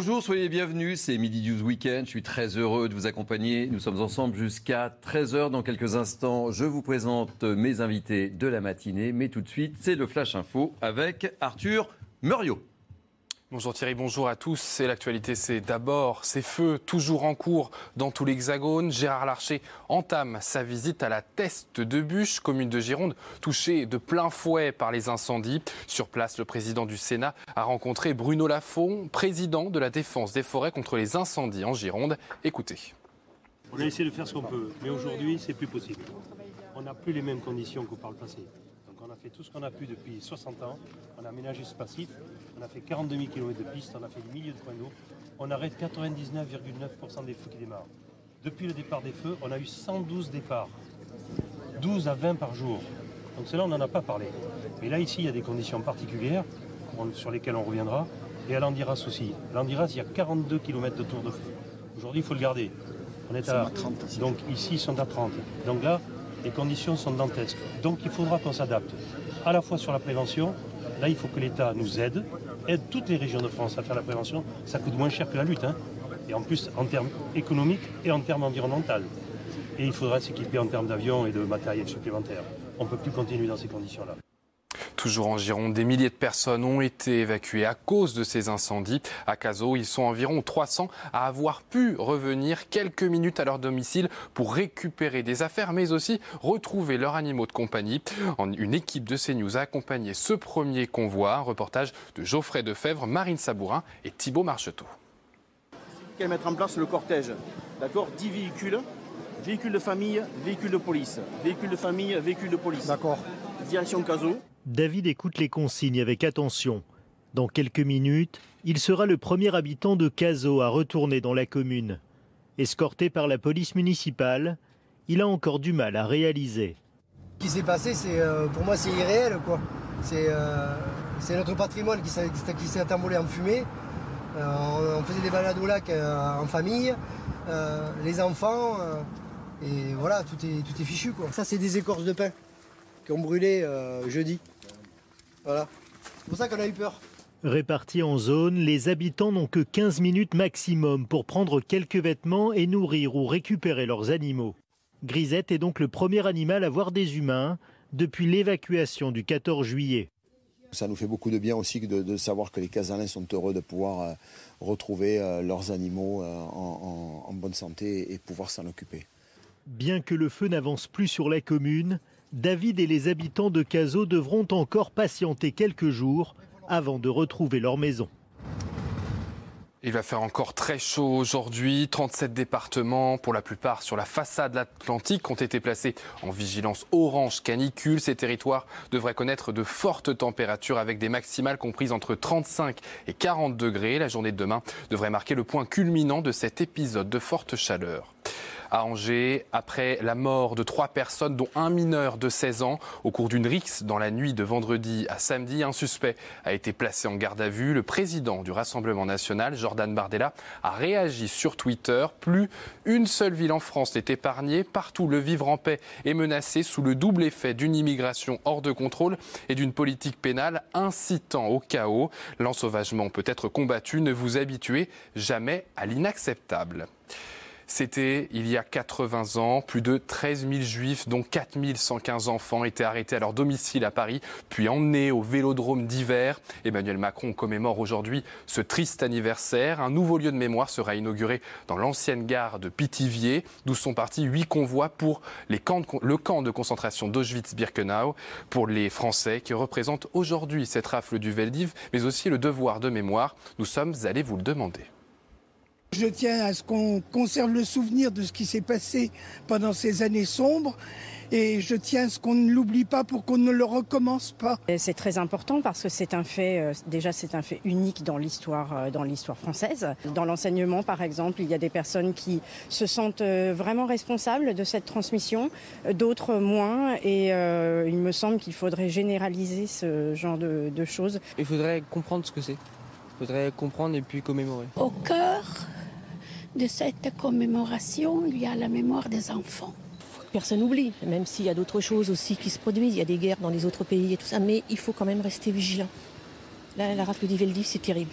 Bonjour, soyez bienvenus, c'est Midi News Weekend, je suis très heureux de vous accompagner. Nous sommes ensemble jusqu'à 13h dans quelques instants. Je vous présente mes invités de la matinée, mais tout de suite, c'est le Flash Info avec Arthur Muriot. Bonjour Thierry, bonjour à tous. C'est l'actualité, c'est d'abord ces feux toujours en cours dans tout l'Hexagone. Gérard Larcher entame sa visite à la Teste de Bûche, commune de Gironde, touchée de plein fouet par les incendies. Sur place, le président du Sénat a rencontré Bruno Lafont, président de la défense des forêts contre les incendies en Gironde. Écoutez. On a essayé de faire ce qu'on peut, mais aujourd'hui, c'est plus possible. On n'a plus les mêmes conditions qu'au par le passé fait tout ce qu'on a pu depuis 60 ans. On a aménagé ce passif, on a fait 42 000 km de pistes, on a fait des milliers de points d'eau. On arrête 99,9% des feux qui démarrent. Depuis le départ des feux, on a eu 112 départs. 12 à 20 par jour. Donc cela, on n'en a pas parlé. Mais là, ici, il y a des conditions particulières sur lesquelles on reviendra. Et à l'Andiras aussi. À l'Andiras, il y a 42 km de tour de feu. Aujourd'hui, il faut le garder. On est à, 30 Donc ici, ils sont à 30. Donc là, les conditions sont dantesques. Donc il faudra qu'on s'adapte. À la fois sur la prévention, là il faut que l'État nous aide, aide toutes les régions de France à faire la prévention. Ça coûte moins cher que la lutte. Hein. Et en plus en termes économiques et en termes environnementaux. Et il faudra s'équiper en termes d'avions et de matériel supplémentaire. On ne peut plus continuer dans ces conditions-là. Toujours en Gironde, des milliers de personnes ont été évacuées à cause de ces incendies. À Cazaux, ils sont environ 300 à avoir pu revenir quelques minutes à leur domicile pour récupérer des affaires, mais aussi retrouver leurs animaux de compagnie. Une équipe de CNews a accompagné ce premier convoi. Un reportage de Geoffrey Defebvre, Marine Sabourin et Thibault Marcheteau. Qu'elle mettre en place le cortège? D'accord 10 véhicules. Véhicules de famille, véhicules de police. Véhicules de famille, véhicules de police. D'accord. Direction Cazaux. David écoute les consignes avec attention. Dans quelques minutes, il sera le premier habitant de Cazaux à retourner dans la commune. Escorté par la police municipale, il a encore du mal à réaliser. Ce qui s'est passé, c'est euh, pour moi, c'est irréel. quoi. C'est euh, notre patrimoine qui s'est envolé en fumée. Euh, on, faisait des balades au lac en famille, les enfants, et voilà, tout est, tout est fichu. Quoi. Ça, c'est des écorces de pain qui ont brûlé jeudi. Voilà. C'est pour ça qu'on a eu peur. Répartis en zone, les habitants n'ont que 15 minutes maximum pour prendre quelques vêtements et nourrir ou récupérer leurs animaux. Grisette est donc le premier animal à voir des humains depuis l'évacuation du 14 juillet. Ça nous fait beaucoup de bien aussi de, savoir que les Casalins sont heureux de pouvoir euh, retrouver euh, leurs animaux euh, en bonne santé et pouvoir s'en occuper. Bien que le feu n'avance plus sur la commune, David et les habitants de Cazaux devront encore patienter quelques jours avant de retrouver leur maison. Il va faire encore très chaud aujourd'hui. 37 départements, pour la plupart sur la façade atlantique, ont été placés en vigilance orange canicule. Ces territoires devraient connaître de fortes températures avec des maximales comprises entre 35 et 40 degrés. La journée de demain devrait marquer le point culminant de cet épisode de forte chaleur à Angers après la mort de trois personnes, dont un mineur de 16 ans, au cours d'une rixe dans la nuit de vendredi à samedi. Un suspect a été placé en garde à vue. Le président du Rassemblement national, Jordan Bardella, a réagi sur Twitter. Plus une seule ville en France n'est épargnée. Partout, le vivre en paix est menacé sous le double effet d'une immigration hors de contrôle et d'une politique pénale incitant au chaos. L'ensauvagement peut être combattu. Ne vous habituez jamais à l'inacceptable. C'était il y a 80 ans. Plus de 13 000 juifs, dont 4 115 enfants, étaient arrêtés à leur domicile à Paris, puis emmenés au vélodrome d'hiver. Emmanuel Macron commémore aujourd'hui ce triste anniversaire. Un nouveau lieu de mémoire sera inauguré dans l'ancienne gare de Pithiviers, d'où sont partis huit convois pour le camp de concentration d'Auschwitz-Birkenau, pour les Français qui représentent aujourd'hui cette rafle du Veldiv, mais aussi le devoir de mémoire. Nous sommes allés vous le demander. Je tiens à ce qu'on conserve le souvenir de ce qui s'est passé pendant ces années sombres et je tiens à ce qu'on ne l'oublie pas pour qu'on ne le recommence pas. C'est très important parce que c'est un fait, euh, déjà c'est un fait unique dans l'histoire, euh, dans l'histoire française. Dans l'enseignement, par exemple, il y a des personnes qui se sentent euh, vraiment responsables de cette transmission, d'autres moins, et il me semble qu'il faudrait généraliser ce genre de, de choses. Il faudrait comprendre ce que c'est. Il faudrait comprendre et puis commémorer. Au cœur de cette commémoration, il y a la mémoire des enfants personne n'oublie, même s'il y a d'autres choses aussi qui se produisent, il y a des guerres dans les autres pays et tout ça, mais il faut quand même rester vigilant. Là, la rafle d'Iveldiv, c'est terrible.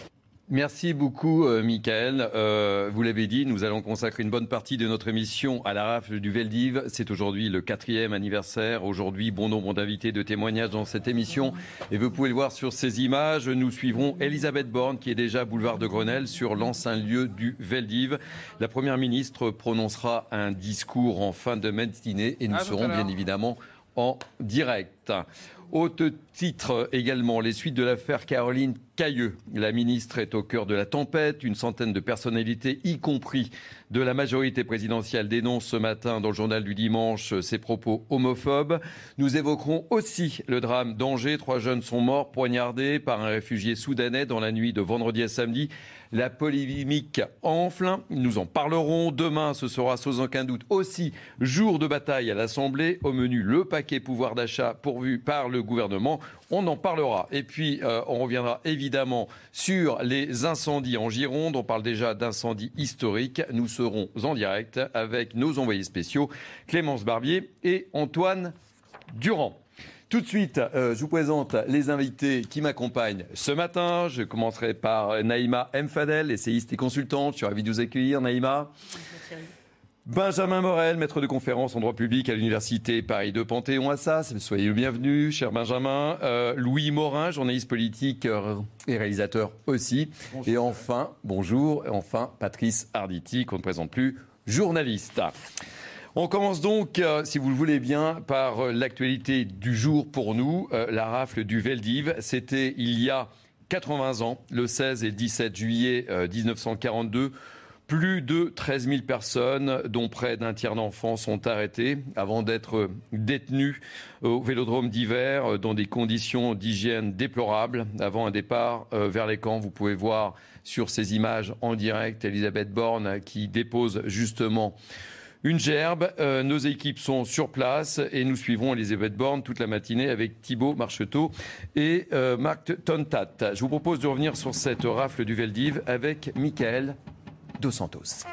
Merci beaucoup, euh, Michael. Euh, vous l'avez dit, nous allons consacrer une bonne partie de notre émission à la rafle du Veldiv. C'est aujourd'hui le quatrième anniversaire. Aujourd'hui, bon nombre d'invités, de témoignages dans cette émission. Et vous pouvez le voir sur ces images. Nous suivrons Elisabeth Borne, qui est déjà boulevard de Grenelle, sur l'ancien lieu du Veldiv. La première ministre prononcera un discours en fin de matinée et nous serons bien évidemment en direct. Haute titre également, les suites de l'affaire Caroline Cailleux. La ministre est au cœur de la tempête. Une centaine de personnalités, y compris de la majorité présidentielle, dénoncent ce matin dans le journal du dimanche ses propos homophobes. Nous évoquerons aussi le drame d'Angers. Trois jeunes sont morts poignardés par un réfugié soudanais dans la nuit de vendredi à samedi. La polémique enfle. Nous en parlerons. Demain, ce sera sans aucun doute aussi jour de bataille à l'Assemblée. Au menu, le paquet pouvoir d'achat pourvu par le gouvernement. On en parlera. Et puis, euh, on reviendra évidemment sur les incendies en Gironde. On parle déjà d'incendies historiques. Nous serons en direct avec nos envoyés spéciaux, Clémence Barbier et Antoine Durand. Tout de suite, euh, je vous présente les invités qui m'accompagnent ce matin. Je commencerai par Naïma Mfadel, essayiste et consultante. Je suis ravi de vous accueillir, Naïma. Benjamin Morel, maître de conférence en droit public à l'université Paris 2 Panthéon-Assas. Soyez le bienvenu, cher Benjamin. Euh, Louis Morin, journaliste politique euh, et réalisateur aussi. Et enfin, bonjour, enfin Patrice Arditi, qu'on ne présente plus, journaliste. On commence donc, euh, si vous le voulez bien, par euh, l'actualité du jour pour nous, euh, la rafle du Veldiv. C'était il y a 80 ans, le 16 et 17 juillet 1942. Plus de 13 000 personnes, dont près d'un tiers d'enfants, sont arrêtés avant d'être détenus au vélodrome d'hiver dans des conditions d'hygiène déplorables avant un départ vers les camps. Vous pouvez voir sur ces images en direct Elisabeth Borne qui dépose justement une gerbe. Euh, nos équipes sont sur place et nous suivrons Elisabeth Borne toute la matinée avec Thibaut Marcheteau et euh, Marc Tontat. Je vous propose de revenir sur cette rafle du Veldiv avec Michael Dos Santos.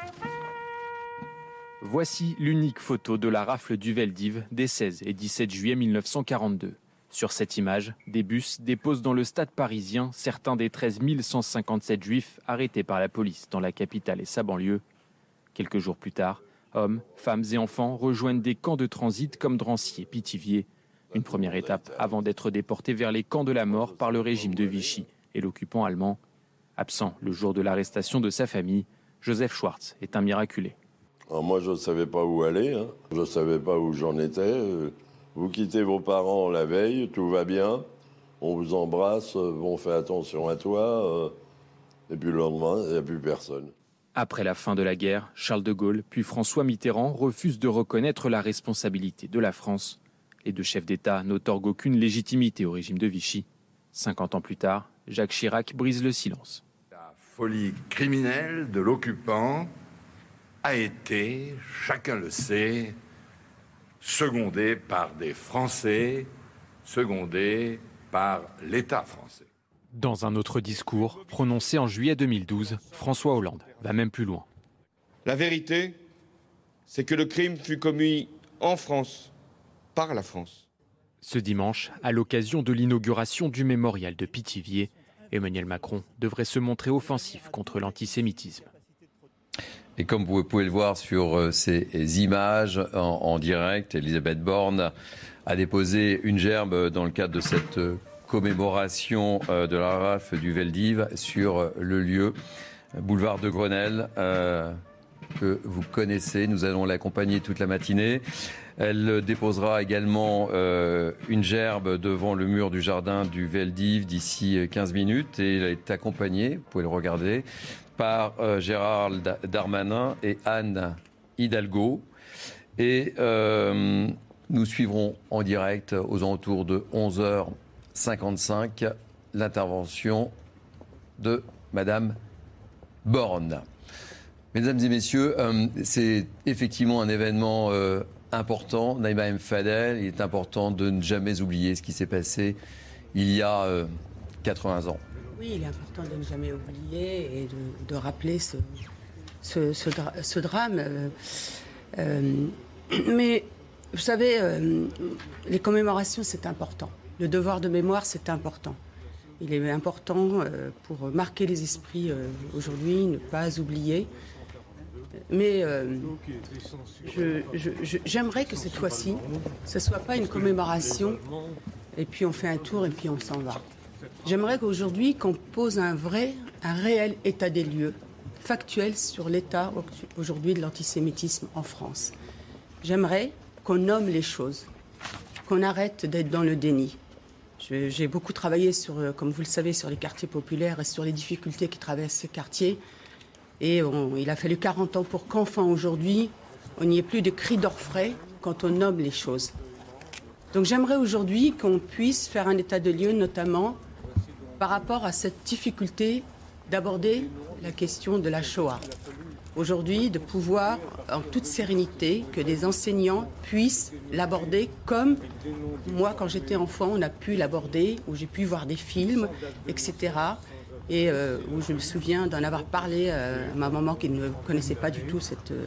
Voici l'unique photo de la rafle du Veldiv des 16 et 17 juillet 1942. Sur cette image, des bus déposent dans le stade parisien certains des 13 157 juifs arrêtés par la police dans la capitale et sa banlieue. Quelques jours plus tard, Hommes, femmes et enfants rejoignent des camps de transit comme Drancy et Pithiviers. Une première étape avant d'être déportés vers les camps de la mort par le régime de Vichy et l'occupant allemand. Absent le jour de l'arrestation de sa famille, Joseph Schwartz est un miraculé. moi, je ne savais pas où aller, hein. je ne savais pas où j'en étais. Vous quittez vos parents la veille, tout va bien, on vous embrasse, on fait attention à toi, euh, et puis le lendemain, il n'y a plus personne. Après la fin de la guerre, Charles de Gaulle puis François Mitterrand refusent de reconnaître la responsabilité de la France. Les deux chefs d'État n'otorguent aucune légitimité au régime de Vichy. 50 ans plus tard, Jacques Chirac brise le silence. La folie criminelle de l'occupant a été, chacun le sait, secondée par des Français, secondée par l'État français. Dans un autre discours prononcé en juillet 2012, François Hollande va même plus loin. La vérité, c'est que le crime fut commis en France, par la France. Ce dimanche, à l'occasion de l'inauguration du mémorial de Pithiviers, Emmanuel Macron devrait se montrer offensif contre l'antisémitisme. Et comme vous pouvez le voir sur euh, ces images en, en direct, Elisabeth Borne a déposé une gerbe dans le cadre de cette euh, commémoration euh, de la rafle du Veldiv sur le lieu, boulevard de Grenelle, euh, que vous connaissez. Nous allons l'accompagner toute la matinée. Elle déposera également une gerbe devant le mur du jardin du Veldiv d'ici 15 minutes et elle est accompagnée, vous pouvez le regarder, par euh, Gérald Darmanin et Anne Hidalgo. Et euh, nous suivrons en direct aux alentours de 11h55 l'intervention de Madame Borne. Mesdames et messieurs, euh, c'est effectivement un événement euh, important. Naïma M. Fadel, il est important de ne jamais oublier ce qui s'est passé il y a 80 ans. Oui, il est important de ne jamais oublier et de, rappeler ce, drame. mais vous savez, les commémorations, c'est important. Le devoir de mémoire, c'est important. Il est important pour marquer les esprits aujourd'hui, ne pas oublier. Mais euh, j'aimerais que cette fois-ci, ce ne soit pas une commémoration et puis on fait un tour et puis on s'en va. J'aimerais qu'aujourd'hui, qu'on pose un vrai, un réel état des lieux, factuel sur l'état aujourd'hui de l'antisémitisme en France. J'aimerais qu'on nomme les choses, qu'on arrête d'être dans le déni. J'ai beaucoup travaillé sur, euh, comme vous le savez, sur les quartiers populaires et sur les difficultés qui traversent ces quartiers. Et il a fallu 40 ans pour qu'enfin aujourd'hui, on n'y ait plus de cris d'orfraie quand on nomme les choses. Donc j'aimerais aujourd'hui qu'on puisse faire un état de lieu, notamment par rapport à cette difficulté d'aborder la question de la Shoah. Aujourd'hui, de pouvoir, en toute sérénité, que des enseignants puissent l'aborder comme moi, quand j'étais enfant, on a pu l'aborder, où j'ai pu voir des films, etc et euh, où je me souviens d'en avoir parlé euh, à ma maman qui ne connaissait pas du tout cette, euh,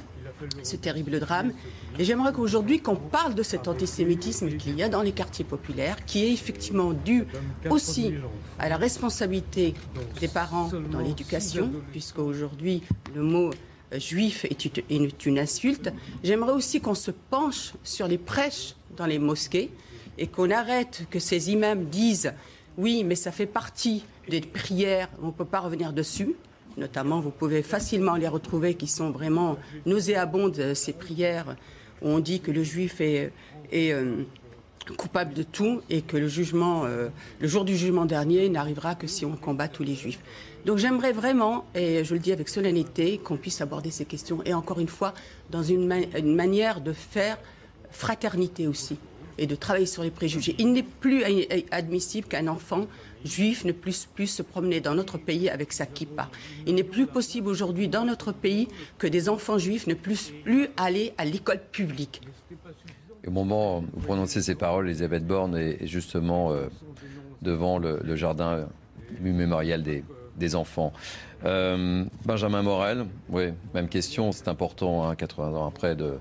ce terrible drame. Et j'aimerais qu'aujourd'hui qu'on parle de cet antisémitisme qu'il y a dans les quartiers populaires, qui est effectivement dû aussi à la responsabilité des parents dans l'éducation, puisque aujourd'hui le mot juif est une insulte. J'aimerais aussi qu'on se penche sur les prêches dans les mosquées et qu'on arrête que ces imams disent oui, mais ça fait partie des prières, on ne peut pas revenir dessus. Notamment, vous pouvez facilement les retrouver qui sont vraiment nauséabondes, euh, ces prières où on dit que le juif est, euh, coupable de tout et que le jugement, euh, le jour du jugement dernier n'arrivera que si on combat tous les juifs. Donc j'aimerais vraiment, et je le dis avec solennité, qu'on puisse aborder ces questions et encore une fois dans une manière de faire fraternité aussi et de travailler sur les préjugés. Il n'est plus admissible qu'un enfant juif ne puisse plus se promener dans notre pays avec sa kippa. Il n'est plus possible aujourd'hui dans notre pays que des enfants juifs ne puissent plus aller à l'école publique. Au moment où vous prononcez ces paroles, Elisabeth Borne est justement euh, devant le, jardin du mémorial des, enfants. Euh, Benjamin Morel, oui, même question, c'est important, 80 hein, ans après, de,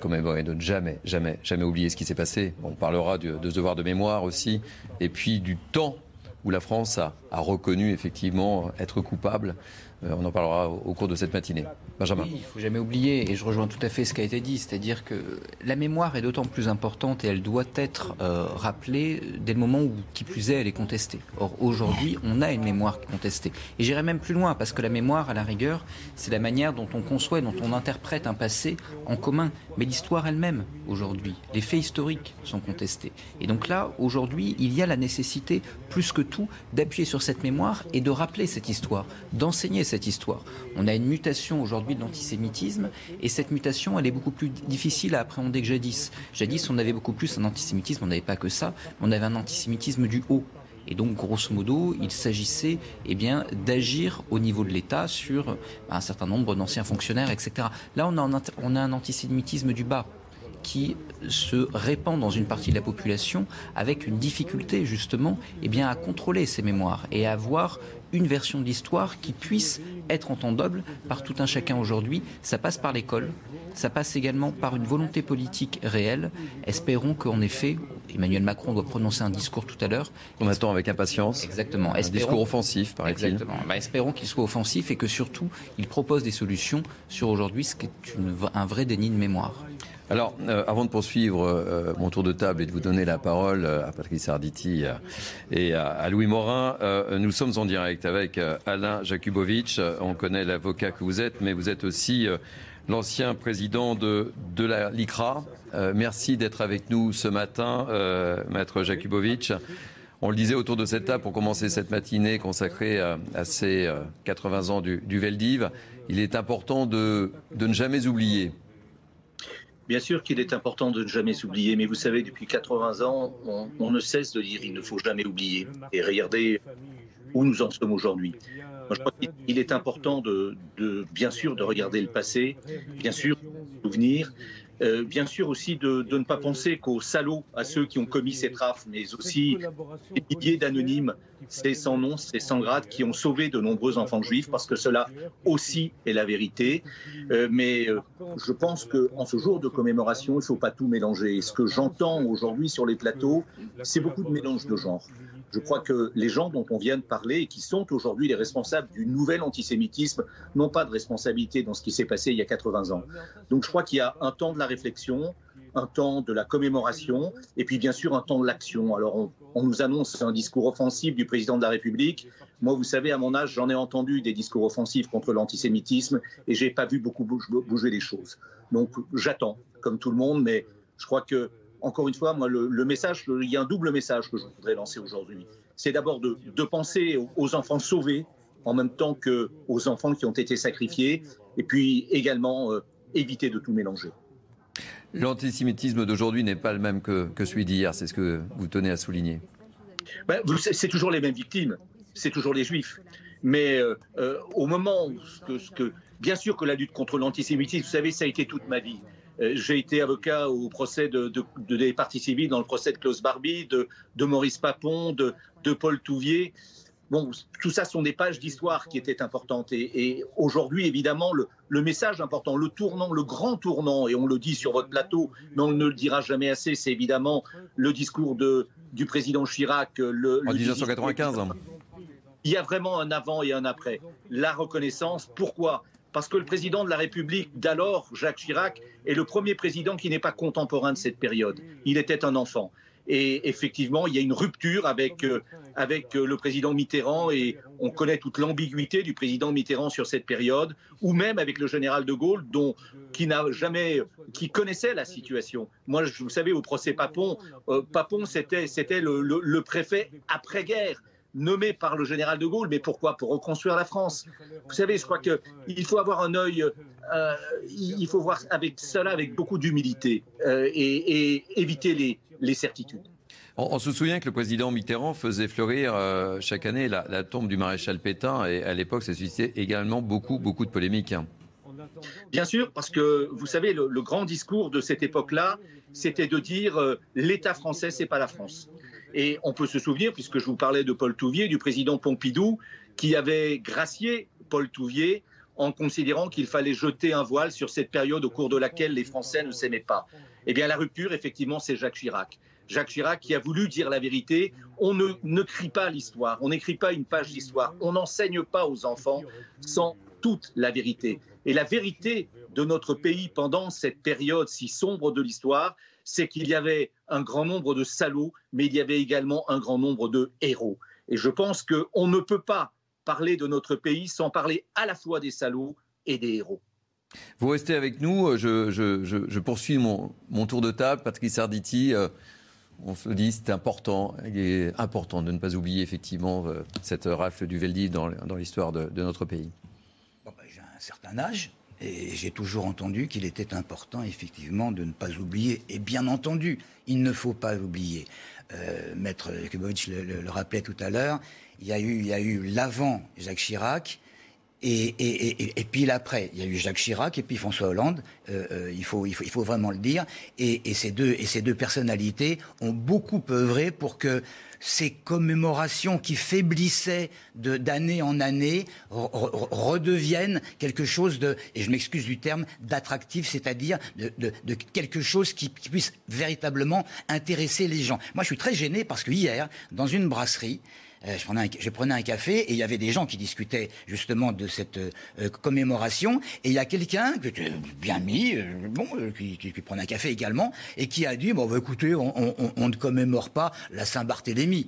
commémorer, de ne jamais, jamais, jamais oublier ce qui s'est passé. On parlera de, ce devoir de mémoire aussi, et puis du temps où la France a, a reconnu effectivement être coupable euh, on en parlera au cours de cette matinée. Il ne faut jamais oublier, et je rejoins tout à fait ce qui a été dit, c'est-à-dire que la mémoire est d'autant plus importante et elle doit être euh, rappelée dès le moment où, qui plus est, elle est contestée. Or, aujourd'hui, on a une mémoire contestée. Et j'irai même plus loin, parce que la mémoire, à la rigueur, c'est la manière dont on conçoit dont on interprète un passé en commun. Mais l'histoire elle-même, aujourd'hui, les faits historiques sont contestés. Et donc là, aujourd'hui, il y a la nécessité, plus que tout, d'appuyer sur cette mémoire et de rappeler cette histoire, d'enseigner cette histoire. On a une mutation aujourd'hui de l'antisémitisme et cette mutation, elle est beaucoup plus difficile à appréhender que jadis. Jadis, on avait beaucoup plus un antisémitisme, on n'avait pas que ça, on avait un antisémitisme du haut. Et donc, grosso modo, il s'agissait eh bien, d'agir au niveau de l'État sur bah, un certain nombre d'anciens fonctionnaires, etc. Là, on a, un, on a un antisémitisme du bas qui se répand dans une partie de la population avec une difficulté justement eh bien, à contrôler ces mémoires et à avoir une version de l'histoire qui puisse être entendable par tout un chacun aujourd'hui. Ça passe par l'école, ça passe également par une volonté politique réelle. Espérons qu'en effet, Emmanuel Macron doit prononcer un discours tout à l'heure. On attend avec impatience. Exactement. Un discours offensif, paraît-il. Exactement. Bah, espérons qu'il soit offensif et que surtout, il propose des solutions sur aujourd'hui ce qui est un vrai déni de mémoire. Alors, euh, avant de poursuivre euh, mon tour de table et de vous donner la parole euh, à Patrice Arditi et à, Louis Morin, nous sommes en direct avec Alain Jakubowicz. On connaît l'avocat que vous êtes, mais vous êtes aussi l'ancien président de, de la LICRA. merci d'être avec nous ce matin, maître Jakubowicz. On le disait autour de cette table pour commencer cette matinée consacrée à, ces 80 ans du, du Veldiv. Il est important de, de ne jamais oublier Bien sûr qu'il est important de ne jamais oublier, mais vous savez, depuis 80 ans, on, ne cesse de dire il ne faut jamais oublier. Et regardez où nous en sommes aujourd'hui. Je crois qu'il est important de, bien sûr, de regarder le passé, bien sûr, souvenir, euh, bien sûr aussi de, ne pas penser qu'aux salauds, à ceux qui ont commis ces rafles, mais aussi des milliers d'anonymes, c'est sans nom, c'est sans grade, qui ont sauvé de nombreux enfants juifs, parce que cela aussi est la vérité. Euh, mais euh, je pense qu'en ce jour de commémoration, il ne faut pas tout mélanger. ce que j'entends aujourd'hui sur les plateaux, c'est beaucoup de mélange de genres. Je crois que les gens dont on vient de parler et qui sont aujourd'hui les responsables du nouvel antisémitisme n'ont pas de responsabilité dans ce qui s'est passé il y a 80 ans. Donc je crois qu'il y a un temps de la réflexion, un temps de la commémoration et puis bien sûr un temps de l'action. Alors on, nous annonce un discours offensif du président de la République. Moi, vous savez, à mon âge, j'en ai entendu des discours offensifs contre l'antisémitisme et j'ai pas vu beaucoup bouger les choses. Donc j'attends, comme tout le monde, mais je crois que encore une fois, moi, le, message, il y a un double message que je voudrais lancer aujourd'hui. C'est d'abord de, penser aux enfants sauvés en même temps qu'aux enfants qui ont été sacrifiés, et puis également euh, éviter de tout mélanger. L'antisémitisme d'aujourd'hui n'est pas le même que, celui d'hier, c'est ce que vous tenez à souligner. Ben, c'est toujours les mêmes victimes, c'est toujours les juifs. Mais euh, euh, au moment où, que, bien sûr que la lutte contre l'antisémitisme, vous savez, ça a été toute ma vie. Euh, j'ai été avocat au procès de, des partis civils, dans le procès de Klaus Barbie, de, Maurice Papon, de, Paul Touvier. Bon, tout ça sont des pages d'histoire qui étaient importantes. Et, aujourd'hui, évidemment, le, message important, le tournant, le grand tournant, et on le dit sur votre plateau, mais on ne le dira jamais assez, c'est évidemment le discours de, du président Chirac. Le, en 1995. Il y a vraiment un avant et un après. La reconnaissance, pourquoi? Parce que le président de la République d'alors, Jacques Chirac, est le premier président qui n'est pas contemporain de cette période. Il était un enfant. Et effectivement, il y a une rupture avec, euh, avec euh, le président Mitterrand et on connaît toute l'ambiguïté du président Mitterrand sur cette période, ou même avec le général de Gaulle, dont, qui n'a jamais, qui connaissait la situation. Moi, vous savez, au procès Papon, euh, Papon, c'était, c'était le préfet après-guerre nommé par le général de Gaulle. Mais pourquoi? Pour reconstruire la France. Vous savez, je crois qu'il faut avoir un œil, euh, il faut voir avec cela avec beaucoup d'humilité euh, et, éviter les, les certitudes. On, se souvient que le président Mitterrand faisait fleurir euh, chaque année la, tombe du maréchal Pétain et à l'époque, ça suscitait également beaucoup, beaucoup de polémiques. Bien sûr, parce que vous savez, le, le grand discours de cette époque-là, c'était de dire l'État français, c'est pas la France. Et on peut se souvenir, puisque je vous parlais de Paul Touvier, du président Pompidou, qui avait gracié Paul Touvier en considérant qu'il fallait jeter un voile sur cette période au cours de laquelle les Français ne s'aimaient pas. Eh bien, la rupture, effectivement, c'est Jacques Chirac. Jacques Chirac qui a voulu dire la vérité. On ne, ne crie pas l'histoire, on n'écrit pas une page d'histoire, on n'enseigne pas aux enfants sans toute la vérité. Et la vérité de notre pays pendant cette période si sombre de l'histoire, c'est qu'il y avait un grand nombre de salauds, mais il y avait également un grand nombre de héros. Et je pense qu'on ne peut pas parler de notre pays sans parler à la fois des salauds et des héros. Vous restez avec nous. Je, poursuis mon, tour de table. Patrick Sarditi, euh, on se dit c'est important. Il est important de ne pas oublier effectivement euh, cette rafle du Veldi dans, l'histoire de, notre pays. Ben, j'ai un certain âge. J'ai toujours entendu qu'il était important, effectivement, de ne pas oublier. Et bien entendu, il ne faut pas oublier. Euh, Maître Kubovic le, rappelait tout à l'heure, il y a eu l'avant Jacques Chirac, et, et, et, puis l'après, il y a eu Jacques Chirac et puis François Hollande. Euh, euh, il, faut, il, faut, il faut vraiment le dire. Et, ces deux, et ces deux personnalités ont beaucoup œuvré pour que ces commémorations qui faiblissaient d'année en année redeviennent quelque chose de, et je m'excuse du terme, d'attractif, c'est-à-dire de, de, quelque chose qui, qui, puisse véritablement intéresser les gens. Moi, je suis très gêné parce que hier, dans une brasserie, je, prenais un, je, prenais un, café et il y avait des gens qui discutaient justement de cette euh, commémoration. Et il y a quelqu'un, bien mis, euh, bon, qui, qui, prenait un café également, et qui a dit, bon, bah, écoutez, on, ne commémore pas la Saint-Barthélemy.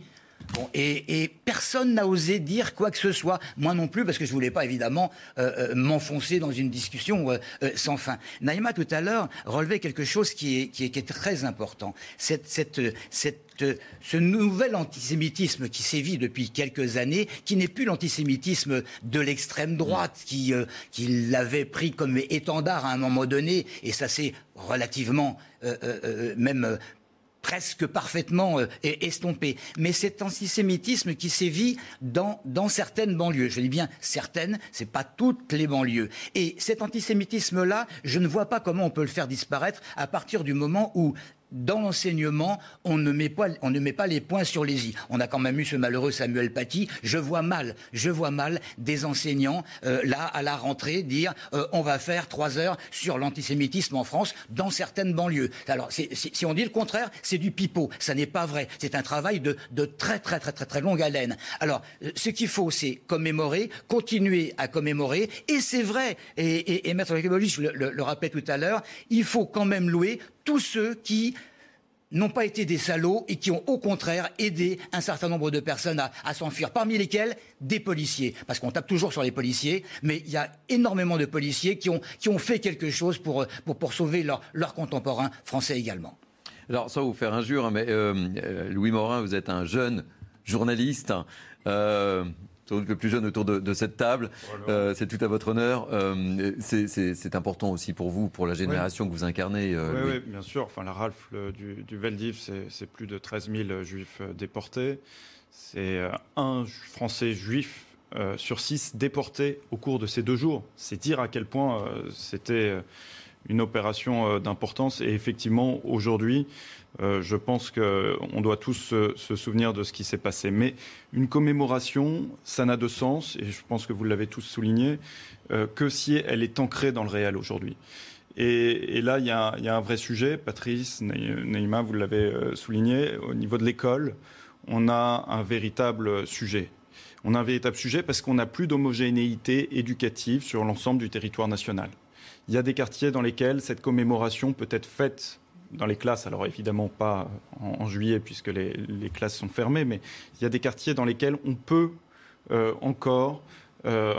Bon, et, personne n'a osé dire quoi que ce soit, moi non plus, parce que je voulais pas évidemment euh, euh, m'enfoncer dans une discussion euh, sans fin. Naïma tout à l'heure relevait quelque chose qui est, très important. Cette, ce nouvel antisémitisme qui sévit depuis quelques années, qui n'est plus l'antisémitisme de l'extrême droite, qui, qui l'avait pris comme étendard à un moment donné, et ça s'est relativement même presque parfaitement euh, estompé. Mais cet antisémitisme qui sévit dans, dans certaines banlieues, je dis bien certaines, c'est pas toutes les banlieues. Et cet antisémitisme-là, je ne vois pas comment on peut le faire disparaître à partir du moment où dans l'enseignement, on ne met pas, les points sur les i. On a quand même eu ce malheureux Samuel Paty. Je vois mal, je vois mal des enseignants euh, là à la rentrée dire euh, on va faire trois heures sur l'antisémitisme en France dans certaines banlieues. Alors si on dit le contraire, c'est du pipeau. Ça n'est pas vrai. C'est un travail de, très très très très très longue haleine. Alors euh, ce qu'il faut, c'est commémorer, continuer à commémorer. Et c'est vrai. Et, et, et Maître je le, le rappelais tout à l'heure, il faut quand même louer tous ceux qui n'ont pas été des salauds et qui ont au contraire aidé un certain nombre de personnes à, s'enfuir, parmi lesquels des policiers. Parce qu'on tape toujours sur les policiers, mais il y a énormément de policiers qui ont, qui ont fait quelque chose pour, pour, sauver leurs leur contemporains français également. Alors, sans vous faire injure, hein, mais euh, euh, Louis Morin, vous êtes un jeune journaliste. Euh, le plus jeune autour de, cette table. Euh, c'est tout à votre honneur. Euh, c'est important aussi pour vous, pour la génération que vous incarnez. Euh, oui, bien sûr. Enfin, la rafle du, du Veldiv, c'est plus de 13 000 juifs déportés. C'est un Français juif sur six déportés au cours de ces deux jours. C'est dire à quel point c'était une opération d'importance. Et effectivement, aujourd'hui, euh, je pense qu'on doit tous se, souvenir de ce qui s'est passé. Mais une commémoration, ça n'a de sens, et je pense que vous l'avez tous souligné, euh, que si elle est ancrée dans le réel aujourd'hui. Et, là, il y, a, un vrai sujet. Patrice, Neymar, vous l'avez euh, souligné. Au niveau de l'école, on a un véritable sujet. On a un véritable sujet parce qu'on n'a plus d'homogénéité éducative sur l'ensemble du territoire national. Il y a des quartiers dans lesquels cette commémoration peut être faite dans les classes, alors évidemment pas en, juillet puisque les, classes sont fermées, mais il y a des quartiers dans lesquels on peut euh, encore euh,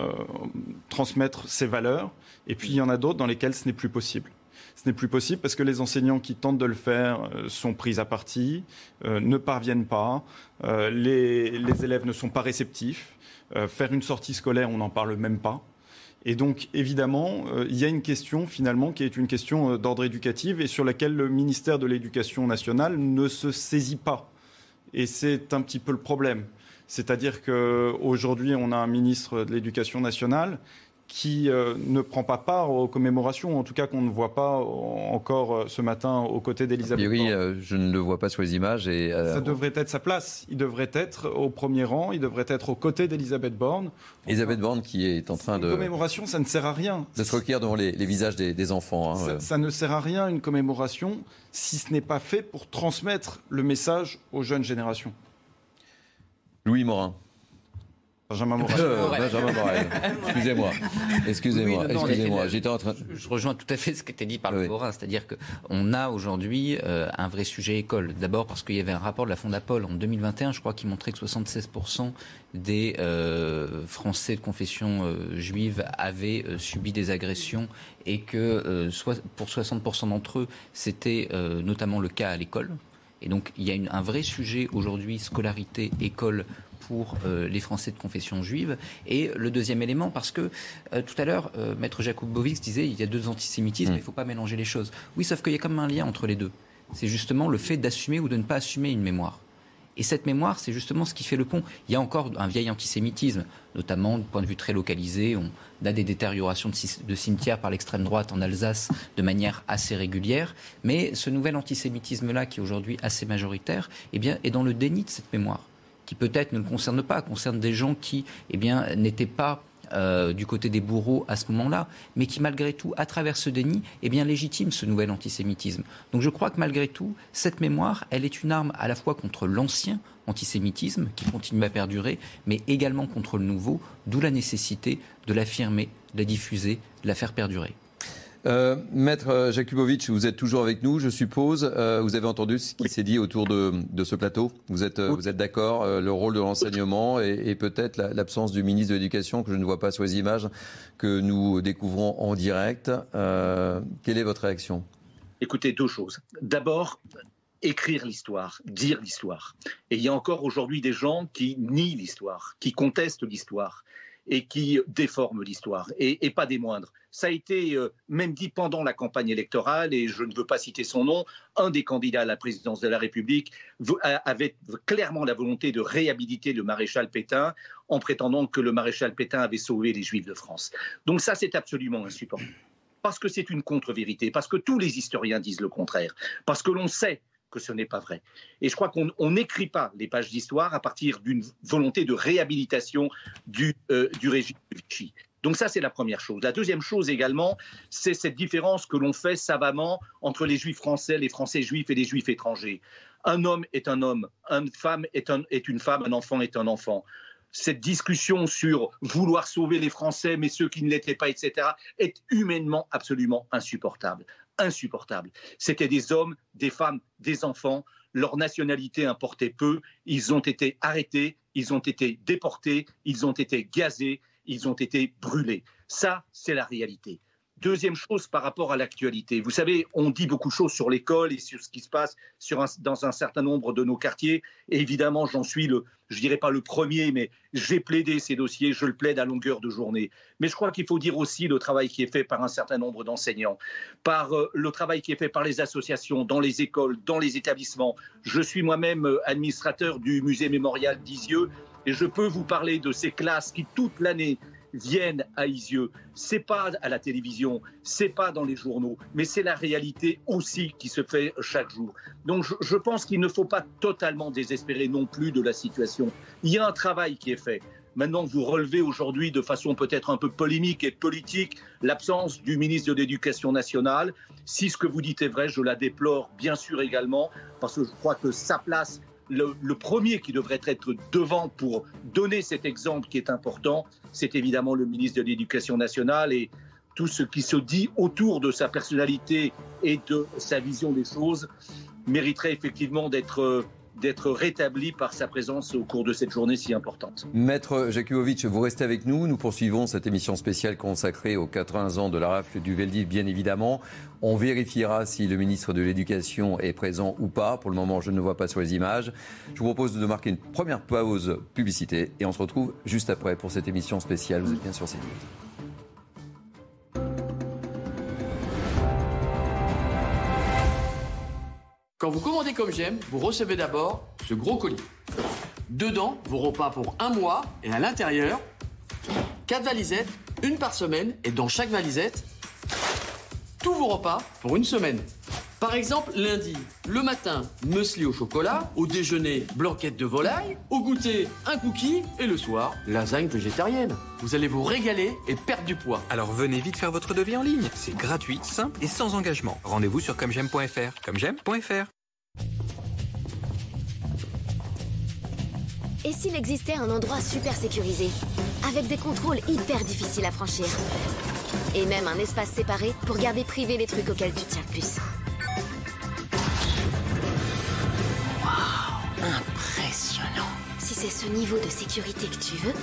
transmettre ces valeurs, et puis il y en a d'autres dans lesquels ce n'est plus possible. Ce n'est plus possible parce que les enseignants qui tentent de le faire euh, sont pris à partie, ne parviennent pas, les, les, élèves ne sont pas réceptifs. faire une sortie scolaire, on n'en parle même pas. Et donc, évidemment, euh, il y a une question, finalement, qui est une question euh, d'ordre éducatif et sur laquelle le ministère de l'Éducation nationale ne se saisit pas. Et c'est un petit peu le problème. C'est-à-dire qu'aujourd'hui, on a un ministre de l'Éducation nationale qui euh, ne prend pas part aux commémorations, en tout cas qu'on ne voit pas encore euh, ce matin aux côtés d'Elisabeth Oui, euh, je ne le vois pas sur les images. Et, Ça devrait être sa place. Il devrait être au premier rang, il devrait être aux côtés d'Elisabeth Borne. Elisabeth Borne qui est en train de... Une commémoration, ça ne sert à rien. De se recueillir devant les, visages des, enfants. Hein, ça, ne sert à rien, une commémoration, si ce n'est pas fait pour transmettre le message aux jeunes générations. Louis Morin. Benjamin Morel. Euh, Benjamin Morel. Excusez-moi. Excusez-moi. Excusez-moi. J'étais en train. Je, rejoins tout à fait ce qui était dit par le Morin, c'est-à-dire qu'on a aujourd'hui euh, un vrai sujet école. D'abord parce qu'il y avait un rapport de la Fondapol en 2021, je crois, qui montrait que 76% des euh, Français de confession juive avaient subi des agressions et que pour 60% d'entre eux, c'était notamment le cas à l'école. Et donc, il y a une, un vrai sujet aujourd'hui, scolarité, école, pour euh, les Français de confession juive. Et le deuxième élément, parce que euh, tout à l'heure, euh, Maître Jacob-Bovics disait il y a deux antisémitismes, mm. il ne faut pas mélanger les choses. Oui, sauf qu'il y a quand même un lien entre les deux. C'est justement le fait d'assumer ou de ne pas assumer une mémoire. Et cette mémoire, c'est justement ce qui fait le pont. Il y a encore un vieil antisémitisme, notamment du point de vue très localisé. On a des détériorations de, cimetières par l'extrême droite en Alsace de manière assez régulière. Mais ce nouvel antisémitisme-là, qui est aujourd'hui assez majoritaire, eh bien, est dans le déni de cette mémoire qui peut-être ne le concerne pas, concerne des gens qui eh bien, n'étaient pas euh, du côté des bourreaux à ce moment-là, mais qui malgré tout, à travers ce déni, eh bien, légitime ce nouvel antisémitisme. Donc je crois que malgré tout, cette mémoire, elle est une arme à la fois contre l'ancien antisémitisme qui continue à perdurer, mais également contre le nouveau, d'où la nécessité de l'affirmer, de la diffuser, de la faire perdurer. Euh, Maître Jakubovic, vous êtes toujours avec nous, je suppose. Euh, vous avez entendu ce qui s'est dit autour de, ce plateau. Vous êtes, vous êtes d'accord Le rôle de l'enseignement et, peut-être l'absence du ministre de l'Éducation, que je ne vois pas sur les images, que nous découvrons en direct. quelle est votre réaction? Écoutez, deux choses. D'abord, écrire l'histoire, dire l'histoire. Et il y a encore aujourd'hui des gens qui nient l'histoire, qui contestent l'histoire et qui déforment l'histoire, et, pas des moindres. Ça a été euh, même dit pendant la campagne électorale, et je ne veux pas citer son nom, un des candidats à la présidence de la République avait clairement la volonté de réhabiliter le maréchal Pétain en prétendant que le maréchal Pétain avait sauvé les Juifs de France. Donc ça, c'est absolument insupportable. Parce que c'est une contre-vérité, parce que tous les historiens disent le contraire, parce que l'on sait que ce n'est pas vrai. Et je crois qu'on n'écrit pas les pages d'histoire à partir d'une volonté de réhabilitation du, euh, du régime de Vichy. Donc ça, c'est la première chose. La deuxième chose également, c'est cette différence que l'on fait savamment entre les juifs français, les français juifs et les juifs étrangers. Un homme est un homme, une femme est, est une femme, un enfant est un enfant cette discussion sur vouloir sauver les Français, mais ceux qui ne l'étaient pas, etc., est humainement absolument insupportable insupportable. C'était des hommes, des femmes, des enfants. Leur nationalité importait peu. Ils ont été arrêtés, ils ont été déportés, ils ont été gazés, ils ont été brûlés. Ça, c'est la réalité. Deuxième chose par rapport à l'actualité. Vous savez, on dit beaucoup de choses sur l'école et sur ce qui se passe dans un certain nombre de nos quartiers. Évidemment, j'en suis le, je dirais pas le premier, mais j'ai plaidé ces dossiers, je le plaide à longueur de journée. Mais je crois qu'il faut dire aussi le travail qui est fait par un certain nombre d'enseignants, par euh, le travail qui est fait par les associations, dans les écoles, dans les établissements. Je suis moi-même euh, administrateur du musée mémorial d'Isieux et je peux vous parler de ces classes qui, toute l'année, viennent à Isieux. C'est pas à la télévision, c'est pas dans les journaux, mais c'est la réalité aussi qui se fait chaque jour. Donc je, je pense qu'il ne faut pas totalement désespérer non plus de la situation. Il y a un travail qui est fait. Maintenant, vous relevez aujourd'hui de façon peut-être un peu polémique et politique l'absence du ministre de l'Éducation nationale. Si ce que vous dites est vrai, je la déplore bien sûr également, parce que je crois que sa place le, premier qui devrait être devant pour donner cet exemple qui est important, c'est évidemment le ministre de l'Éducation nationale et tout ce qui se dit autour de sa personnalité et de sa vision des choses mériterait effectivement d'être d'être rétabli par sa présence au cours de cette journée si importante. Maître Jakubovic, vous restez avec nous. Nous poursuivons cette émission spéciale consacrée aux 80 ans de la rafle du Veldiv, bien évidemment. On vérifiera si le ministre de l'Éducation est présent ou pas. Pour le moment, je ne le vois pas sur les images. Je vous propose de marquer une première pause publicité et on se retrouve juste après pour cette émission spéciale. Vous êtes bien sur CNews. Quand vous commandez comme j'aime, vous recevez d'abord ce gros colis. Dedans, vos repas pour un mois et à l'intérieur, quatre valisettes, une par semaine et dans chaque valisette, tous vos repas pour une semaine. Par exemple, lundi, le matin, muesli au chocolat, au déjeuner, blanquette de volaille, au goûter, un cookie et le soir, lasagne végétarienne. Vous allez vous régaler et perdre du poids. Alors venez vite faire votre devis en ligne. C'est gratuit, simple et sans engagement. Rendez-vous sur commej'aime.fr. Commej'aime.fr. Et s'il existait un endroit super sécurisé, avec des contrôles hyper difficiles à franchir? Et même un espace séparé pour garder privé les trucs auxquels tu tiens le plus c'est ce niveau de sécurité que tu veux,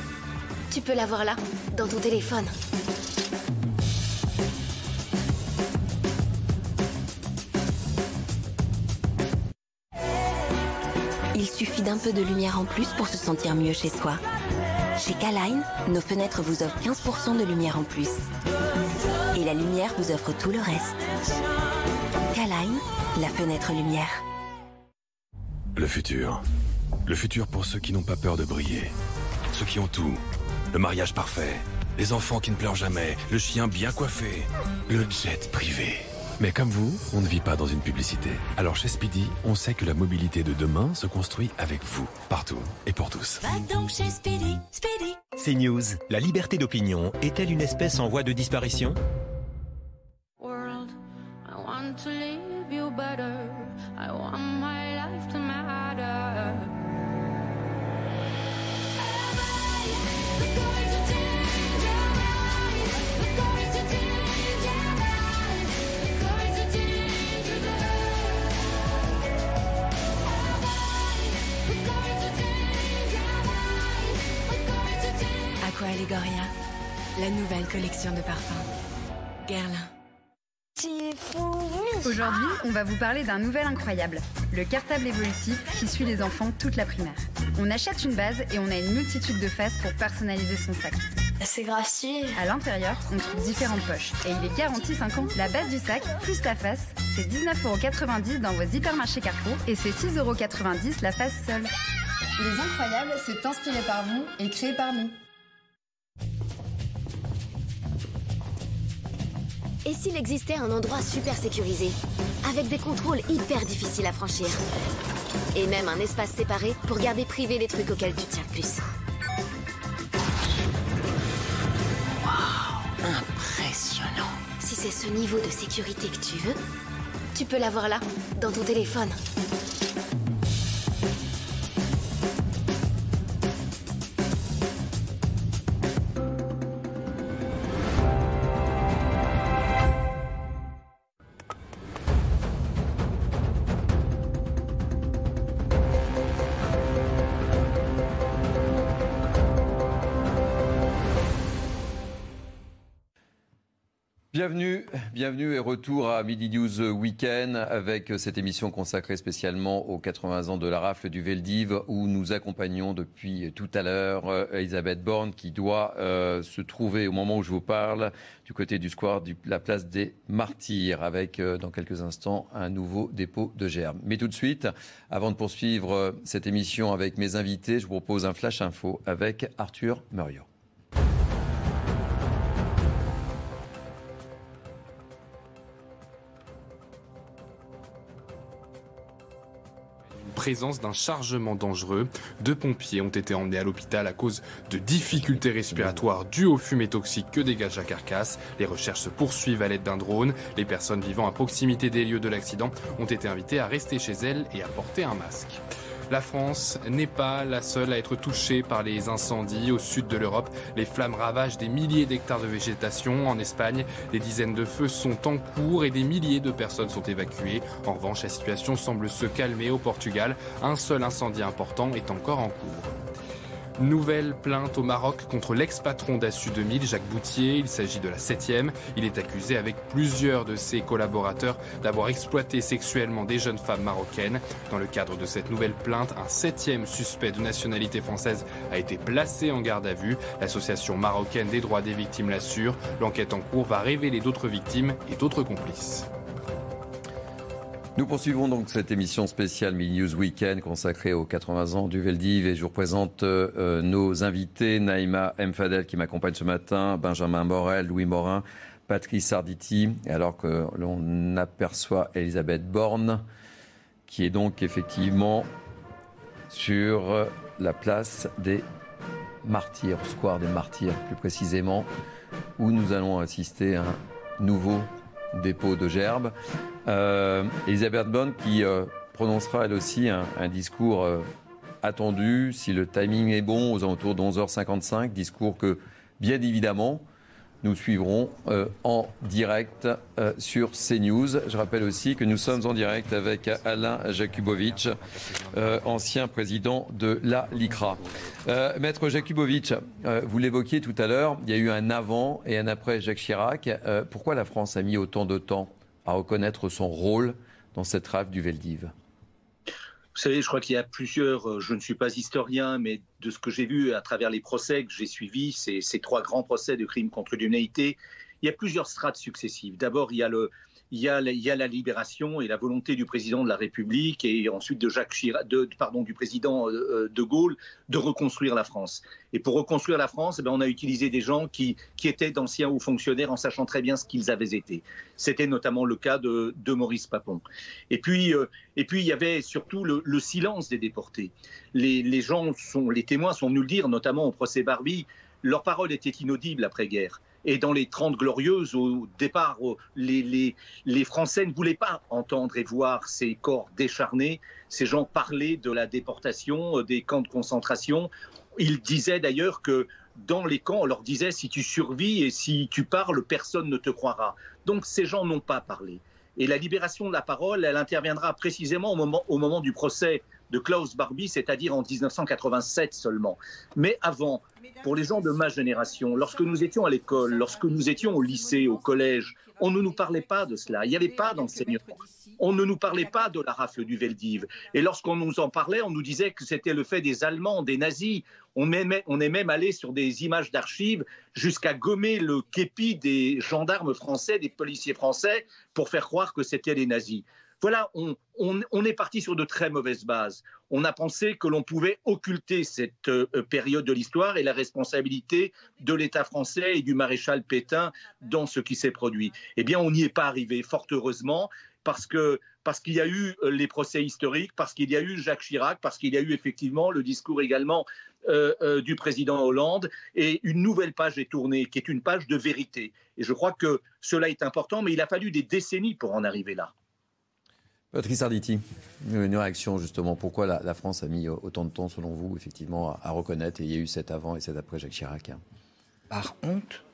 tu peux l'avoir là, dans ton téléphone. Il suffit d'un peu de lumière en plus pour se sentir mieux chez soi. Chez Kaline, nos fenêtres vous offrent 15% de lumière en plus. Et la lumière vous offre tout le reste. Kaline, la fenêtre lumière. Le futur. Le futur pour ceux qui n'ont pas peur de briller. Ceux qui ont tout. Le mariage parfait. Les enfants qui ne pleurent jamais. Le chien bien coiffé. Le jet privé. Mais comme vous, on ne vit pas dans une publicité. Alors chez Speedy, on sait que la mobilité de demain se construit avec vous, partout et pour tous. donc chez Speedy, Speedy. C'est News. La liberté d'opinion est-elle une espèce en voie de disparition? Gregoria, la nouvelle collection de parfums. Guerlain. Aujourd'hui, on va vous parler d'un nouvel incroyable, le cartable évolutif qui suit les enfants toute la primaire. On achète une base et on a une multitude de faces pour personnaliser son sac. C'est grave À l'intérieur, on trouve différentes poches et il est garanti 5 ans. La base du sac, plus la face, c'est 19,90€ dans vos hypermarchés Carrefour et c'est 6,90€ la face seule. Les Incroyables, c'est inspiré par vous et créé par nous. Et s'il existait un endroit super sécurisé, avec des contrôles hyper difficiles à franchir, et même un espace séparé pour garder privé les trucs auxquels tu tiens le plus. Wow, impressionnant. Si c'est ce niveau de sécurité que tu veux, tu peux l'avoir là, dans ton téléphone. Bienvenue, bienvenue et retour à Midi News Weekend avec cette émission consacrée spécialement aux 80 ans de la rafle du Veldiv où nous accompagnons depuis tout à l'heure euh, Elisabeth Borne qui doit euh, se trouver au moment où je vous parle du côté du square de la place des Martyrs avec euh, dans quelques instants un nouveau dépôt de germes. Mais tout de suite, avant de poursuivre cette émission avec mes invités, je vous propose un flash info avec Arthur Muriot. Présence d'un chargement dangereux. Deux pompiers ont été emmenés à l'hôpital à cause de difficultés respiratoires dues aux fumées toxiques que dégage la carcasse. Les recherches se poursuivent à l'aide d'un drone. Les personnes vivant à proximité des lieux de l'accident ont été invitées à rester chez elles et à porter un masque. La France n'est pas la seule à être touchée par les incendies. Au sud de l'Europe, les flammes ravagent des milliers d'hectares de végétation. En Espagne, des dizaines de feux sont en cours et des milliers de personnes sont évacuées. En revanche, la situation semble se calmer au Portugal. Un seul incendie important est encore en cours. Nouvelle plainte au Maroc contre l'ex-patron d'Assu 2000, Jacques Boutier. Il s'agit de la septième. Il est accusé avec plusieurs de ses collaborateurs d'avoir exploité sexuellement des jeunes femmes marocaines. Dans le cadre de cette nouvelle plainte, un septième suspect de nationalité française a été placé en garde à vue. L'association marocaine des droits des victimes l'assure. L'enquête en cours va révéler d'autres victimes et d'autres complices. Nous poursuivons donc cette émission spéciale Mini News Weekend consacrée aux 80 ans du Veldiv et je vous présente euh, nos invités, Naïma Mfadel qui m'accompagne ce matin, Benjamin Morel, Louis Morin, Patrice Arditi, alors que l'on aperçoit Elisabeth Borne qui est donc effectivement sur la place des martyrs, square des martyrs plus précisément, où nous allons assister à un nouveau dépôt de gerbes. Euh, Elisabeth Borne qui euh, prononcera elle aussi un, discours euh, attendu, si le timing est bon, aux alentours de 11h55, discours que bien évidemment nous suivrons en direct sur CNews. Je rappelle aussi que nous sommes en direct avec Alain Jakubovic, ancien président de la LICRA. Maître Jakubovic, vous l'évoquiez tout à l'heure, il y a eu un avant et un après Jacques Chirac. pourquoi la France a mis autant de temps à reconnaître son rôle dans cette rafle du Veldiv? Savez, je crois qu'il y a plusieurs, euh, je ne suis pas historien, mais de ce que j'ai vu à travers les procès que j'ai suivis, ces, ces, trois grands procès de crimes contre l'humanité, il y a plusieurs strates successives. D'abord, il y a le, il y, a, la libération et la volonté du président de la République et ensuite de Jacques Chirac, de, pardon, du président euh, de Gaulle de reconstruire la France. Et pour reconstruire la France, eh bien, on a utilisé des gens qui, qui étaient d'anciens hauts fonctionnaires en sachant très bien ce qu'ils avaient été. C'était notamment le cas de, de Maurice Papon. Et puis, euh, et puis, il y avait surtout le, le silence des déportés. Les, les, gens sont, les témoins sont venus le dire, notamment au procès Barbie, leur parole était inaudible après-guerre. Et dans les Trente Glorieuses, au départ, les, Français ne voulaient pas entendre et voir ces corps décharnés. Ces gens parlaient de la déportation, euh, des camps de concentration. Ils disaient d'ailleurs que dans les camps, on leur disait si tu survis et si tu parles, personne ne te croira. Donc ces gens n'ont pas parlé. Et la libération de la parole, elle interviendra précisément au moment du procès de Klaus Barbie, c'est-à-dire en 1987 seulement. Mais avant, pour les gens de ma génération, lorsque nous étions à l'école, lorsque nous étions au lycée, au collège, on ne nous parlait pas de cela. Il n'y avait pas d'enseignement. On ne nous parlait pas de la rafle du Veldiv. Et lorsqu'on nous en parlait, on nous disait que c'était le fait des Allemands, des nazis. On, on est même allé sur des images d'archives jusqu'à gommer le képi des gendarmes français, des policiers français, pour faire croire que c'était les nazis. Voilà, on, est parti sur de très mauvaises bases. On a pensé que l'on pouvait occulter cette euh, période de l'histoire et la responsabilité de l'État français et du maréchal Pétain dans ce qui s'est produit. Eh bien, on n'y est pas arrivé, fort heureusement, parce qu'il y a eu euh, les procès historiques, parce qu'il y a eu Jacques Chirac, parce qu'il y a eu effectivement le discours également euh, du président Hollande, et une nouvelle page est tournée, qui est une page de vérité. Et je crois que cela est important, mais il a fallu des décennies pour en arriver là. Patrice Arditi, une réaction justement. Pourquoi la, France a mis autant de temps, selon vous, effectivement, à, reconnaître Et il y a eu cet avant et cet après Jacques Chirac. Par honte.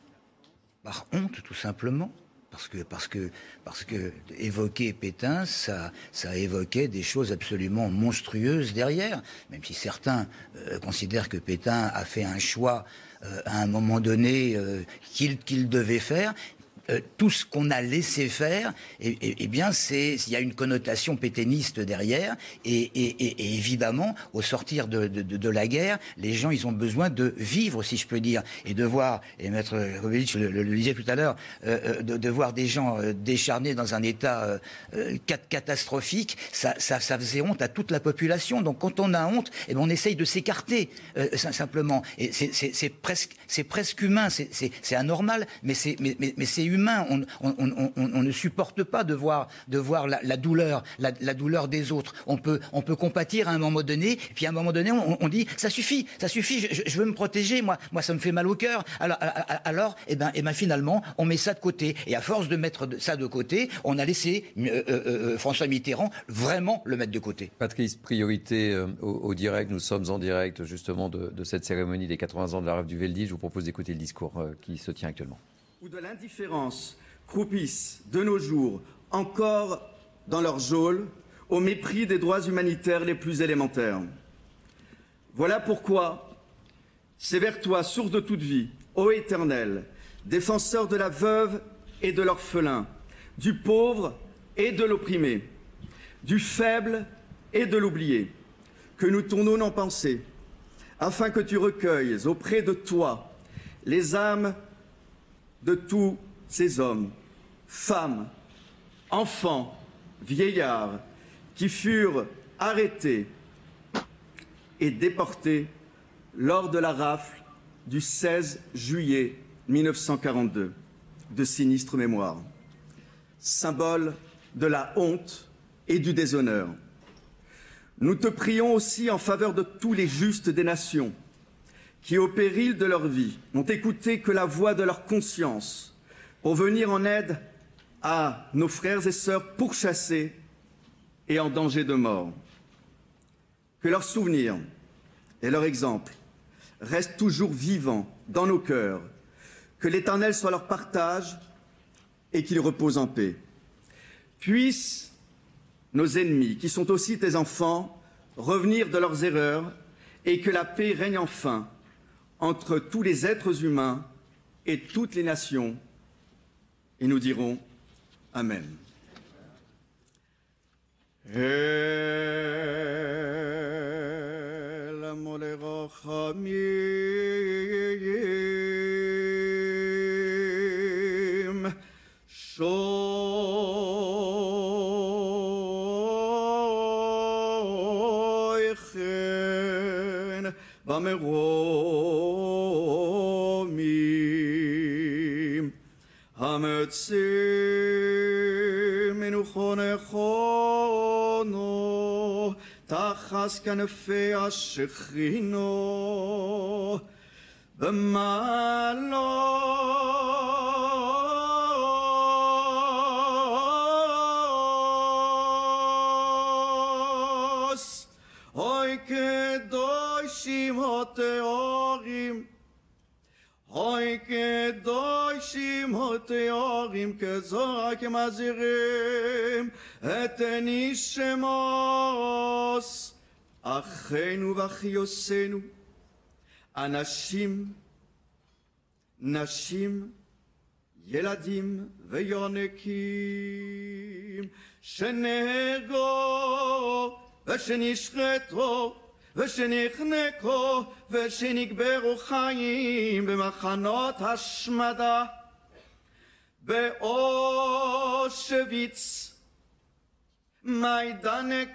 Par honte, tout simplement. Parce que, parce que, parce que évoquer Pétain, ça, ça évoquait des choses absolument monstrueuses derrière. Même si certains euh, considèrent que Pétain a fait un choix euh, à un moment donné euh, qu'il devait faire. Euh, tout ce qu'on a laissé faire, eh, eh, eh bien, c'est il y a une connotation pétainiste derrière, et, évidemment, au sortir de, la guerre, les gens, ils ont besoin de vivre, si je peux dire, et de voir, et Maître Kovitch le, le, disait tout à l'heure, euh, euh, de, voir des gens décharnés dans un état catastrophique, ça, faisait honte à toute la population. Donc, quand on a honte, eh bien, on essaye de s'écarter simplement. Et c'est presque, presque humain, c'est anormal, mais c'est mais, mais, mais c'est humain. On, ne supporte pas de voir, de voir la, douleur, la, douleur des autres. On peut, on peut compatir à un moment donné, puis à un moment donné, on, dit ça suffit, ça suffit. Je, veux me protéger. Moi, moi, ça me fait mal au cœur. Alors, alors, eh ben, eh ben, finalement, on met ça de côté. Et à force de mettre ça de côté, on a laissé euh, euh, euh, François Mitterrand vraiment le mettre de côté. Patrice, priorité au, direct. Nous sommes en direct justement de, cette cérémonie des 80 ans de la rêve du Veldi. Je vous propose d'écouter le discours qui se tient actuellement ou de l'indifférence croupissent de nos jours encore dans leur geôle au mépris des droits humanitaires les plus élémentaires. Voilà pourquoi c'est vers toi, source de toute vie, ô Éternel, défenseur de la veuve et de l'orphelin, du pauvre et de l'opprimé, du faible et de l'oublié, que nous tournons nos pensées, afin que tu recueilles auprès de toi les âmes de tous ces hommes, femmes, enfants, vieillards qui furent arrêtés et déportés lors de la rafle du 16 juillet 1942 de sinistre mémoire, symbole de la honte et du déshonneur. Nous te prions aussi en faveur de tous les justes des nations qui, au péril de leur vie, n'ont écouté que la voix de leur conscience pour venir en aide à nos frères et sœurs pourchassés et en danger de mort. Que leurs souvenirs et leur exemple restent toujours vivants dans nos cœurs, que l'Éternel soit leur partage et qu'ils reposent en paix. Puissent nos ennemis, qui sont aussi tes enfants, revenir de leurs erreurs et que la paix règne enfin entre tous les êtres humains et toutes les nations. Et nous dirons Amen. מרומים המציר מנוחו נכונו תחס כנפי השכינו במעלות הטהורים. הוי קדושים הטהורים כזרק מזהירים את נשמוס אחינו ואחיוסינו אנשים, נשים, ילדים ויונקים שנהרגו ושנשחטו ושנחנקו ושנקברו חיים במחנות השמדה. באושוויץ, מיידנק,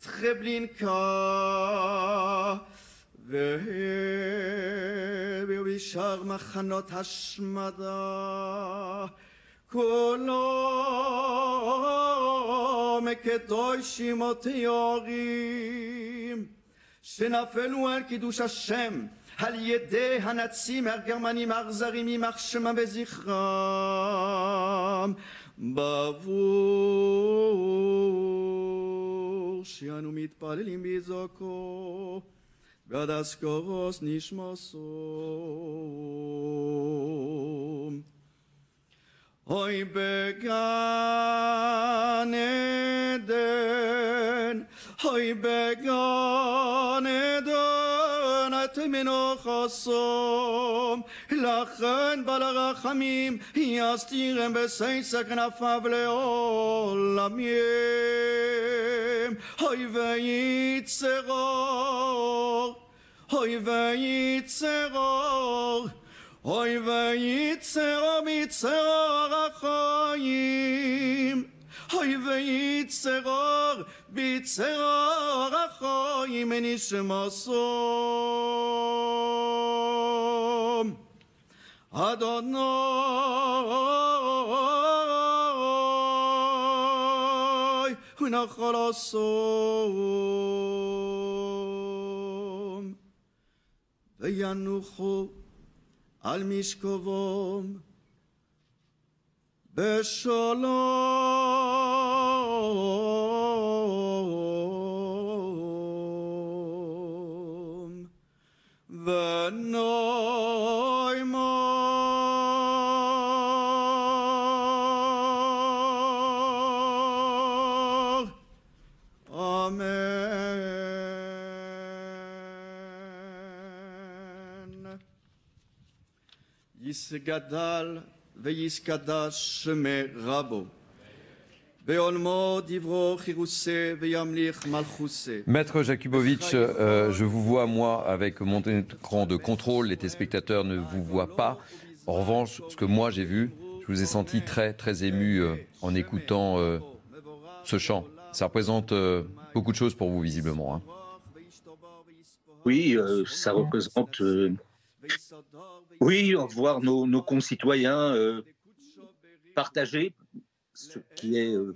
טרבלינקה ובשאר מחנות השמדה. כולו מקדושים וטהורים שנפלו על קידוש השם על ידי הנאצים הגרמנים האכזרים יימח שמם וזכרם. בעבור שאנו מתפללים בזעקו ועד אזכרוס נשמסו אוי בגן עדן אוי בגן עדן את מנוחסום לכן בעל הרחמים יסתירם בסייסה כנפיו לעולמים אוי וייצרור אוי וייצרור אוי וייצרור מצרור החיים אוי וייצרור בצרור החיים נשמסום. אדוני ונחל הסום וינוחו על משכבום בשלום ונאמר Maître Jakubowicz, euh, je vous vois, moi, avec mon écran de contrôle. Les téléspectateurs ne vous voient pas. En revanche, ce que moi j'ai vu, je vous ai senti très, très ému euh, en écoutant euh, ce chant. Ça représente beaucoup de choses pour vous, visiblement. Hein. Oui, ça représente oui, voir nos, concitoyens euh, partager ce qui est euh,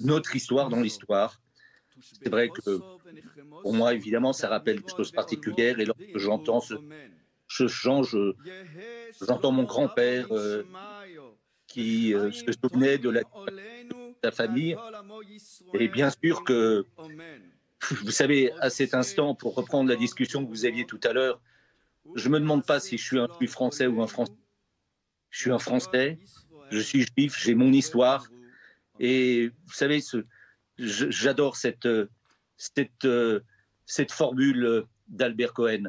notre histoire dans l'histoire. C'est vrai que pour moi, évidemment, ça rappelle des choses particulières. Et lorsque j'entends ce, ce chant, je- j'entends mon grand-père euh, qui se souvenait de la, de sa famille. Et bien sûr que, vous savez, à cet instant, pour reprendre la discussion que vous aviez tout à l'heure, je ne me demande pas si je suis un juif français ou un français. Je suis un français, je suis juif, j'ai mon histoire. Et vous savez, j'adore cette, euh, cette, euh, cette formule euh, d'Albert Cohen.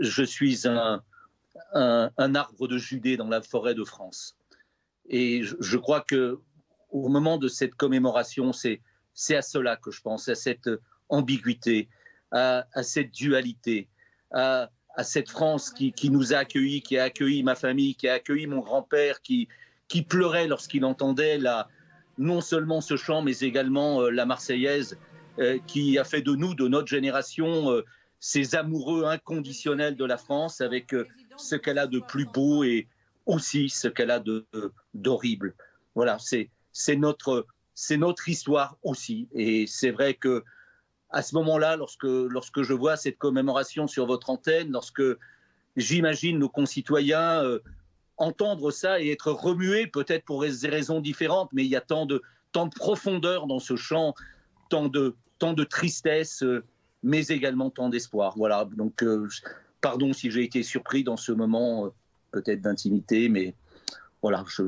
Je suis un, un, arbre de Judée dans la forêt de France. Et je, je crois que au moment de cette commémoration, c'est c'est à cela que je pense, à cette ambiguïté, à, à cette dualité, à, à cette France qui, qui nous a accueillis, qui a accueilli ma famille, qui a accueilli mon grand-père, qui, qui pleurait lorsqu'il entendait la, non seulement ce chant, mais également euh, la Marseillaise, euh, qui a fait de nous, de notre génération, euh, ces amoureux inconditionnels de la France, avec ce qu'elle a de plus beau et aussi ce qu'elle a d'horrible. Voilà, c'est notre notre histoire aussi, et c'est vrai que à ce moment-là, lorsque lorsque je vois cette commémoration sur votre antenne, lorsque j'imagine nos concitoyens euh, entendre ça et être remués, peut-être pour des raisons différentes, mais il y a tant de, tant de profondeur dans ce chant, tant de, tant de tristesse, euh, mais également tant d'espoir. Voilà, donc euh, pardon si j'ai été surpris dans ce moment, peut-être d'intimité, mais voilà, je,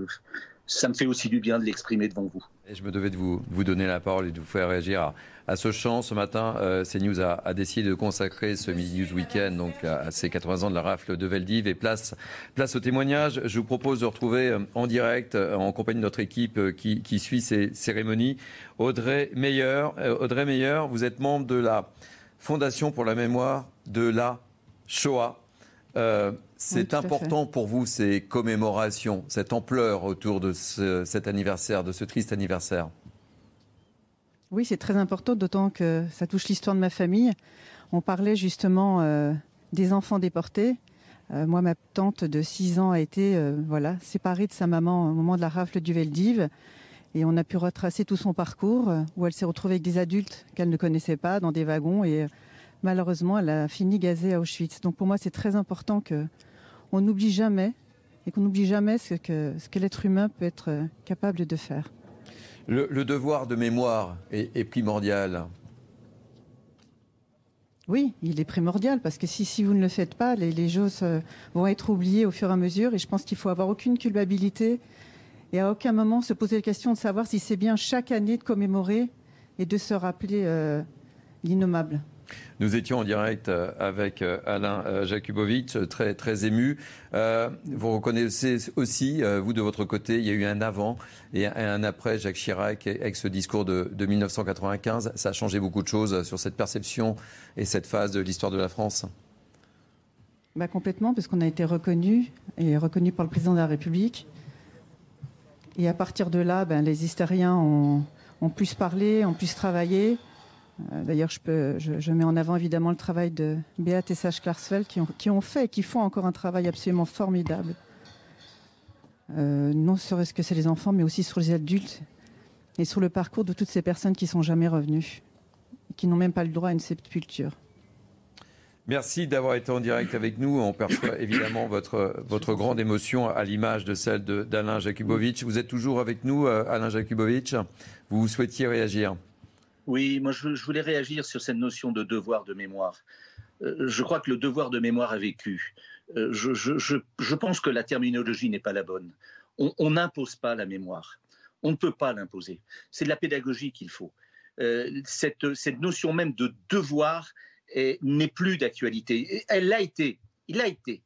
ça me fait aussi du bien de l'exprimer devant vous. Je me devais de vous, donner la parole et de vous faire réagir à, ce chant. Ce matin, euh, CNews a, décidé de consacrer ce Midi News Weekend donc à, à, ces 80 ans de la rafle de Veldiv et place, au témoignage. Je vous propose de retrouver euh, en direct, euh, en compagnie de notre équipe qui, suit ces cérémonies, Audrey Meyer. Audrey Meyer, vous êtes membre de la Fondation pour la mémoire de la Shoah. C'est oui, important pour vous ces commémorations, cette ampleur autour de ce, cet anniversaire, de ce triste anniversaire? Oui, c'est très important, d'autant que ça touche l'histoire de ma famille. On parlait justement euh, des enfants déportés. Euh, moi, ma tante de 6 ans a été euh, voilà, séparée de sa maman au moment de la rafle du Veldiv. Et on a pu retracer tout son parcours, où elle s'est retrouvée avec des adultes qu'elle ne connaissait pas, dans des wagons. Et malheureusement, elle a fini gazée à Auschwitz. Donc pour moi, c'est très important que on n'oublie jamais et qu'on n'oublie jamais ce que, ce que l'être humain peut être capable de faire. Le, le devoir de mémoire est, est, primordial. Oui, il est primordial parce que si, si vous ne le faites pas, les, les choses vont être oubliées au fur et à mesure. Et je pense qu'il faut avoir aucune culpabilité et à aucun moment se poser la question de savoir si c'est bien chaque année de commémorer et de se rappeler euh, l'innommable. Nous étions en direct avec Alain Jakubowicz, très, très ému. Euh, vous reconnaissez aussi, vous de votre côté, il y a eu un avant et un après Jacques Chirac avec ce discours de, de 1995. Ça a changé beaucoup de choses sur cette perception et cette phase de l'histoire de la France bah Complètement, parce qu'on a été reconnu et reconnu par le président de la République. Et à partir de là, ben, les hystériens ont, ont plus parlé, ont plus travaillé. D'ailleurs, je, mets en avant évidemment le travail de Béat et Sage Klarsfeld qui ont, fait et qui font encore un travail absolument formidable. Euh, non serait-ce que c'est les enfants, mais aussi sur les adultes et sur le parcours de toutes ces personnes qui sont jamais revenues, qui n'ont même pas le droit à une sépulture. Merci d'avoir été en direct avec nous. On perçoit évidemment votre, votre grande émotion à l'image de celle d'Alain Jakubowicz. Vous êtes toujours avec nous, Alain Jakubowicz. Vous souhaitiez réagir oui, moi je, voulais réagir sur cette notion de devoir de mémoire. Euh, je crois que le devoir de mémoire a vécu. Euh, je, pense que la terminologie n'est pas la bonne. On n'impose pas la mémoire. On ne peut pas l'imposer. C'est de la pédagogie qu'il faut. Euh, cette, notion même de devoir n'est plus d'actualité. Elle l'a été. Il l'a été.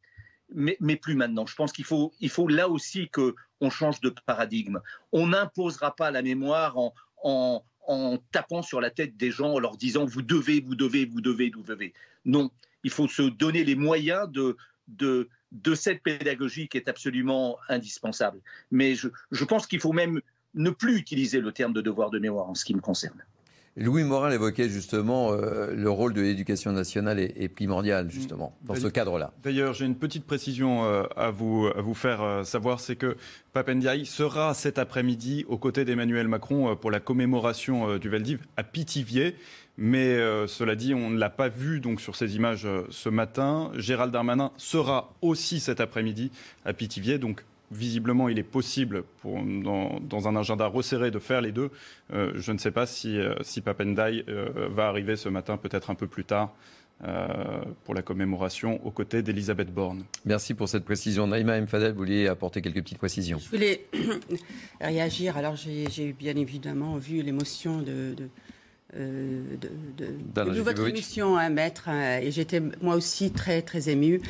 Mais, plus maintenant. Je pense qu'il faut, il faut là aussi qu'on change de paradigme. On n'imposera pas la mémoire en, en tapant sur la tête des gens, en leur disant vous devez, vous devez, vous devez, vous devez. Non, il faut se donner les moyens de, de, de cette pédagogie qui est absolument indispensable. Mais je, je pense qu'il faut même ne plus utiliser le terme de devoir de mémoire en ce qui me concerne. Louis Morin évoquait justement euh, le rôle de l'éducation nationale est, est, primordial justement dans ce cadre-là. D'ailleurs, j'ai une petite précision euh, à, vous, à vous faire euh, savoir, c'est que Papendiaï sera cet après-midi aux côtés d'Emmanuel Macron pour la commémoration du Veldiv à Pithiviers. Mais euh, cela dit, on ne l'a pas vu donc sur ces images ce matin. Gérald Darmanin sera aussi cet après-midi à Pithiviers, donc visiblement, il est possible, pour, dans, dans, un agenda resserré, de faire les deux. Euh, je ne sais pas si, euh, si Papendai euh, va arriver ce matin, peut-être un peu plus tard, pour la commémoration aux côtés d'Elisabeth Borne. Merci pour cette précision. Naïma Mfadel, vous vouliez apporter quelques petites précisions. Je voulais réagir. Alors, j'ai bien évidemment vu l'émotion de, de euh, de, de, de votre émission, un maître, hein, et j'étais moi aussi très très émue.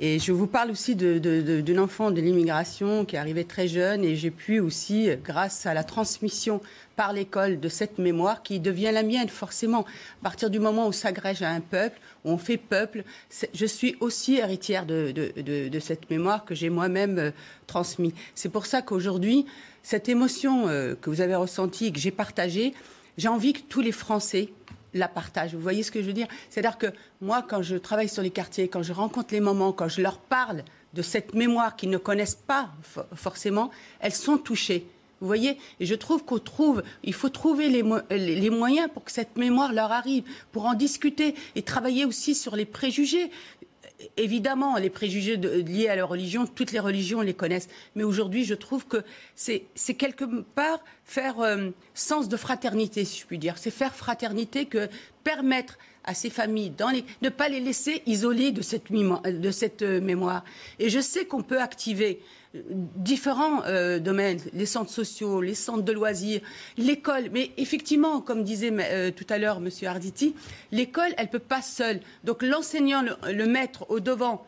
Et je vous parle aussi d'une enfant de l'immigration qui est arrivée très jeune, et j'ai pu aussi, grâce à la transmission par l'école de cette mémoire qui devient la mienne forcément. À partir du moment où s'agrège à un peuple, où on fait peuple, je suis aussi héritière de, cette mémoire que j'ai moi-même euh, transmise. C'est pour ça qu'aujourd'hui, cette émotion euh, que vous avez ressentie, que j'ai partagée, j'ai envie que tous les Français la partagent. Vous voyez ce que je veux dire? C'est-à-dire que moi, quand je travaille sur les quartiers, quand je rencontre les mamans, quand je leur parle de cette mémoire qu'ils ne connaissent pas forcément, elles sont touchées. Vous voyez? Et je trouve qu'on trouve, il faut trouver les, moyens pour que cette mémoire leur arrive, pour en discuter et travailler aussi sur les préjugés évidemment, les préjugés liés à la religion, toutes les religions les connaissent. Mais aujourd'hui, je trouve que c'est quelque part faire euh, sens de fraternité, si je puis dire. C'est faire fraternité que permettre à ces familles, ne pas les laisser isolées de cette, cette euh, mémoire. Et je sais qu'on peut activer euh, différents euh, domaines, les centres sociaux, les centres de loisirs, l'école. Mais effectivement, comme disait tout à l'heure M. Arditi, l'école, elle ne peut pas seule. Donc l'enseignant, le, le maître au devant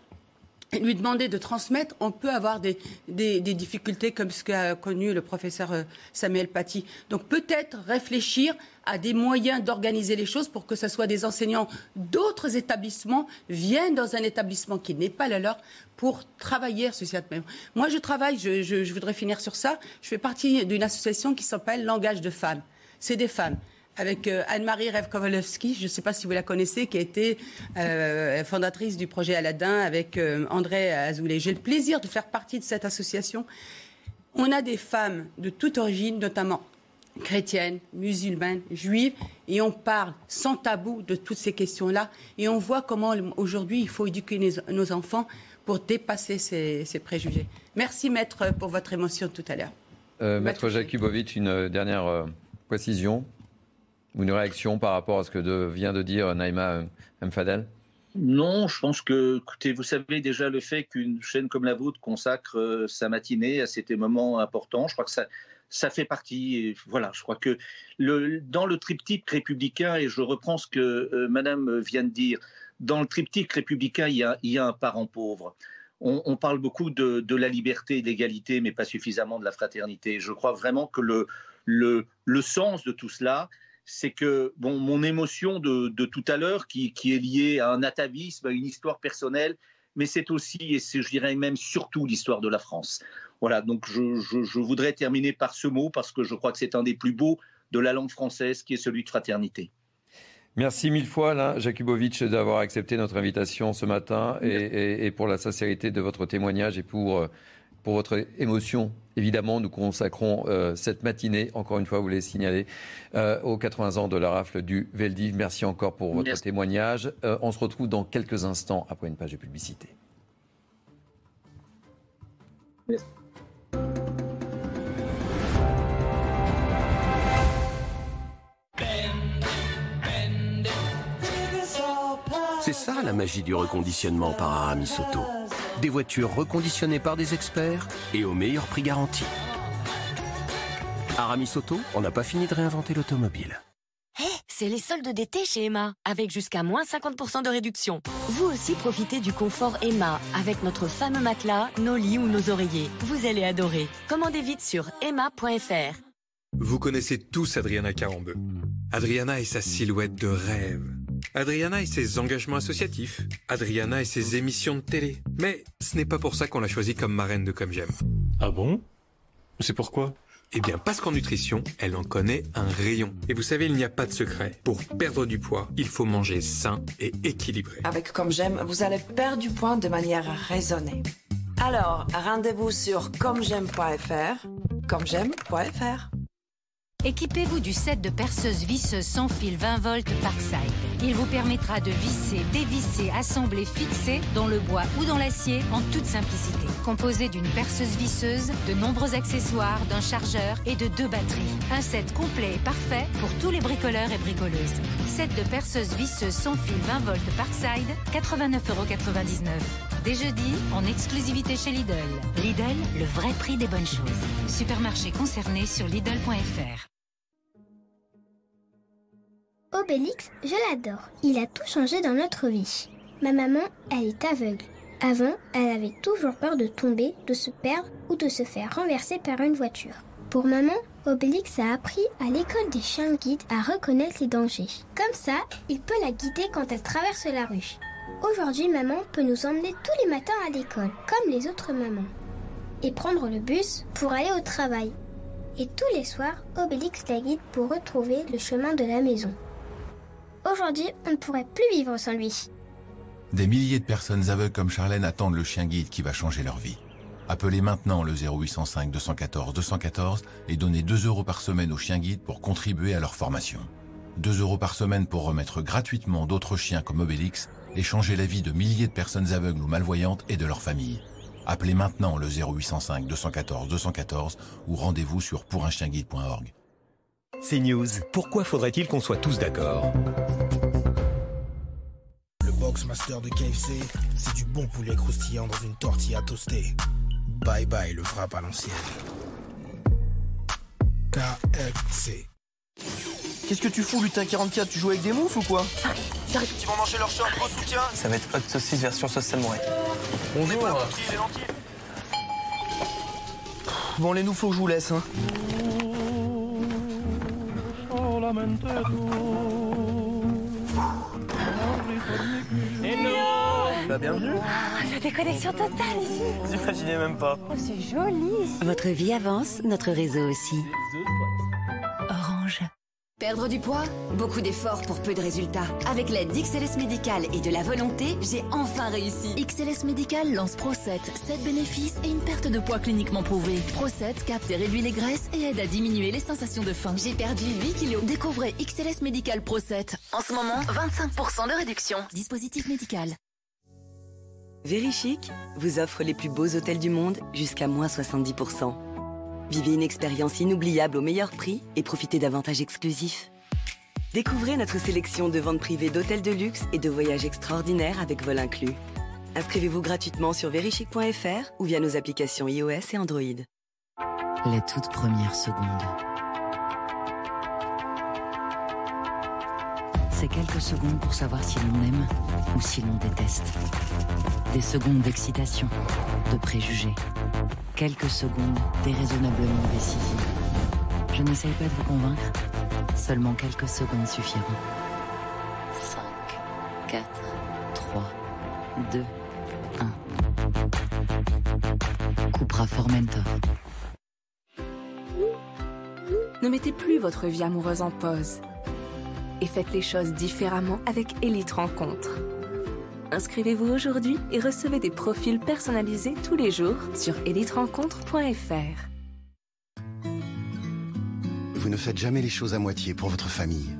lui demander de transmettre, on peut avoir des, des, des difficultés comme ce qu'a connu le professeur euh, Samuel Paty. Donc peut-être réfléchir à des moyens d'organiser les choses pour que ce soit des enseignants d'autres établissements viennent dans un établissement qui n'est pas le leur pour travailler sur cette. Moi, je travaille, je, je, je voudrais finir sur ça. Je fais partie d'une association qui s'appelle Langage de femmes. C'est des femmes avec euh, Anne-Marie Revkovalowski, je ne sais pas si vous la connaissez, qui a été euh, fondatrice du projet Aladdin avec euh, André Azoulay. J'ai le plaisir de faire partie de cette association. On a des femmes de toute origine, notamment chrétiennes, musulmanes, juives, et on parle sans tabou de toutes ces questions-là. Et on voit comment aujourd'hui il faut éduquer nos, enfants pour dépasser ces, préjugés. Merci, maître, pour votre émotion tout à l'heure. maître Jakubovic, une dernière précision une réaction par rapport à ce que vient de dire Naïma Mfadel? Non, je pense que, écoutez, vous savez déjà le fait qu'une chaîne comme la vôtre consacre euh, sa matinée à ces moments importants. Je crois que ça, ça fait partie. voilà, je crois que dans le triptyque républicain, et je reprends ce que euh, Madame vient de dire, dans le triptyque républicain, il y a, un parent pauvre. On, parle beaucoup de, la liberté et de l'égalité, mais pas suffisamment de la fraternité. Je crois vraiment que le sens de tout cela, c'est que bon, mon émotion de, tout à l'heure, qui, est liée à un atavisme, à une histoire personnelle, mais c'est aussi, et je dirais même surtout, l'histoire de la France. Voilà, donc je, voudrais terminer par ce mot, parce que je crois que c'est un des plus beaux de la langue française, qui est celui de fraternité. Merci mille fois, Alain Jakubovic, d'avoir accepté notre invitation ce matin et, et, pour la sincérité de votre témoignage et pour euh, pour votre émotion. Évidemment, nous consacrons euh, cette matinée, encore une fois, vous l'avez signalé, euh, aux 80 ans de la rafle du Veldiv. Merci encore pour votre témoignage. Euh, on se retrouve dans quelques instants après une page de publicité. C'est ça la magie du reconditionnement par Aramis Auto. Des voitures reconditionnées par des experts et au meilleur prix garanti. Aramis Auto, on n'a pas fini de réinventer l'automobile. Hé, c'est les soldes d'été chez Emma, avec jusqu'à moins 50% de réduction. Vous aussi profitez du confort Emma, avec notre fameux matelas, nos lits ou nos oreillers. Vous allez adorer. Commandez vite sur emma.fr. Vous connaissez tous Adriana Carambeu. Adriana et sa silhouette de rêve. Adriana et ses engagements associatifs. Adriana et ses émissions de télé. Mais ce n'est pas pour ça qu'on l'a choisie comme marraine de Comme J'aime. Ah bon? C'est pourquoi? Eh bien, parce qu'en nutrition, elle en connaît un rayon. Et vous savez, il n'y a pas de secret. Pour perdre du poids, il faut manger sain et équilibré. Avec Comme J'aime, vous allez perdre du poids de manière raisonnée. Alors, rendez-vous sur commej'aime.fr, commej'aime.fr. Équipez-vous du set de perceuse visseuse sans fil 20 volts Parkside. Il vous permettra de visser, dévisser, assembler, fixer dans le bois ou dans l'acier en toute simplicité. Composé d'une perceuse visseuse, de nombreux accessoires, d'un chargeur et de deux batteries. Un set complet et parfait pour tous les bricoleurs et bricoleuses. Set de perceuse visseuse sans fil 20 volts Parkside, 89,99€. Dès jeudi, en exclusivité chez Lidl. Lidl, le vrai prix des bonnes choses. Supermarché concerné sur Lidl.fr. Obélix, je l'adore. Il a tout changé dans notre vie. Ma maman, elle est aveugle. Avant, elle avait toujours peur de tomber, de se perdre ou de se faire renverser par une voiture. Pour maman, Obélix a appris à l'école des chiens guides à reconnaître les dangers. Comme ça, il peut la guider quand elle traverse la rue. Aujourd'hui, maman peut nous emmener tous les matins à l'école, comme les autres mamans. Et prendre le bus pour aller au travail. Et tous les soirs, Obélix la guide pour retrouver le chemin de la maison. Aujourd'hui, on ne pourrait plus vivre sans lui. Des milliers de personnes aveugles comme Charlène attendent le chien guide qui va changer leur vie. Appelez maintenant le 0805 214 214 et donnez 2 euros par semaine aux chiens guides pour contribuer à leur formation. 2 euros par semaine pour remettre gratuitement d'autres chiens comme Obélix et changer la vie de milliers de personnes aveugles ou malvoyantes et de leurs familles. Appelez maintenant le 0805 214 214 ou rendez-vous sur pourunchienguide.org. C'est News. Pourquoi faudrait-il qu'on soit tous d'accord? Master de KFC, c'est du bon poulet croustillant dans une tortilla toastée. Bye bye le frappe à l'ancienne. KFC. Qu'est-ce que tu fous, lutin 44 Tu joues avec des moufs ou quoi? J'arrive. Ils vont manger leur short au soutien Ça va être hot saucisse version sauce samouraï. Bonjour. Les lentilles. Bon, les nous, faut que je vous laisse. Hein. Bah, bienvenue. La déconnexion totale ici. Vous imaginez même pas. Oh, c'est joli. Votre vie avance, notre réseau aussi. Perdre du poids Beaucoup d'efforts pour peu de résultats. Avec l'aide d'XLS Medical et de la volonté, j'ai enfin réussi. XLS Medical lance Pro7, 7 bénéfices et une perte de poids cliniquement prouvée. Pro7 capte et réduit les graisses et aide à diminuer les sensations de faim. J'ai perdu 8 kilos. Découvrez XLS Medical Pro7. En ce moment, 25% de réduction. Dispositif médical. Verichic vous offre les plus beaux hôtels du monde jusqu'à moins 70%. Vivez une expérience inoubliable au meilleur prix et profitez d'avantages exclusifs. Découvrez notre sélection de ventes privées d'hôtels de luxe et de voyages extraordinaires avec vol inclus. Inscrivez-vous gratuitement sur verichic.fr ou via nos applications iOS et Android. Les toutes premières secondes. C'est quelques secondes pour savoir si l'on aime ou si l'on déteste. Des secondes d'excitation, de préjugés. Quelques secondes déraisonnablement décisives. Je n'essaye pas de vous convaincre, seulement quelques secondes suffiront. 5, 4, 3, 2, 1. Cupra Formentor. Ne mettez plus votre vie amoureuse en pause. Et faites les choses différemment avec Elite Rencontre. Inscrivez-vous aujourd'hui et recevez des profils personnalisés tous les jours sur eliterencontre.fr. Vous ne faites jamais les choses à moitié pour votre famille.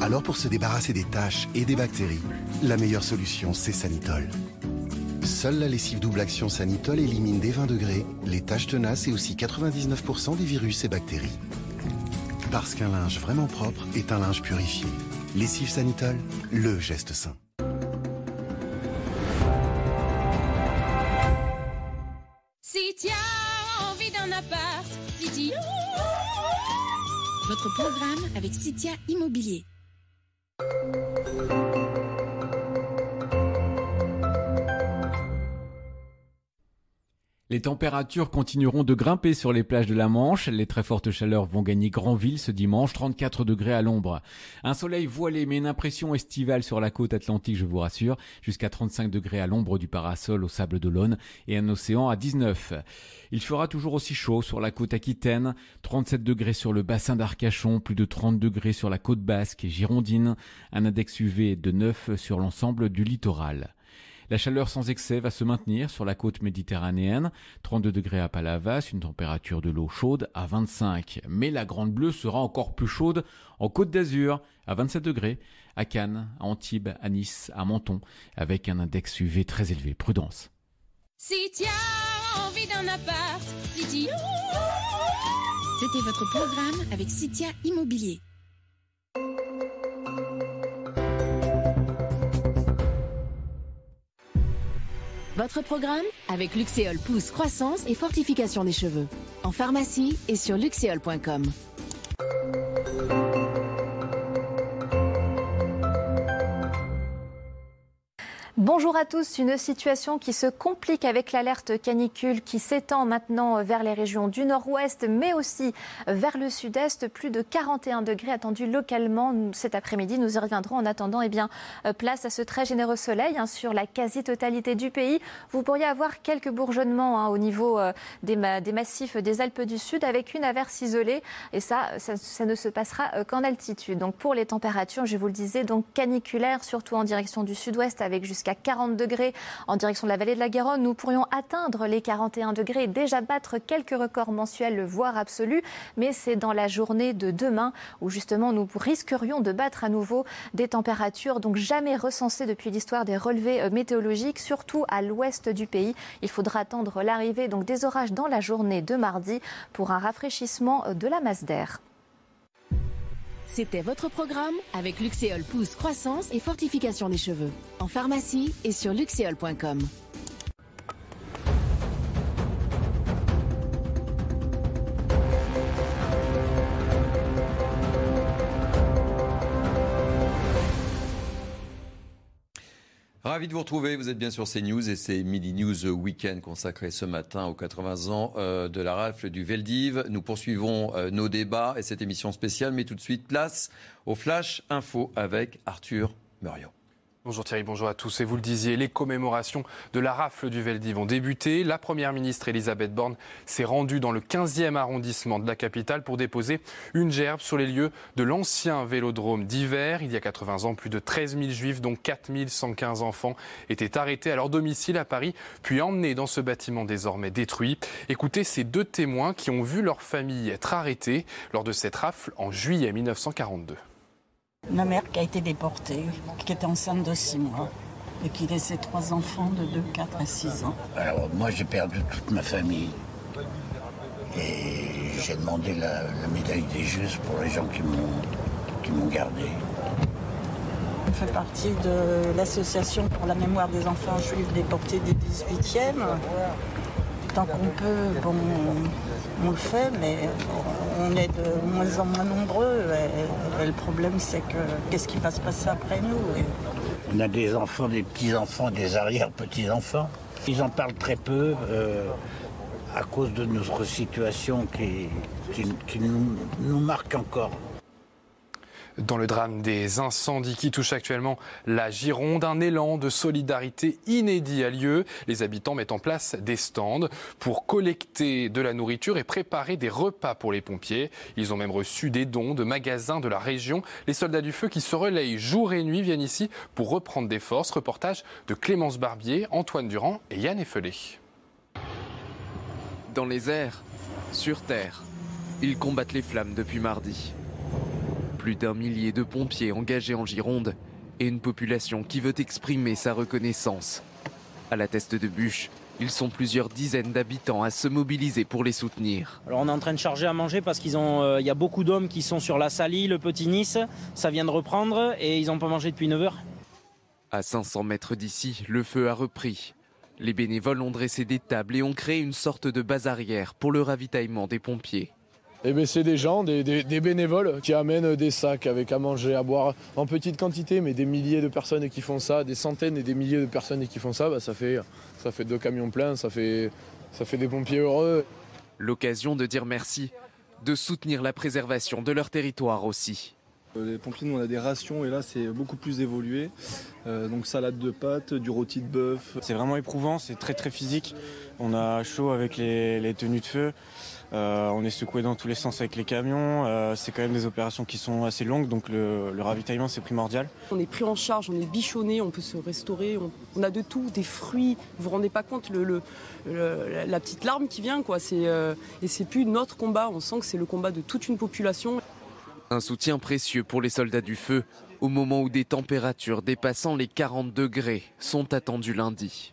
Alors pour se débarrasser des taches et des bactéries, la meilleure solution c'est Sanitol. Seule la lessive double action Sanitol élimine dès 20 degrés les taches tenaces et aussi 99% des virus et bactéries. Parce qu'un linge vraiment propre est un linge purifié. Lessive Sanitol, le geste sain. Si tu as envie d'un appart, City. Votre programme avec Citia Immobilier. Les températures continueront de grimper sur les plages de la Manche. Les très fortes chaleurs vont gagner Granville ce dimanche, 34 degrés à l'ombre. Un soleil voilé mais une impression estivale sur la côte atlantique, je vous rassure, jusqu'à 35 degrés à l'ombre du parasol au sable d'Olonne et un océan à 19. Il fera toujours aussi chaud sur la côte aquitaine, 37 degrés sur le bassin d'Arcachon, plus de 30 degrés sur la côte basque et girondine, un index UV de 9 sur l'ensemble du littoral. La chaleur sans excès va se maintenir sur la côte méditerranéenne, 32 degrés à Palavas, une température de l'eau chaude à 25. Mais la Grande Bleue sera encore plus chaude en Côte d'Azur, à 27 degrés, à Cannes, à Antibes, à Nice, à Menton, avec un index UV très élevé. Prudence. Si tu as envie d'un appart. C'était votre programme avec Citia Immobilier. Votre programme avec Luxéol Pousse Croissance et Fortification des cheveux. En pharmacie et sur luxéol.com. Bonjour à tous. Une situation qui se complique avec l'alerte canicule qui s'étend maintenant vers les régions du nord-ouest, mais aussi vers le sud-est. Plus de 41 degrés attendus localement cet après-midi. Nous y reviendrons en attendant eh bien, place à ce très généreux soleil hein, sur la quasi-totalité du pays. Vous pourriez avoir quelques bourgeonnements hein, au niveau euh, des, des, massifs des Alpes du Sud avec une averse isolée. Et ça, ça, ça ne se passera euh, qu'en altitude. Donc pour les températures, je vous le disais, donc caniculaires, surtout en direction du sud-ouest avec jusqu'à jusqu'à 40 degrés en direction de la vallée de la Garonne. Nous pourrions atteindre les 41 degrés et déjà battre quelques records mensuels, voire absolus. Mais c'est dans la journée de demain où justement nous risquerions de battre à nouveau des températures donc jamais recensées depuis l'histoire des relevés météorologiques, surtout à l'ouest du pays. Il faudra attendre l'arrivée donc des orages dans la journée de mardi pour un rafraîchissement de la masse d'air. C'était votre programme avec Luxéol Pousse Croissance et Fortification des cheveux. En pharmacie et sur luxéol.com. Ravi de vous retrouver. Vous êtes bien sur CNews et c'est Midi News Weekend consacré ce matin aux 80 ans euh, de la rafle du Veldiv. Nous poursuivons euh, nos débats et cette émission spéciale, mais tout de suite place au Flash Info avec Arthur Muriot. Bonjour Thierry, bonjour à tous. Et vous le disiez, les commémorations de la rafle du Veldiv ont débuté. La première ministre Elisabeth Borne s'est rendue dans le 15e arrondissement de la capitale pour déposer une gerbe sur les lieux de l'ancien vélodrome d'hiver. Il y a 80 ans, plus de 13 000 juifs, dont 4 115 enfants, étaient arrêtés à leur domicile à Paris, puis emmenés dans ce bâtiment désormais détruit. Écoutez ces deux témoins qui ont vu leur famille être arrêtée lors de cette rafle en juillet 1942. Ma mère qui a été déportée, qui était enceinte de 6 mois et qui laissait trois enfants de 2, 4 à 6 ans. Alors moi j'ai perdu toute ma famille et j'ai demandé la, la, médaille des justes pour les gens qui m'ont qui m'ont gardé. Je fais partie de l'association pour la mémoire des enfants juifs déportés des 18e. Tant qu'on peut, on le fait, mais on est de moins en moins nombreux. Le problème, c'est que qu'est-ce qui va se passer après nous? On a des enfants, des petits-enfants, des arrière-petits-enfants. Ils en parlent très peu euh, à cause de notre situation qui, qui, nous marque encore dans le drame des incendies qui touchent actuellement la Gironde. Un élan de solidarité inédit a lieu. Les habitants mettent en place des stands pour collecter de la nourriture et préparer des repas pour les pompiers. Ils ont même reçu des dons de magasins de la région. Les soldats du feu qui se relayent jour et nuit viennent ici pour reprendre des forces. Reportage de Clémence Barbier, Antoine Durand et Yann Effelé. Dans les airs, sur terre, ils combattent les flammes depuis mardi plus d'un millier de pompiers engagés en Gironde et une population qui veut exprimer sa reconnaissance. À la teste de bûche, ils sont plusieurs dizaines d'habitants à se mobiliser pour les soutenir. Alors on est en train de charger à manger parce qu'ils ont, il euh, y a beaucoup d'hommes qui sont sur la Salie, le Petit Nice, ça vient de reprendre et ils n'ont pas mangé depuis 9 heures. À 500 mètres d'ici, le feu a repris. Les bénévoles ont dressé des tables et ont créé une sorte de base arrière pour le ravitaillement des pompiers. Eh ben, c'est des gens, des, des, des, bénévoles qui amènent des sacs avec à manger, à boire en petite quantité, mais des milliers de personnes qui font ça, des centaines et des milliers de personnes qui font ça, bah, ça, fait, ça fait deux camions pleins, ça fait, ça fait des pompiers heureux. L'occasion de dire merci, de soutenir la préservation de leur territoire aussi. Les pompiers, nous, on a des rations et là, c'est beaucoup plus évolué. Euh, donc, salade de pâtes, du rôti de bœuf. C'est vraiment éprouvant, c'est très très physique. On a chaud avec les, les tenues de feu. Euh, on est secoué dans tous les sens avec les camions. Euh, c'est quand même des opérations qui sont assez longues, donc le, le ravitaillement c'est primordial. On est pris en charge, on est bichonné, on peut se restaurer, on, on a de tout, des fruits. Vous vous rendez pas compte le, le, la petite larme qui vient, quoi. C'est euh, et c'est plus notre combat. On sent que c'est le combat de toute une population. Un soutien précieux pour les soldats du feu au moment où des températures dépassant les 40 degrés sont attendues lundi.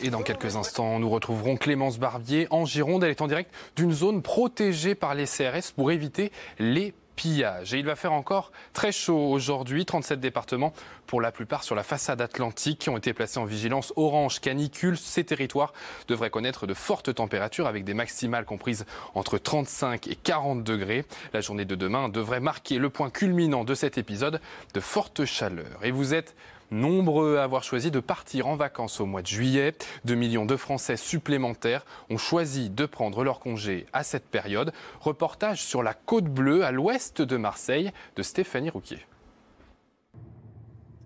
Et dans quelques instants, nous retrouverons Clémence Barbier en Gironde. Elle est en direct d'une zone protégée par les CRS pour éviter les pillages. Et il va faire encore très chaud aujourd'hui. 37 départements, pour la plupart sur la façade atlantique, qui ont été placés en vigilance orange canicule. Ces territoires devraient connaître de fortes températures avec des maximales comprises entre 35 et 40 degrés. La journée de demain devrait marquer le point culminant de cet épisode de forte chaleur. Et vous êtes nombreux à avoir choisi de partir en vacances au mois de juillet. 2 millions de Français supplémentaires ont choisi de prendre leur congé à cette période. Reportage sur la côte bleue à l'ouest de Marseille de Stéphanie Rouquier.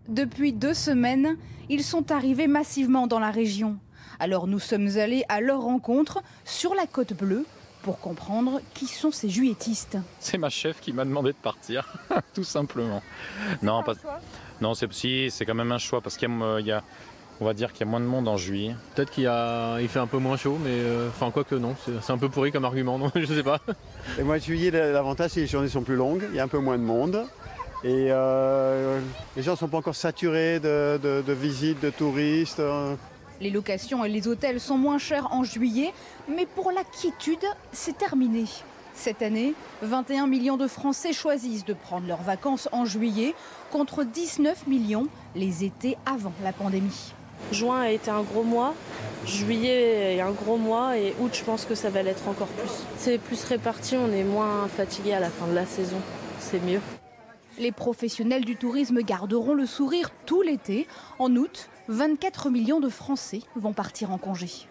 Depuis deux semaines, ils sont arrivés massivement dans la région. Alors nous sommes allés à leur rencontre sur la côte bleue pour comprendre qui sont ces juilletistes. C'est ma chef qui m'a demandé de partir, tout simplement. Non, pas. Non, c'est si, c'est quand même un choix parce qu'il y, y a, on va dire qu'il y a moins de monde en juillet. Peut-être qu'il il fait un peu moins chaud, mais euh, enfin quoi que non, c'est un peu pourri comme argument, non, je sais pas. Et moi, juillet, l'avantage c'est que les journées sont plus longues, il y a un peu moins de monde. Et euh, les gens ne sont pas encore saturés de, de, de visites, de touristes. euh. Les locations et les hôtels sont moins chers en juillet, mais pour la quiétude, c'est terminé. Cette année, 21 millions de Français choisissent de prendre leurs vacances en juillet contre 19 millions les étés avant la pandémie. Juin a été un gros mois, juillet est un gros mois et août je pense que ça va l'être encore plus. C'est plus réparti, on est moins fatigué à la fin de la saison, c'est mieux. Les professionnels du tourisme garderont le sourire tout l'été. En août, 24 millions de Français vont partir en congé.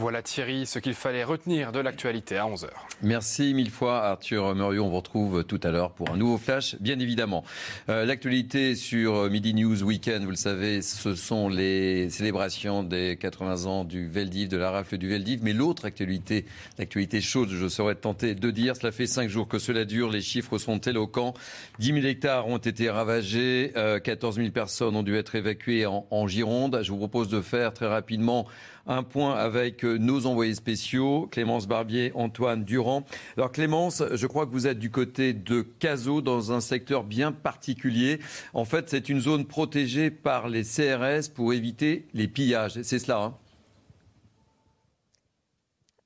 Voilà Thierry, ce qu'il fallait retenir de l'actualité à 11h. Merci mille fois Arthur Muriot. On vous retrouve tout à l'heure pour un nouveau flash, bien évidemment. Euh, l'actualité sur Midi News Weekend, vous le savez, ce sont les célébrations des 80 ans du Veldiv, de la rafle du Veldiv. Mais l'autre actualité, l'actualité chaude, je serais tenté de dire, cela fait cinq jours que cela dure, les chiffres sont éloquents. 10 000 hectares ont été ravagés, euh, 14 000 personnes ont dû être évacuées en, en Gironde. Je vous propose de faire très rapidement un point avec nos envoyés spéciaux, Clémence Barbier, Antoine Durand. Alors Clémence, je crois que vous êtes du côté de Cazaux, dans un secteur bien particulier. En fait, c'est une zone protégée par les CRS pour éviter les pillages. C'est cela hein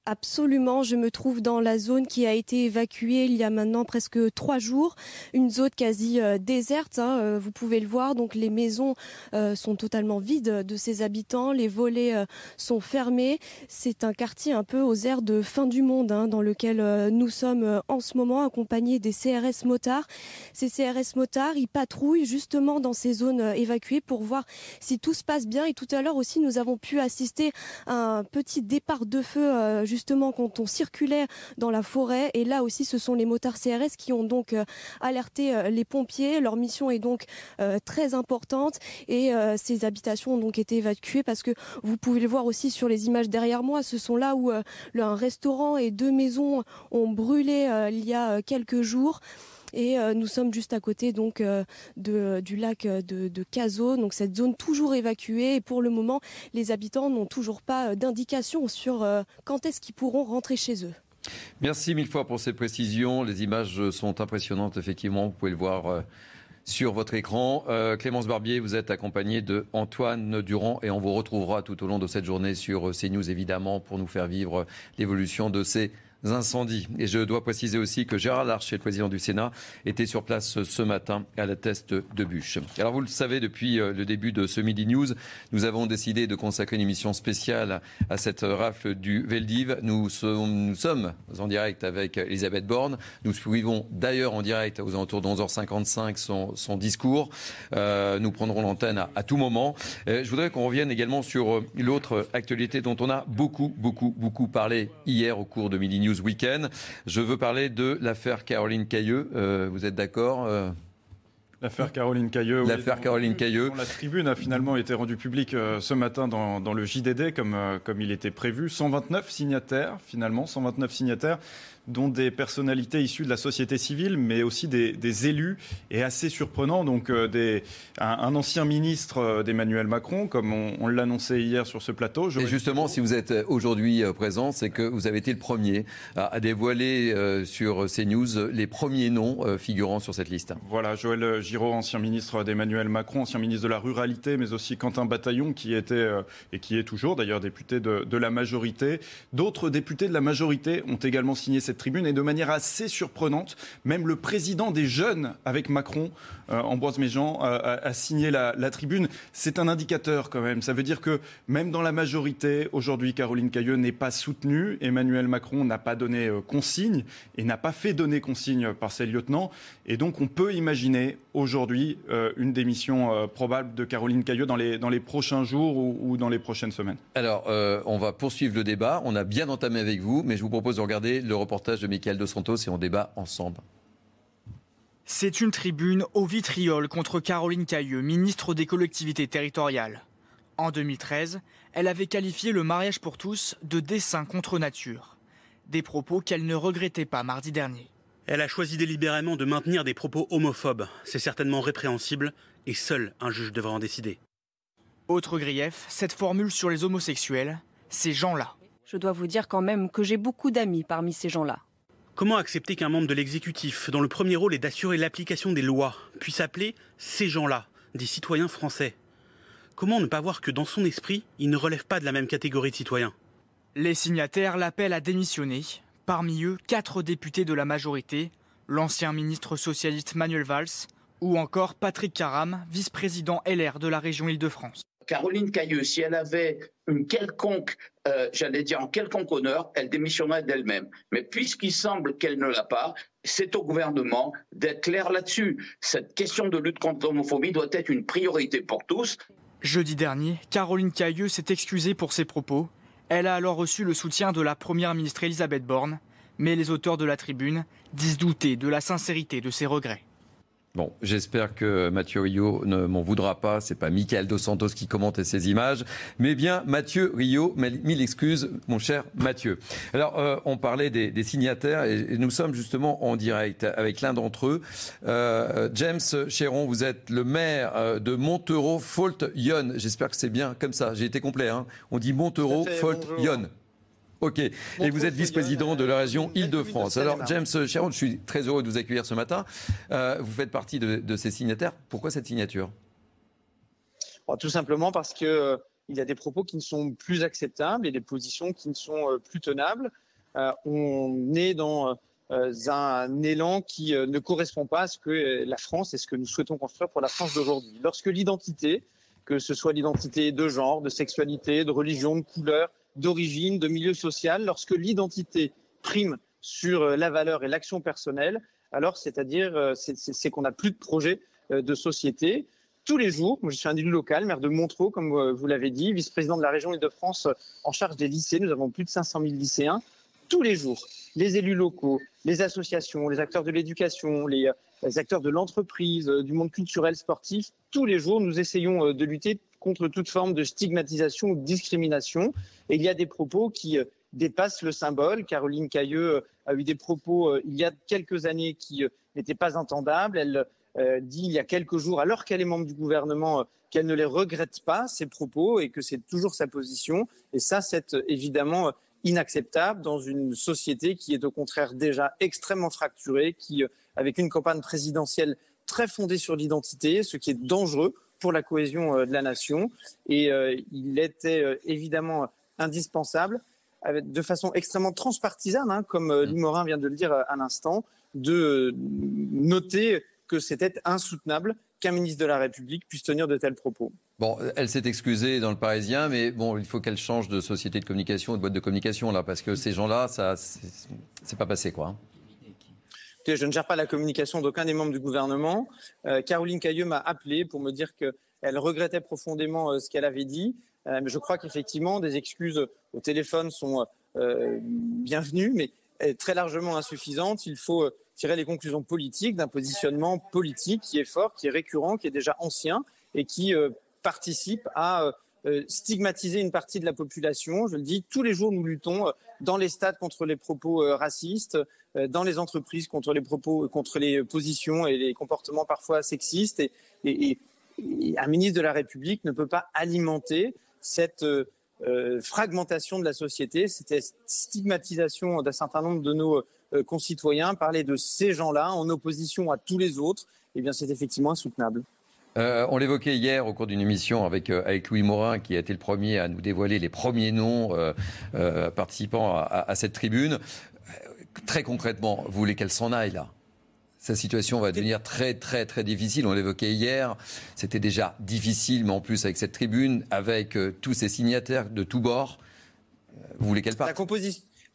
Absolument, je me trouve dans la zone qui a été évacuée il y a maintenant presque trois jours, une zone quasi euh, déserte. Hein, euh, vous pouvez le voir, donc les maisons euh, sont totalement vides de ses habitants, les volets sont fermés. C'est un quartier un peu aux airs de fin du monde hein, dans lequel nous sommes en ce moment accompagnés des CRS motards. Ces CRS motards, ils patrouillent justement dans ces zones évacuées pour voir si tout se passe bien. Et tout à l'heure aussi, nous avons pu assister à un petit départ de feu. Justement quand on circulait dans la forêt. Et là aussi, ce sont les motards CRS qui ont donc euh, alerté euh, les pompiers. Leur mission est donc euh, très importante et ces habitations ont donc été évacuées parce que vous pouvez le voir aussi sur les images derrière moi. Ce sont là où un restaurant et deux maisons ont brûlé il y a quelques jours. Et euh, nous sommes juste à côté donc euh, du lac euh, de, de Cazaux, donc cette zone toujours évacuée. Et pour le moment, les habitants n'ont toujours pas d'indication sur quand est-ce qu'ils pourront rentrer chez eux. Merci mille fois pour ces précisions. Les images sont impressionnantes, effectivement. Vous pouvez le voir sur votre écran. Clémence Barbier, vous êtes accompagnée de Antoine Durand et on vous retrouvera tout au long de cette journée sur CNews, évidemment, pour nous faire vivre l'évolution de ces incendies. Et je dois préciser aussi que Gérard Larcher, le président du Sénat, était sur place ce matin à la teste de bûche. Alors vous le savez, depuis euh, le début de ce Midi News, nous avons décidé de consacrer une émission spéciale à cette rafle du Veldiv. Nous sommes, en direct avec Elisabeth Borne. Nous suivons d'ailleurs en direct aux alentours de 11h55 son, discours. Euh, nous prendrons l'antenne à, tout moment. Euh, je voudrais qu'on revienne également sur l'autre actualité dont on a beaucoup, beaucoup, beaucoup parlé hier au cours de Midi News Weekend. Je veux parler de l'affaire Caroline Cailleux. Euh, vous êtes d'accord euh? L'affaire Caroline Cailleux. L'affaire Caroline Cailleux. La tribune a finalement été rendue publique euh, ce matin dans, dans le JDD comme, comme il était prévu. 129 signataires, finalement, 129 signataires, dont des personnalités issues de la société civile, mais aussi des, des élus, et assez surprenant, donc euh, des, un, un ancien ministre euh, d'Emmanuel Macron, comme on, on l'annonçait hier sur ce plateau. Et justement, si vous êtes aujourd'hui euh, présent, c'est que vous avez été le premier à, à dévoiler euh, sur CNews les premiers noms euh, figurant sur cette liste. Voilà, Joël Giraud, ancien ministre d'Emmanuel Macron, ancien ministre de la Ruralité, mais aussi Quentin Bataillon, qui était, et qui est toujours d'ailleurs député de, de la majorité. D'autres députés de la majorité ont également signé cette tribune, et de manière assez surprenante, même le président des Jeunes avec Macron, euh, Ambroise Méjean, a, signé la, tribune. C'est un indicateur quand même. Ça veut dire que même dans la majorité, aujourd'hui, Caroline Cailleux n'est pas soutenue. Emmanuel Macron n'a pas donné euh, consigne et n'a pas fait donner consigne par ses lieutenants. Et donc, on peut imaginer aujourd'hui euh, une démission euh, probable de Caroline Cailleux dans les, prochains jours ou, ou dans les prochaines semaines. Alors, on va poursuivre le débat. On a bien entamé avec vous, mais je vous propose de regarder le reportage de Michael Dos Santos et on débat ensemble. C'est une tribune au vitriol contre Caroline Cailleux, ministre des collectivités territoriales. En 2013, elle avait qualifié le mariage pour tous de dessin contre nature. Des propos qu'elle ne regrettait pas mardi dernier. Elle a choisi délibérément de maintenir des propos homophobes. C'est certainement répréhensible et seul un juge devrait en décider. Autre grief, cette formule sur les homosexuels, ces gens-là. Je dois vous dire quand même que j'ai beaucoup d'amis parmi ces gens-là. Comment accepter qu'un membre de l'exécutif, dont le premier rôle est d'assurer l'application des lois, puisse appeler ces gens-là des citoyens français? Comment ne pas voir que dans son esprit, il ne relève pas de la même catégorie de citoyens? Les signataires l'appellent à démissionner. Parmi eux, quatre députés de la majorité, l'ancien ministre socialiste Manuel Valls ou encore Patrick Caram, vice-président LR de la région Île-de-France. Caroline Cailleux, si elle avait une quelconque, euh, j'allais dire en quelconque honneur, elle démissionnerait d'elle-même. Mais puisqu'il semble qu'elle ne l'a pas, c'est au gouvernement d'être clair là-dessus. Cette question de lutte contre l'homophobie doit être une priorité pour tous. Jeudi dernier, Caroline Cailleux s'est excusée pour ses propos. Elle a alors reçu le soutien de la première ministre Elisabeth Borne, mais les auteurs de la tribune disent douter de la sincérité de ses regrets. Bon, j'espère que Mathieu Rio ne m'en voudra pas. C'est pas Michael Dos Santos qui commente ces images, mais bien Mathieu Rio. Mille excuses, mon cher Mathieu. Alors, euh, on parlait des, signataires et, nous sommes justement en direct avec l'un d'entre eux. Euh, James Chéron, vous êtes le maire euh, de Montereau, Fault Yon. J'espère que c'est bien comme ça. J'ai été complet. Hein. On dit Montereau, Fault Yon. Ok. Et vous êtes vice-président de la région Île-de-France. Alors, James Sharon, je suis très heureux de vous accueillir ce matin. Euh, vous faites partie de, ces signataires. Pourquoi cette signature? Tout simplement parce qu'il euh, y a des propos qui ne sont plus acceptables et des positions qui ne sont euh, plus tenables. on est dans un élan qui ne correspond pas à ce que la France et ce que nous souhaitons construire pour la France d'aujourd'hui. Lorsque l'identité, que ce soit l'identité de genre, de sexualité, de religion, de couleur, d'origine, de milieu social, lorsque l'identité prime sur euh, la valeur et l'action personnelle, alors c'est-à-dire euh, c'est qu'on n'a plus de projet euh, de société. Tous les jours, je suis un élu local, maire de Montreux, comme vous l'avez dit, vice-président de la région Île-de-France en charge des lycées. Nous avons plus de 500 000 lycéens. Tous les jours, les élus locaux, les associations, les acteurs de l'éducation, les, acteurs de l'entreprise, du monde culturel, sportif, tous les jours, nous essayons de lutter contre toute forme de stigmatisation ou de discrimination. Et il y a des propos qui euh, dépassent le symbole. Caroline Cailleux euh, a eu des propos euh, il y a quelques années qui n'étaient pas entendables. Elle dit il y a quelques jours, alors qu'elle est membre du gouvernement, qu'elle ne les regrette pas, ces propos, et que c'est toujours sa position. Et ça, c'est évidemment inacceptable dans une société qui est au contraire déjà extrêmement fracturée, qui, avec une campagne présidentielle très fondée sur l'identité, ce qui est dangereux pour la cohésion euh, de la nation. Et euh, il était euh, évidemment indispensable, de façon extrêmement transpartisane, hein, comme mmh. Limorin vient de le dire à l'instant, de noter que c'était insoutenable qu'un ministre de la République puisse tenir de tels propos. Bon, elle s'est excusée dans le Parisien, mais bon, il faut qu'elle change de société de communication, de boîte de communication là, parce que ces gens-là, ça, c'est pas passé quoi. Hein je ne gère pas la communication d'aucun des membres du gouvernement. Euh, Caroline Cailleux m'a appelé pour me dire qu'elle regrettait profondément euh, ce qu'elle avait dit. Euh, je crois qu'effectivement, des excuses au téléphone sont bienvenues, mais très largement insuffisantes. Il faut tirer les conclusions politiques d'un positionnement politique qui est fort, qui est récurrent, qui est déjà ancien et qui participe à stigmatiser une partie de la population. Je le dis, tous les jours, nous luttons dans les stades contre les propos racistes, euh, dans les entreprises contre les propos, contre les positions et les comportements parfois sexistes. Et, un ministre de la République ne peut pas alimenter cette euh, euh, fragmentation de la société, cette stigmatisation d'un certain nombre de nos concitoyens, parler de ces gens-là en opposition à tous les autres, eh bien c'est effectivement insoutenable. On l'évoquait hier au cours d'une émission avec, avec Louis Morin, qui a été le premier à nous dévoiler les premiers noms participant à, à, cette tribune très concrètement, vous voulez qu'elle s'en aille là? Sa situation va devenir très très très difficile. On l'évoquait hier. C'était déjà difficile, mais en plus avec cette tribune, avec euh, tous ces signataires de tous bords, euh, vous voulez qu'elle parte?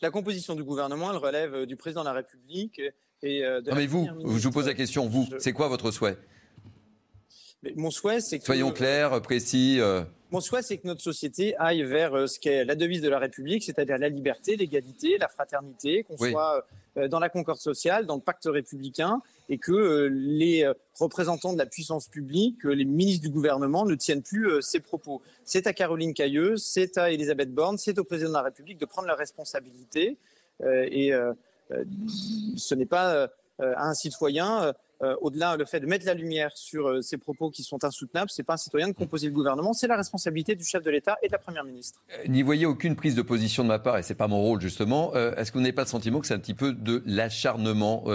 La, composition du gouvernement, elle relève euh, du président de la République et de non, mais vous, je vous pose la question. Vous, c'est quoi votre souhait? Mon souhait, c'est que soyons clairs, précis. Mon souhait, c'est que notre société aille vers euh, ce qu'est la devise de la République, c'est-à-dire la liberté, l'égalité, la fraternité, qu'on soit euh, dans la concorde sociale, dans le pacte républicain, et que euh, les représentants de la puissance publique, les ministres du gouvernement ne tiennent plus ces propos. C'est à Caroline Cailleux, c'est à Elisabeth Borne, c'est au président de la République de prendre leurs responsabilités. et ce n'est pas à un citoyen euh, au-delà le fait de mettre la lumière sur euh, ces propos qui sont insoutenables, c'est pas un citoyen de composer le gouvernement, c'est la responsabilité du chef de l'État et de la première ministre. Euh, n'y voyez aucune prise de position de ma part, et c'est pas mon rôle justement. Est-ce que vous n'avez pas le sentiment que c'est un petit peu de l'acharnement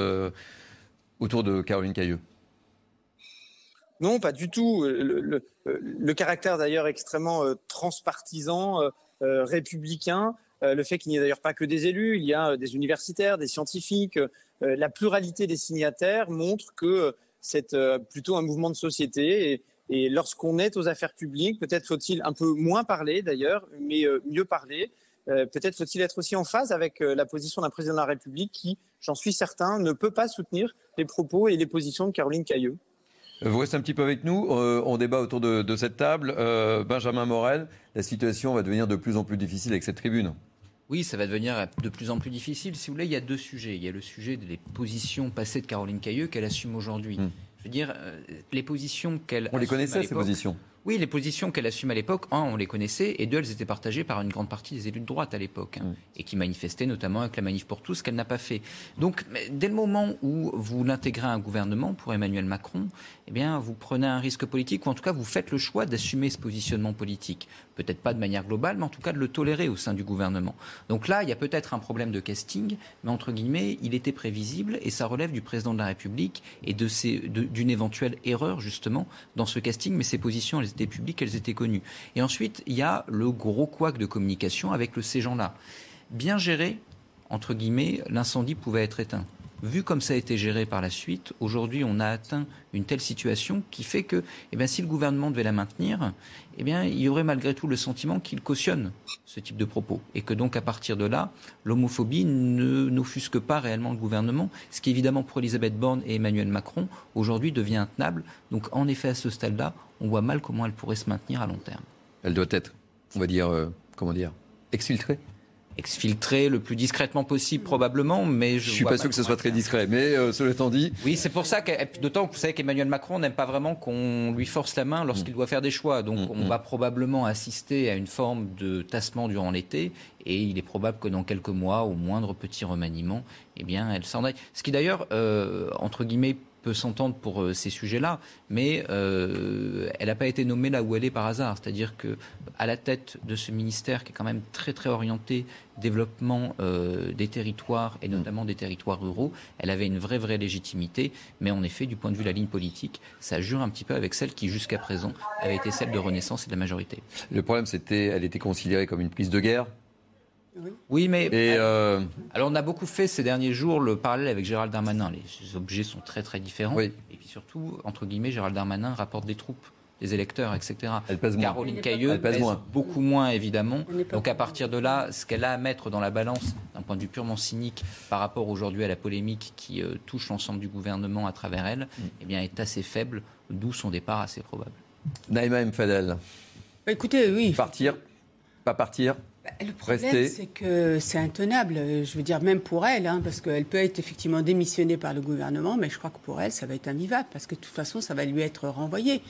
autour de Caroline Cailleux Non, pas du tout. Le, caractère d'ailleurs extrêmement transpartisan, républicain, le fait qu'il n'y ait d'ailleurs pas que des élus, il y a des universitaires, des scientifiques. La pluralité des signataires montre que c'est plutôt un mouvement de société. Et, lorsqu'on est aux affaires publiques, peut-être faut-il un peu moins parler d'ailleurs, mais mieux parler. peut-être faut-il être aussi en phase avec la position d'un président de la République qui, j'en suis certain, ne peut pas soutenir les propos et les positions de Caroline Cailleux. Vous restez un petit peu avec nous. Euh, on débat autour de, cette table. Euh, Benjamin Morel, la situation va devenir de plus en plus difficile avec cette tribune. Oui, ça va devenir de plus en plus difficile. Si vous voulez, il y a deux sujets. Il y a le sujet des positions passées de Caroline Cailleux qu'elle assume aujourd'hui. Hmm. Je veux dire, euh, les positions qu'elle. On les connaissait, ces positions? Oui, les positions qu'elle assume à l'époque, un, on les connaissait, et deux, elles étaient partagées par une grande partie des élus de droite à l'époque, hein, et qui manifestaient notamment avec la manif pour tous, qu'elle n'a pas fait. Donc, dès le moment où vous l'intégrez à un gouvernement pour Emmanuel Macron, eh bien, vous prenez un risque politique, ou en tout cas, vous faites le choix d'assumer ce positionnement politique. Peut-être pas de manière globale, mais en tout cas de le tolérer au sein du gouvernement. Donc là, il y a peut-être un problème de casting, mais entre guillemets, il était prévisible, et ça relève du président de la République et d'une éventuelle erreur, justement, dans ce casting, mais ces positions, elles étaient elles étaient connues. Et ensuite, il y a le gros couac de communication avec ces gens-là. Bien géré, entre guillemets, l'incendie pouvait être éteint. Vu comme ça a été géré par la suite, aujourd'hui on a atteint une telle situation qui fait que eh bien, si le gouvernement devait la maintenir, eh il y aurait malgré tout le sentiment qu'il cautionne ce type de propos. Et que donc à partir de là, l'homophobie ne n'offusque pas réellement le gouvernement, ce qui évidemment pour Elisabeth Borne et Emmanuel Macron aujourd'hui devient intenable. Donc en effet à ce stade-là, on voit mal comment elle pourrait se maintenir à long terme. Elle doit être, on va dire, euh, comment dire, exfiltrée exfiltrer le plus discrètement possible probablement, mais je, ne suis pas sûr que ce soit très discret. Mais euh, cela étant dit, oui, c'est pour ça que d'autant que vous savez qu'Emmanuel Macron n'aime pas vraiment qu'on lui force la main lorsqu'il mm. doit faire des choix. Donc mm, on mm. va probablement assister à une forme de tassement durant l'été, et il est probable que dans quelques mois, au moindre petit remaniement, eh bien, elle s'en aille. Ce qui d'ailleurs, euh, entre guillemets, peut s'entendre pour euh, ces sujets-là, mais euh, elle n'a pas été nommée là où elle est par hasard. C'est-à-dire que à la tête de ce ministère qui est quand même très très orienté développement euh, des territoires et notamment des territoires ruraux, elle avait une vraie vraie légitimité. Mais en effet, du point de vue de la ligne politique, ça jure un petit peu avec celle qui jusqu'à présent avait été celle de Renaissance et de la majorité. Le problème, c'était, elle était considérée comme une prise de guerre oui. mais euh, alors on a beaucoup fait ces derniers jours le parallèle avec Gérald Darmanin. Les objets sont très très différents. Et puis surtout, entre guillemets, Gérald Darmanin rapporte des troupes, des électeurs, etc. Elle pèse Caroline Cailleux pèse, beaucoup moins évidemment. Donc à partir de là, ce qu'elle a à mettre dans la balance, d'un point de vue purement cynique, par rapport aujourd'hui à la polémique qui euh, touche l'ensemble du gouvernement à travers elle, mm. eh bien est assez faible, d'où son départ assez probable. Naïma M. Fadel. Bah, écoutez, oui. Partir, pas partir le problème, c'est que c'est intenable. Je veux dire, même pour elle, hein, parce qu'elle peut être effectivement démissionnée par le gouvernement, mais je crois que pour elle, ça va être invivable, parce que de toute façon, ça va lui être renvoyé.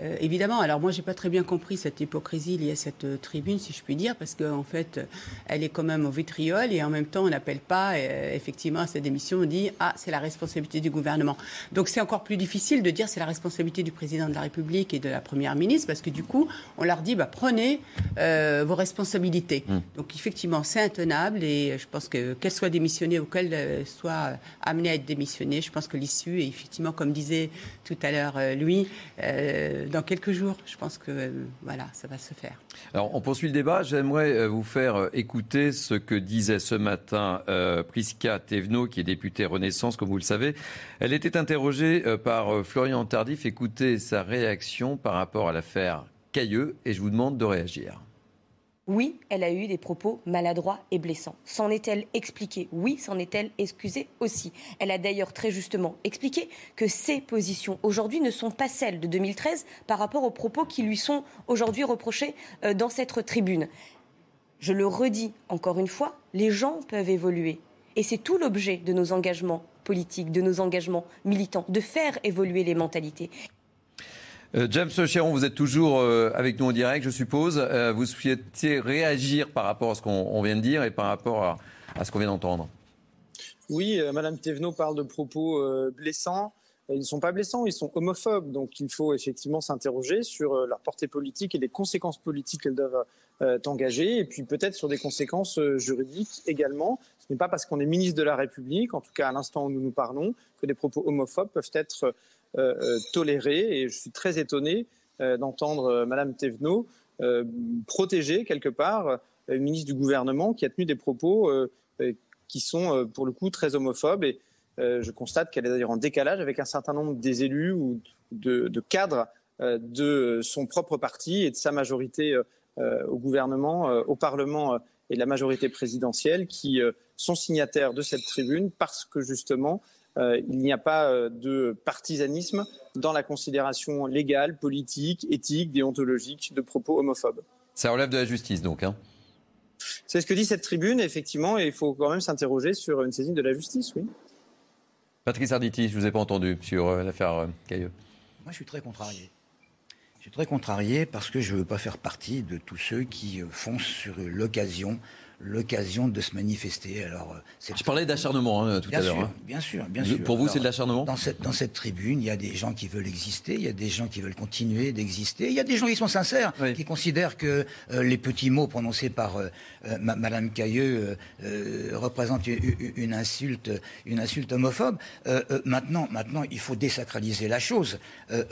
Euh, évidemment, alors moi, j'ai pas très bien compris cette hypocrisie liée à cette euh, tribune, si je puis dire, parce qu'en fait, elle est quand même au vitriol et en même temps, on n'appelle pas euh, effectivement à cette démission, on dit ah, c'est la responsabilité du gouvernement. Donc c'est encore plus difficile de dire c'est la responsabilité du président de la République et de la première ministre, parce que du coup, on leur dit bah, prenez vos responsabilités. Mmh. Donc effectivement, c'est intenable et je pense que qu'elle soit démissionnée ou qu'elle soit amenée à être démissionnée, je pense que l'issue est effectivement, comme disait tout à l'heure lui, dans quelques jours. Je pense que euh, voilà, ça va se faire. Alors, on poursuit le débat. J'aimerais euh, vous faire euh, écouter ce que disait ce matin euh, Prisca Thévenot, qui est députée Renaissance, comme vous le savez. Elle était interrogée par Florian Tardif. Écoutez sa réaction par rapport à l'affaire Cailleux et je vous demande de réagir. Oui, elle a eu des propos maladroits et blessants. S'en est-elle expliquée? Oui, s'en est-elle excusée aussi? Elle a d'ailleurs très justement expliqué que ses positions aujourd'hui ne sont pas celles de 2013 par rapport aux propos qui lui sont aujourd'hui reprochés euh, dans cette tribune. Je le redis encore une fois, les gens peuvent évoluer. Et c'est tout l'objet de nos engagements politiques, de nos engagements militants, de faire évoluer les mentalités. Euh, James Chéron, vous êtes toujours euh, avec nous en direct, je suppose. Euh, vous souhaitez réagir par rapport à ce qu'on vient de dire et par rapport à, ce qu'on vient d'entendre Oui, Madame Thévenot parle de propos blessants. Ils ne sont pas blessants, ils sont homophobes. Donc il faut effectivement s'interroger sur leur portée politique et les conséquences politiques qu'elles doivent engager, et puis peut-être sur des conséquences juridiques également. Ce n'est pas parce qu'on est ministre de la République, en tout cas à l'instant où nous nous parlons, que des propos homophobes peuvent être euh, euh, toléré. Et je suis très étonné euh, d'entendre Madame Thévenot protéger quelque part une ministre du gouvernement qui a tenu des propos qui sont pour le coup très homophobes. Et je constate qu'elle est d'ailleurs en décalage avec un certain nombre des élus ou de, cadres de son propre parti et de sa majorité au gouvernement, au Parlement et de la majorité présidentielle qui sont signataires de cette tribune parce que justement il n'y a pas euh, de partisanisme dans la considération légale, politique, éthique, déontologique de propos homophobes. Ça relève de la justice donc. Hein C'est ce que dit cette tribune, effectivement, et il faut quand même s'interroger sur une saisine de la justice, oui. Patrice Arditi, je ne vous ai pas entendu sur euh, l'affaire Cailleux. Moi, je suis très contrarié. Je suis très contrarié parce que je ne veux pas faire partie de tous ceux qui foncent sur l'occasion l'occasion de se manifester. Alors, euh, Je parlais d'acharnement hein, tout à l'heure. Hein. Bien sûr, bien sûr. Pour vous, c'est de l'acharnement dans cette, dans cette tribune, il y a des gens qui veulent exister, il y a des gens qui veulent continuer d'exister, il y a des gens qui sont sincères, qui considèrent que euh, les petits mots prononcés par euh, Madame Cailleux représentent une, insulte, une insulte homophobe. maintenant, maintenant, il faut désacraliser la chose.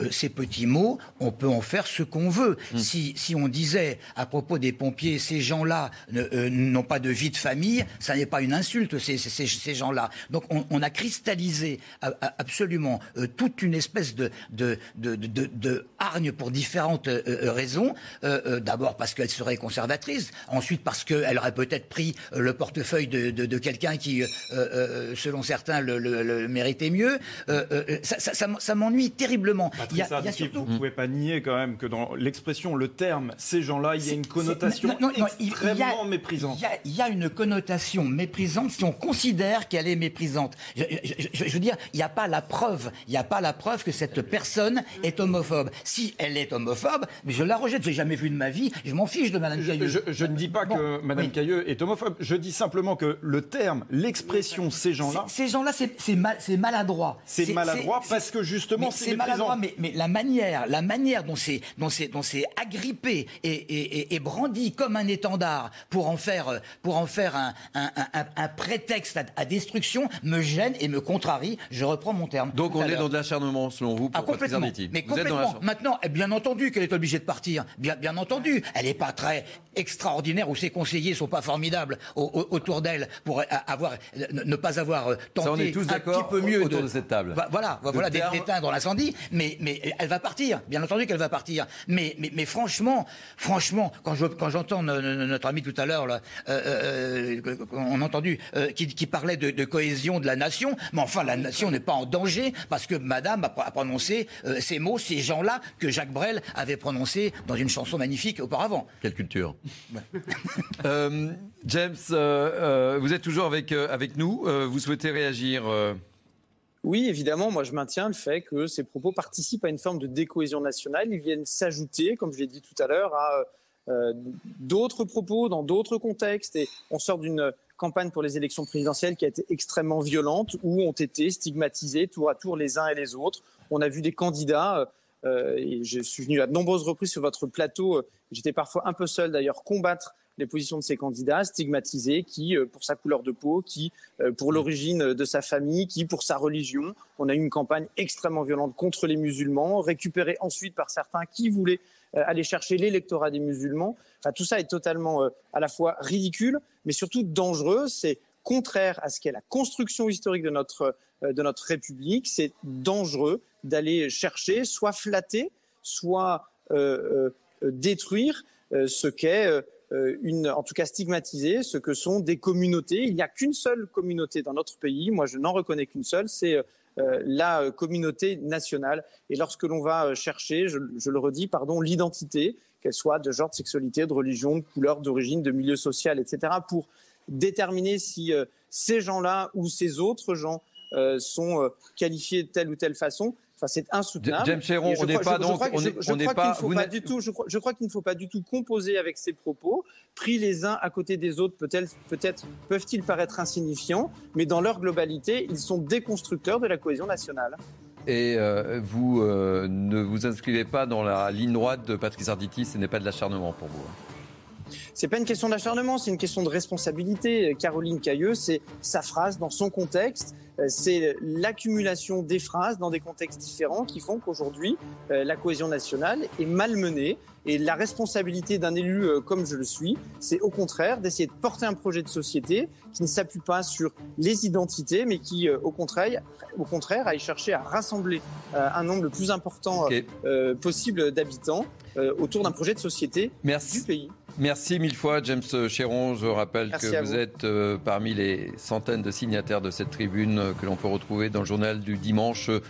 ces petits mots, on peut en faire ce qu'on veut. Hmm. Si, si on disait à propos des pompiers, ces gens-là n'ont pas de vie de famille, ça n'est pas une insulte, ces, ces, gens-là. Donc on, a cristallisé absolument euh, toute une espèce de, de, de, de, hargne pour différentes euh, euh, raisons. D'abord parce qu'elle serait conservatrice, ensuite parce qu'elle aurait peut-être pris le portefeuille de, quelqu'un qui, selon certains, le, méritait mieux. ça, ça, m'ennuie terriblement. il y a, surtout... Vous ne pouvez pas nier quand même que dans l'expression, le terme, ces gens-là, il y a une connotation extrêmement méprisante il y a une connotation méprisante si on considère qu'elle est méprisante. Je, veux dire, il n'y a pas la preuve, il n'y a pas la preuve que cette personne est homophobe. Si elle est homophobe, mais je la rejette. Je n'ai jamais vu de ma vie. Je m'en fiche de Madame Cailleux. Je, ne dis pas que Madame Cailleux est homophobe. Je dis simplement que le terme, l'expression, ces gens-là. Ces gens-là, c'est mal, maladroit. C'est maladroit parce que justement, c'est maladroit. Mais, mais, la manière, la manière dont c'est dont c'est agrippé et, et, et brandi comme un étendard pour en faire euh, pour en faire un, un, prétexte à, destruction me gêne et me contrarie. Je reprends mon terme. Donc on est dans de l'acharnement, selon vous, pour ah, complètement. Mais complètement. Maintenant, eh, bien entendu qu'elle est obligée de partir. Bien, bien entendu. Elle n'est pas très extraordinaire ou ses conseillers sont pas formidables autour d'elle pour avoir, ne pas avoir euh, tenté Ça, on est tous un petit peu mieux autour de, cette table. Voilà, voilà d'éteindre l'incendie. Mais, mais elle va partir. Bien entendu qu'elle va partir. Mais, mais, mais franchement, franchement, quand je, quand j'entends notre ami tout à l'heure là, euh, euh, on a entendu, euh, qui, parlait de, cohésion de la nation, mais enfin la nation n'est pas en danger parce que Madame a, prononcé ces mots, ces gens-là que Jacques Brel avait prononcés dans une chanson magnifique auparavant. Quelle culture James, vous êtes toujours avec, avec nous. vous souhaitez réagir oui, évidemment, moi je maintiens le fait que ces propos participent à une forme de décohésion nationale. Ils viennent s'ajouter, comme je l'ai dit tout à l'heure, à euh, d'autres propos dans d'autres contextes. Et on sort d'une campagne pour les élections présidentielles qui a été extrêmement violente, où ont été stigmatisés tour à tour les uns et les autres. On a vu des candidats, euh, et je suis venu à de nombreuses reprises sur votre plateau, j'étais parfois un peu seul d'ailleurs, combattre les positions de ces candidats stigmatisés qui, pour sa couleur de peau, qui, pour l'origine de sa famille, qui, pour sa religion. On a eu une campagne extrêmement violente contre les musulmans, récupérée ensuite par certains qui voulaient euh, aller chercher l'électorat des musulmans. tout ça est totalement euh, à la fois ridicule, mais surtout dangereux. C'est contraire à ce qu'est la construction historique de notre, euh, de notre République. C'est dangereux d'aller chercher, soit flatter, soit détruire ce qu'est une, en tout cas stigmatiser ce que sont des communautés. Il n'y a qu'une seule communauté dans notre pays. Moi, je n'en reconnais qu'une seule. C'est euh, la euh, communauté nationale. Et lorsque l'on va euh, chercher, je, le redis, pardon, l'identité, qu'elle soit de genre, de sexualité, de religion, de couleur, d'origine, de milieu social, etc., pour déterminer si ces gens-là ou ces autres gens sont qualifiés de telle ou telle façon, c'est insoutenable. James on n'est pas donc. Je crois qu'il pas du tout. Je crois, qu'il ne faut pas du tout composer avec ces propos, pris les uns à côté des autres. Peut-être, peut-être peuvent-ils paraître insignifiants, mais dans leur globalité, ils sont déconstructeurs de la cohésion nationale. Et euh, vous euh, ne vous inscrivez pas dans la ligne droite de Patrice Arditi, ce n'est pas de l'acharnement pour vous. C'est pas une question d'acharnement, c'est une question de responsabilité. Caroline Cailleux, c'est sa phrase dans son contexte. Euh, c'est l'accumulation des phrases dans des contextes différents qui font qu'aujourd'hui, euh, la cohésion nationale est malmenée. Et la responsabilité d'un élu euh, comme je le suis, c'est au contraire d'essayer de porter un projet de société qui ne s'appuie pas sur les identités, mais qui, au contraire, au contraire, aille chercher à rassembler un nombre le plus important possible d'habitants autour d'un projet de société du pays. Merci mille fois, James Chéron. Je rappelle que vous, êtes euh, parmi les centaines de signataires de cette tribune euh, que l'on peut retrouver dans le journal du dimanche euh,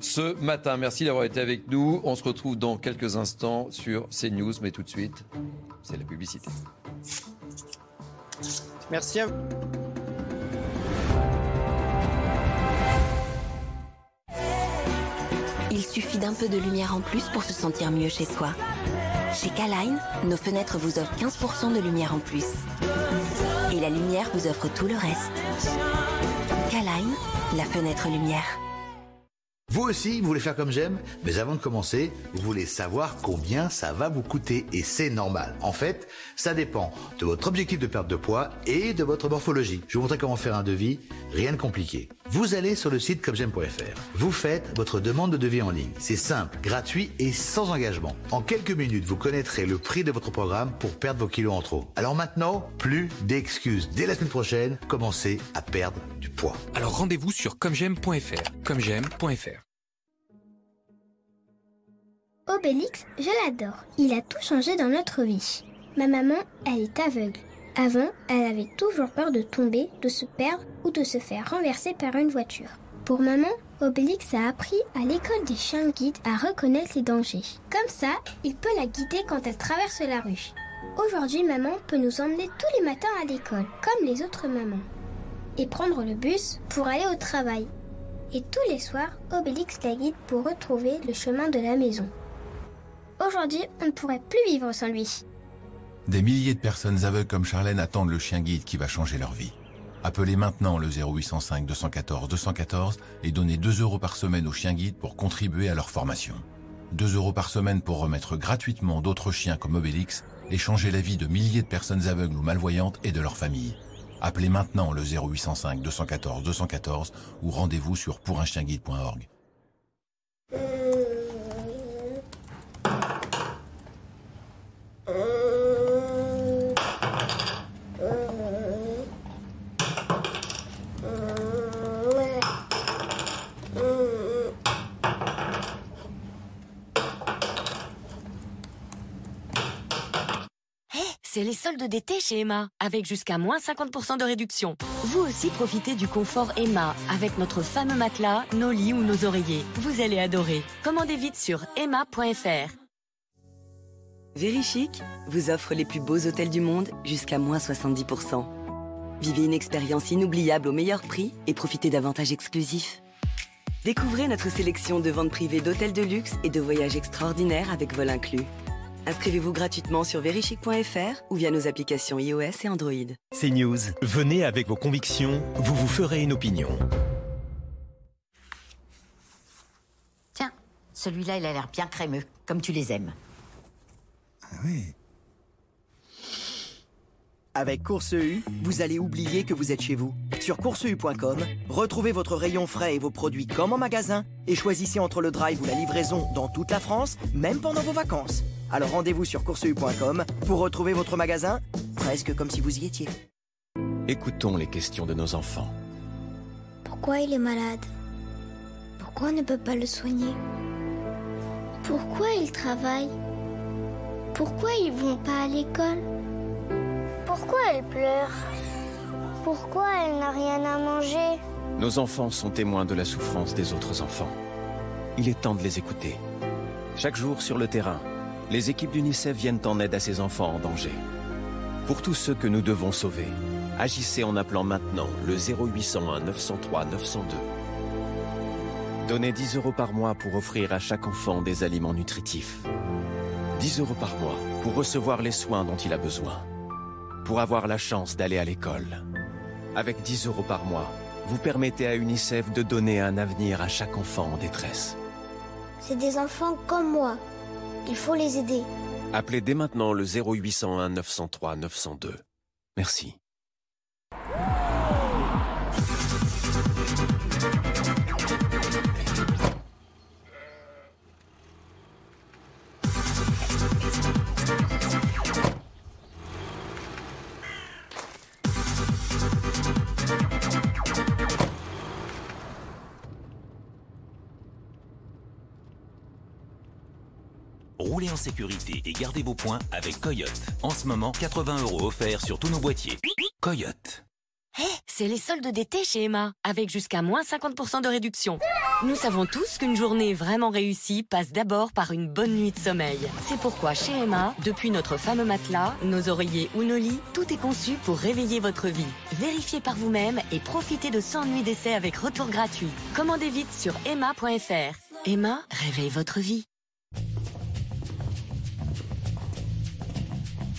ce matin. Merci d'avoir été avec nous. On se retrouve dans quelques instants sur CNews, mais tout de suite, c'est la publicité. Merci à vous. Il suffit d'un peu de lumière en plus pour se sentir mieux chez soi. Chez Kaline, nos fenêtres vous offrent 15% de lumière en plus. Et la lumière vous offre tout le reste. Kaline, la fenêtre lumière. Vous aussi, vous voulez faire comme j'aime? Mais avant de commencer, vous voulez savoir combien ça va vous coûter. Et c'est normal. En fait, ça dépend de votre objectif de perte de poids et de votre morphologie. Je vais vous montrer comment faire un devis. Rien de compliqué. Vous allez sur le site commejaime.fr. Vous faites votre demande de devis en ligne. C'est simple, gratuit et sans engagement. En quelques minutes, vous connaîtrez le prix de votre programme pour perdre vos kilos en trop. Alors maintenant, plus d'excuses. Dès la semaine prochaine, commencez à perdre du poids. Alors rendez-vous sur commejaime.fr. Commejaime.fr. Obélix, je l'adore. Il a tout changé dans notre vie. Ma maman, elle est aveugle. Avant, elle avait toujours peur de tomber, de se perdre ou de se faire renverser par une voiture. Pour maman, Obélix a appris à l'école des chiens guides à reconnaître les dangers. Comme ça, il peut la guider quand elle traverse la rue. Aujourd'hui, maman peut nous emmener tous les matins à l'école, comme les autres mamans. Et prendre le bus pour aller au travail. Et tous les soirs, Obélix la guide pour retrouver le chemin de la maison. Aujourd'hui, on ne pourrait plus vivre sans lui. Des milliers de personnes aveugles comme Charlène attendent le chien guide qui va changer leur vie. Appelez maintenant le 0805 214 214 et donnez 2 euros par semaine aux chiens guides pour contribuer à leur formation. 2 euros par semaine pour remettre gratuitement d'autres chiens comme Obélix et changer la vie de milliers de personnes aveugles ou malvoyantes et de leurs familles. Appelez maintenant le 0805 214 214 ou rendez-vous sur pourunchienguide.org. C'est les soldes d'été chez Emma, avec jusqu'à moins 50% de réduction. Vous aussi profitez du confort Emma, avec notre fameux matelas, nos lits ou nos oreillers. Vous allez adorer. Commandez vite sur emma.fr. Chic vous offre les plus beaux hôtels du monde jusqu'à moins 70%. Vivez une expérience inoubliable au meilleur prix et profitez d'avantages exclusifs. Découvrez notre sélection de ventes privées d'hôtels de luxe et de voyages extraordinaires avec vol inclus. Inscrivez-vous gratuitement sur verichic.fr ou via nos applications iOS et Android. C'est News. Venez avec vos convictions, vous vous ferez une opinion. Tiens, celui-là, il a l'air bien crémeux, comme tu les aimes. Ah oui. Avec Course U, vous allez oublier que vous êtes chez vous. Sur courseu.com, retrouvez votre rayon frais et vos produits comme en magasin et choisissez entre le drive ou la livraison dans toute la France, même pendant vos vacances. Alors rendez-vous sur courseu.com pour retrouver votre magasin presque comme si vous y étiez. Écoutons les questions de nos enfants. Pourquoi il est malade? Pourquoi on ne peut pas le soigner? Pourquoi il travaille? Pourquoi ils vont pas à l'école? Pourquoi elle pleure? Pourquoi elle n'a rien à manger? Nos enfants sont témoins de la souffrance des autres enfants. Il est temps de les écouter. Chaque jour sur le terrain, les équipes d'UNICEF viennent en aide à ces enfants en danger. Pour tous ceux que nous devons sauver, agissez en appelant maintenant le 0801 903 902. Donnez 10 euros par mois pour offrir à chaque enfant des aliments nutritifs. 10 euros par mois pour recevoir les soins dont il a besoin. Pour avoir la chance d'aller à l'école. Avec 10 euros par mois, vous permettez à UNICEF de donner un avenir à chaque enfant en détresse. C'est des enfants comme moi. Il faut les aider. Appelez dès maintenant le 0801 903 902. Merci. En sécurité et gardez vos points avec Coyote. En ce moment, 80 euros offerts sur tous nos boîtiers. Coyote. Hé, c'est les soldes d'été chez Emma, avec jusqu'à moins 50% de réduction. Nous savons tous qu'une journée vraiment réussie passe d'abord par une bonne nuit de sommeil. C'est pourquoi chez Emma, depuis notre fameux matelas, nos oreillers ou nos lits, tout est conçu pour réveiller votre vie. Vérifiez par vous-même et profitez de 100 nuits d'essai avec retour gratuit. Commandez vite sur emma.fr. Emma, réveille votre vie.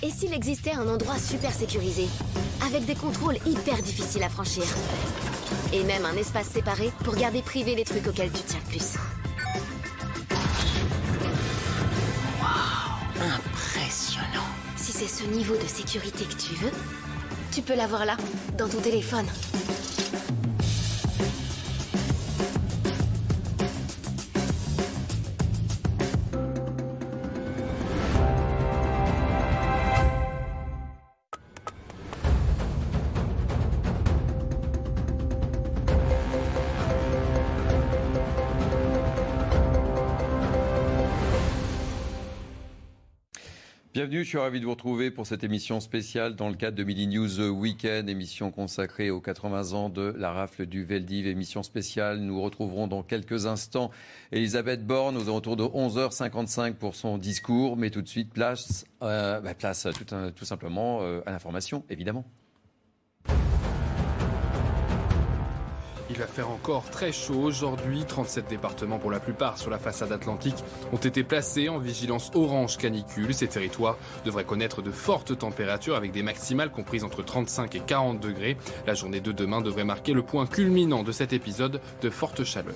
Et s'il existait un endroit super sécurisé, avec des contrôles hyper difficiles à franchir, et même un espace séparé pour garder privé les trucs auxquels tu tiens le plus Wow, impressionnant. Si c'est ce niveau de sécurité que tu veux, tu peux l'avoir là, dans ton téléphone. Bienvenue, je suis ravi de vous retrouver pour cette émission spéciale dans le cadre de Midi News Weekend, émission consacrée aux 80 ans de la rafle du Veldiv, émission spéciale. Nous retrouverons dans quelques instants Elisabeth Borne aux alentours de 11h55 pour son discours, mais tout de suite place, euh, bah, place tout, tout simplement euh, à l'information, évidemment. Va faire encore très chaud aujourd'hui. 37 départements pour la plupart sur la façade atlantique ont été placés en vigilance orange canicule. Ces territoires devraient connaître de fortes températures avec des maximales comprises entre 35 et 40 degrés. La journée de demain devrait marquer le point culminant de cet épisode de forte chaleur.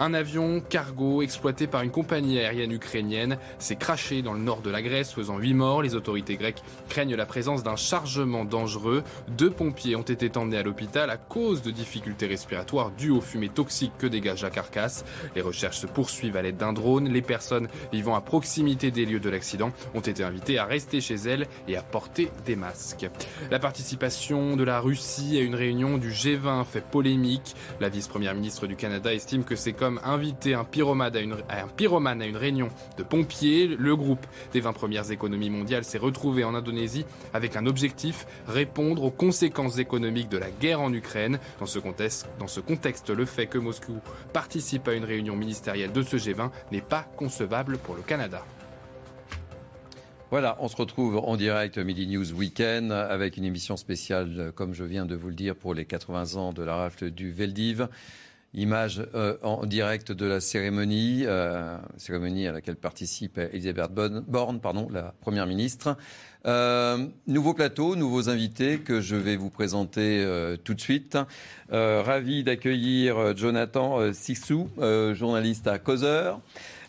Un avion cargo exploité par une compagnie aérienne ukrainienne s'est craché dans le nord de la Grèce, faisant 8 morts. Les autorités grecques craignent la présence d'un chargement dangereux. Deux pompiers ont été emmenés à l'hôpital à cause de difficultés respiratoires dues aux fumées toxiques que dégage la carcasse. Les recherches se poursuivent à l'aide d'un drone. Les personnes vivant à proximité des lieux de l'accident ont été invitées à rester chez elles et à porter des masques. La participation de la Russie à une réunion du G20 fait polémique. La vice-première ministre du Canada estime que c'est comme inviter un pyromane, à une, réunion de pompiers. Le groupe des 20 premières économies mondiales s'est retrouvé en Indonésie avec un objectif, répondre aux conséquences économiques de la guerre en Ukraine. Dans ce contexte, dans ce contexte le fait que Moscou participe à une réunion ministérielle de ce G20 n'est pas concevable pour le Canada. Voilà, on se retrouve en direct Midi News Weekend avec une émission spéciale, comme je viens de vous le dire, pour les 80 ans de la rafle du Veldiv. Image euh, en direct de la cérémonie, euh, cérémonie à laquelle participe Elisabeth Borne, pardon, la Première ministre. Euh, nouveau plateau, nouveaux invités que je vais vous présenter euh, tout de suite. Euh, ravi d'accueillir Jonathan Sissou, journaliste à Causeur.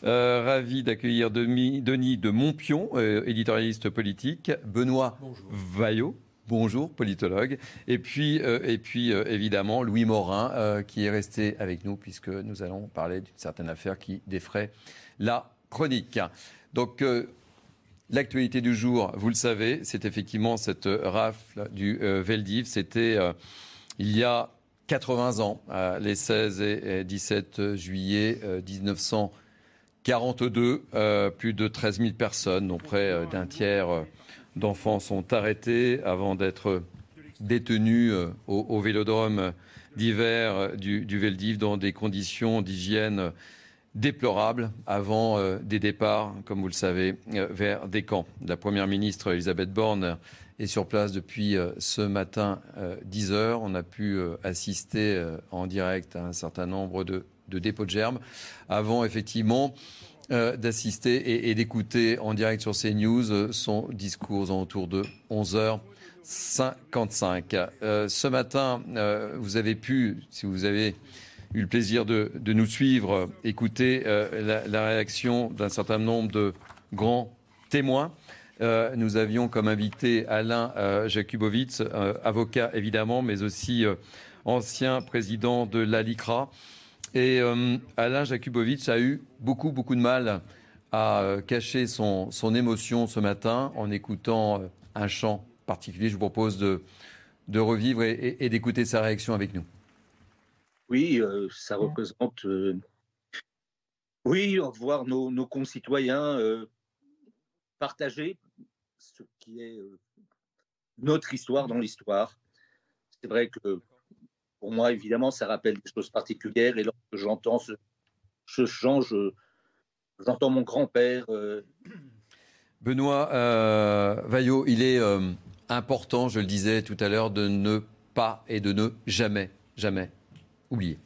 ravi d'accueillir Denis de Montpion, éditorialiste politique. Benoît Vaillot, Bonjour, politologue. Et puis, et puis évidemment, Louis Morin, qui est resté avec nous, puisque nous allons parler d'une certaine affaire qui défraie la chronique. Donc, L'actualité du jour, vous le savez, c'est effectivement cette rafle du euh, Veldiv. C'était euh, il y a 80 ans, les 16 et 17 juillet 1942. Euh, plus de 13 000 personnes, dont près d'un tiers d'enfants, sont arrêtés avant d'être détenus au, vélodrome d'hiver du, du Veldiv dans des conditions d'hygiène déplorable avant euh, des départs, comme vous le savez, euh, vers des camps. La Première ministre Elisabeth Borne est sur place depuis euh, ce matin 10 heures. On a pu assister en direct à un certain nombre de, dépôts de germes avant effectivement d'assister et, d'écouter en direct sur CNews son discours autour de 11 h 55. ce matin, vous avez pu, si vous avez eu le plaisir de, nous suivre, écouter euh, la, réaction d'un certain nombre de grands témoin. nous avions comme invité Alain Jakubowicz, avocat évidemment, mais aussi ancien président de l'ALICRA. Et Alain Jakubowicz a eu beaucoup, beaucoup de mal à cacher son, émotion ce matin en écoutant un chant particulier. Je vous propose de, revivre et, d'écouter sa réaction avec nous. Oui, euh, ça représente. Euh, oui, voir nos, nos concitoyens euh, partager ce qui est notre histoire dans l'histoire. C'est vrai que pour moi, évidemment, ça rappelle des choses particulières. Et lorsque j'entends ce, ce chant, j'entends mon grand-père. Benoît Vaillot, il est important, je le disais tout à l'heure, de ne pas et de ne jamais, jamais oublier.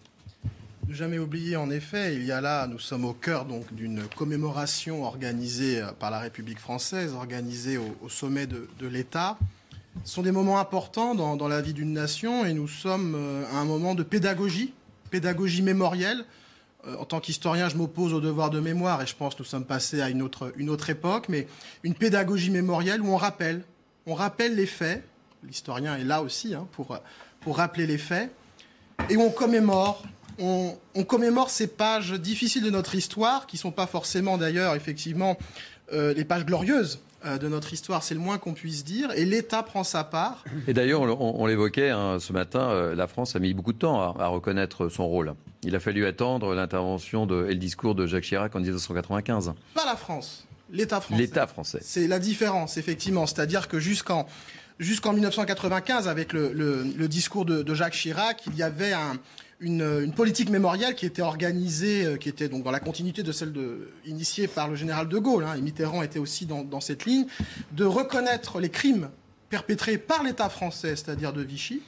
Ne jamais oublier, en effet, il y a là, nous sommes au cœur donc d'une commémoration organisée euh, par la République française, organisée au, sommet de, l'État. Sont des moments importants dans, dans la vie d'une nation et nous sommes euh, à un moment de pédagogie, pédagogie mémorielle. Euh, en tant qu'historien, je m'oppose au devoir de mémoire et je pense que nous sommes passés à une autre, époque, mais une pédagogie mémorielle où on rappelle on rappelle les faits, l'historien est là aussi hein, pour, rappeler les faits, et on commémore, on, commémore ces pages difficiles de notre histoire, qui ne sont pas forcément d'ailleurs effectivement euh, les pages glorieuses de notre histoire, c'est le moins qu'on puisse dire, et l'État prend sa part. Et d'ailleurs, on, l'évoquait hein, ce matin, euh, la France a mis beaucoup de temps à, reconnaître son rôle. Il a fallu attendre l'intervention et le discours de Jacques Chirac en 1995. Pas la France. L'État français. L'État français. C'est la différence, effectivement. C'est-à-dire que jusqu'en jusqu'en 1995, avec le, discours de, Jacques Chirac, il y avait une, politique mémorielle qui était organisée, euh, qui était donc dans la continuité de celle initiée par le général de Gaulle, hein, et Mitterrand était aussi dans, cette ligne, de reconnaître les crimes perpétrés par l'État français, c'est-à-dire de Vichy,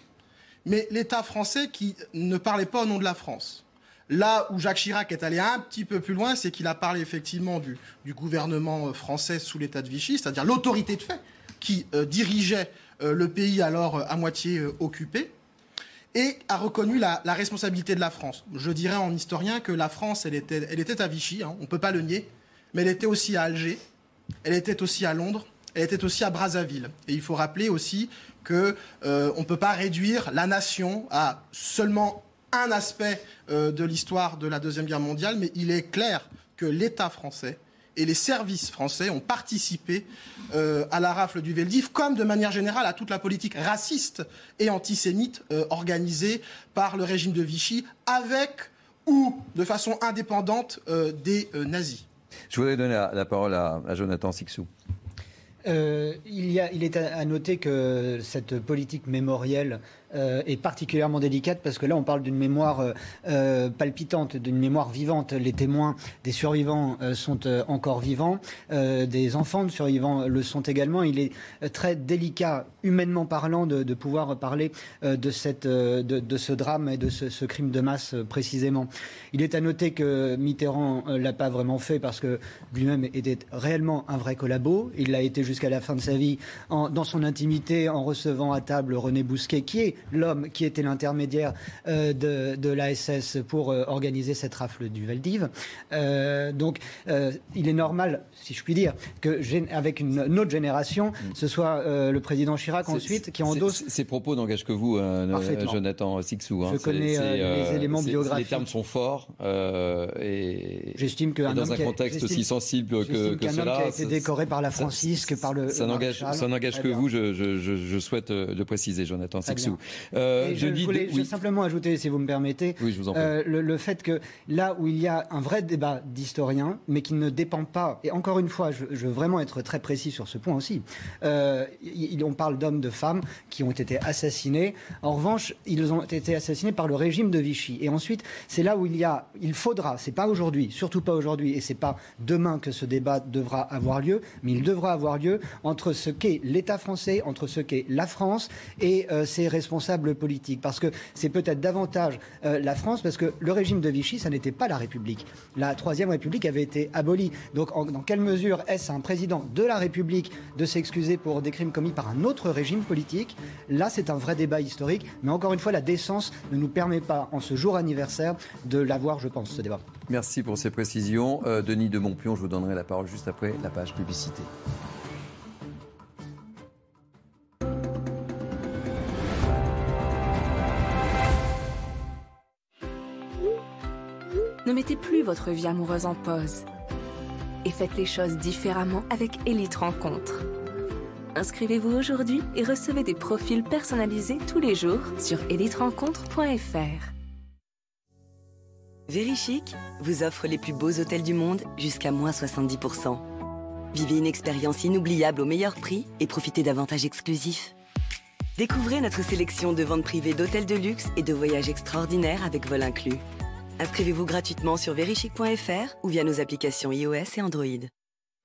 mais l'État français qui ne parlait pas au nom de la France. Là où Jacques Chirac est allé un petit peu plus loin, c'est qu'il a parlé effectivement du, gouvernement euh, français sous l'état de Vichy, c'est-à-dire l'autorité de fait qui euh, dirigeait euh, le pays alors à moitié occupé, et a reconnu la, responsabilité de la France. Je dirais en historien que la France, elle était, elle était à Vichy, hein, on ne peut pas le nier, mais elle était aussi à Alger, elle était aussi à Londres, elle était aussi à Brazzaville. Et il faut rappeler aussi qu'on ne peut pas réduire la nation à seulement un aspect euh, de l'histoire de la Deuxième Guerre mondiale, mais il est clair que l'État français et les services français ont participé euh, à la rafle du Veldiv, comme de manière générale à toute la politique raciste et antisémite euh, organisée par le régime de Vichy, avec ou de façon indépendante des nazis. Je voudrais donner la, parole à, Jonathan Sixou. il, y a, il est à noter que cette politique mémorielle euh, est particulièrement délicate parce que là, on parle d'une mémoire euh, euh, palpitante, d'une mémoire vivante. Les témoins des survivants sont encore vivants, des enfants de survivants le sont également. Il est très délicat, humainement parlant, de, pouvoir parler de, cette, de, ce drame et de ce, crime de masse précisément. Il est à noter que Mitterrand l'a pas vraiment fait parce que lui-même était réellement un vrai collabo. Il l'a été jusqu'à la fin de sa vie dans son intimité en recevant à table René Bousquet, qui est l'homme qui était l'intermédiaire euh, de, de l'ASS pour euh, organiser cette rafle du Valdiv. Euh, donc, il est normal, si je puis dire, que avec une, autre génération, mm. ce soit le président Chirac ensuite qui endosse. Ces propos n'engagent que vous, Jonathan Sixou. Hein. Je connais les éléments biographiques. Les termes sont forts et. J'estime qu'un dans un contexte aussi sensible que, que cela. Homme qui a été décoré par la Francisque, par le. Ça n'engage que vous. Je, je, je, souhaite le préciser, Jonathan Sixou. Euh, je, voulais simplement ajouter, si vous me permettez, euh, le, fait que là où il y a un vrai débat d'historiens, mais qui ne dépend pas, et encore une fois, je, veux vraiment être très précis sur ce point aussi, euh, on parle d'hommes, de femmes qui ont été assassinés. En revanche, ils ont été assassinés par le régime de Vichy. Et ensuite, c'est là où il y a, il faudra, c'est pas aujourd'hui, surtout pas aujourd'hui, et c'est pas demain que ce débat devra avoir lieu, mais il devra avoir lieu entre ce qu'est l'État français, entre ce qu'est la France et ses responsables responsables politiques. Parce que c'est peut-être davantage euh, la France, parce que le régime de Vichy, ça n'était pas la République. La Troisième République avait été abolie. Donc dans quelle mesure est-ce un président de la République de s'excuser pour des crimes commis par un autre régime politique? Là, c'est un vrai débat historique. Mais encore une fois, la décence ne nous permet pas, en ce jour anniversaire, de l'avoir, je pense, ce débat. Merci pour ces précisions. Euh, Denis de Montpion, je vous donnerai la parole juste après la page publicité. Mettez plus votre vie amoureuse en pause et faites les choses différemment avec Elite Rencontre. Inscrivez-vous aujourd'hui et recevez des profils personnalisés tous les jours sur eliterencontre.fr. Verichic vous offre les plus beaux hôtels du monde jusqu'à moins 70%. Vivez une expérience inoubliable au meilleur prix et profitez d'avantages exclusifs. Découvrez notre sélection de ventes privées d'hôtels de luxe et de voyages extraordinaires avec vol inclus. Inscrivez-vous gratuitement sur verichic.fr ou via nos applications iOS et Android.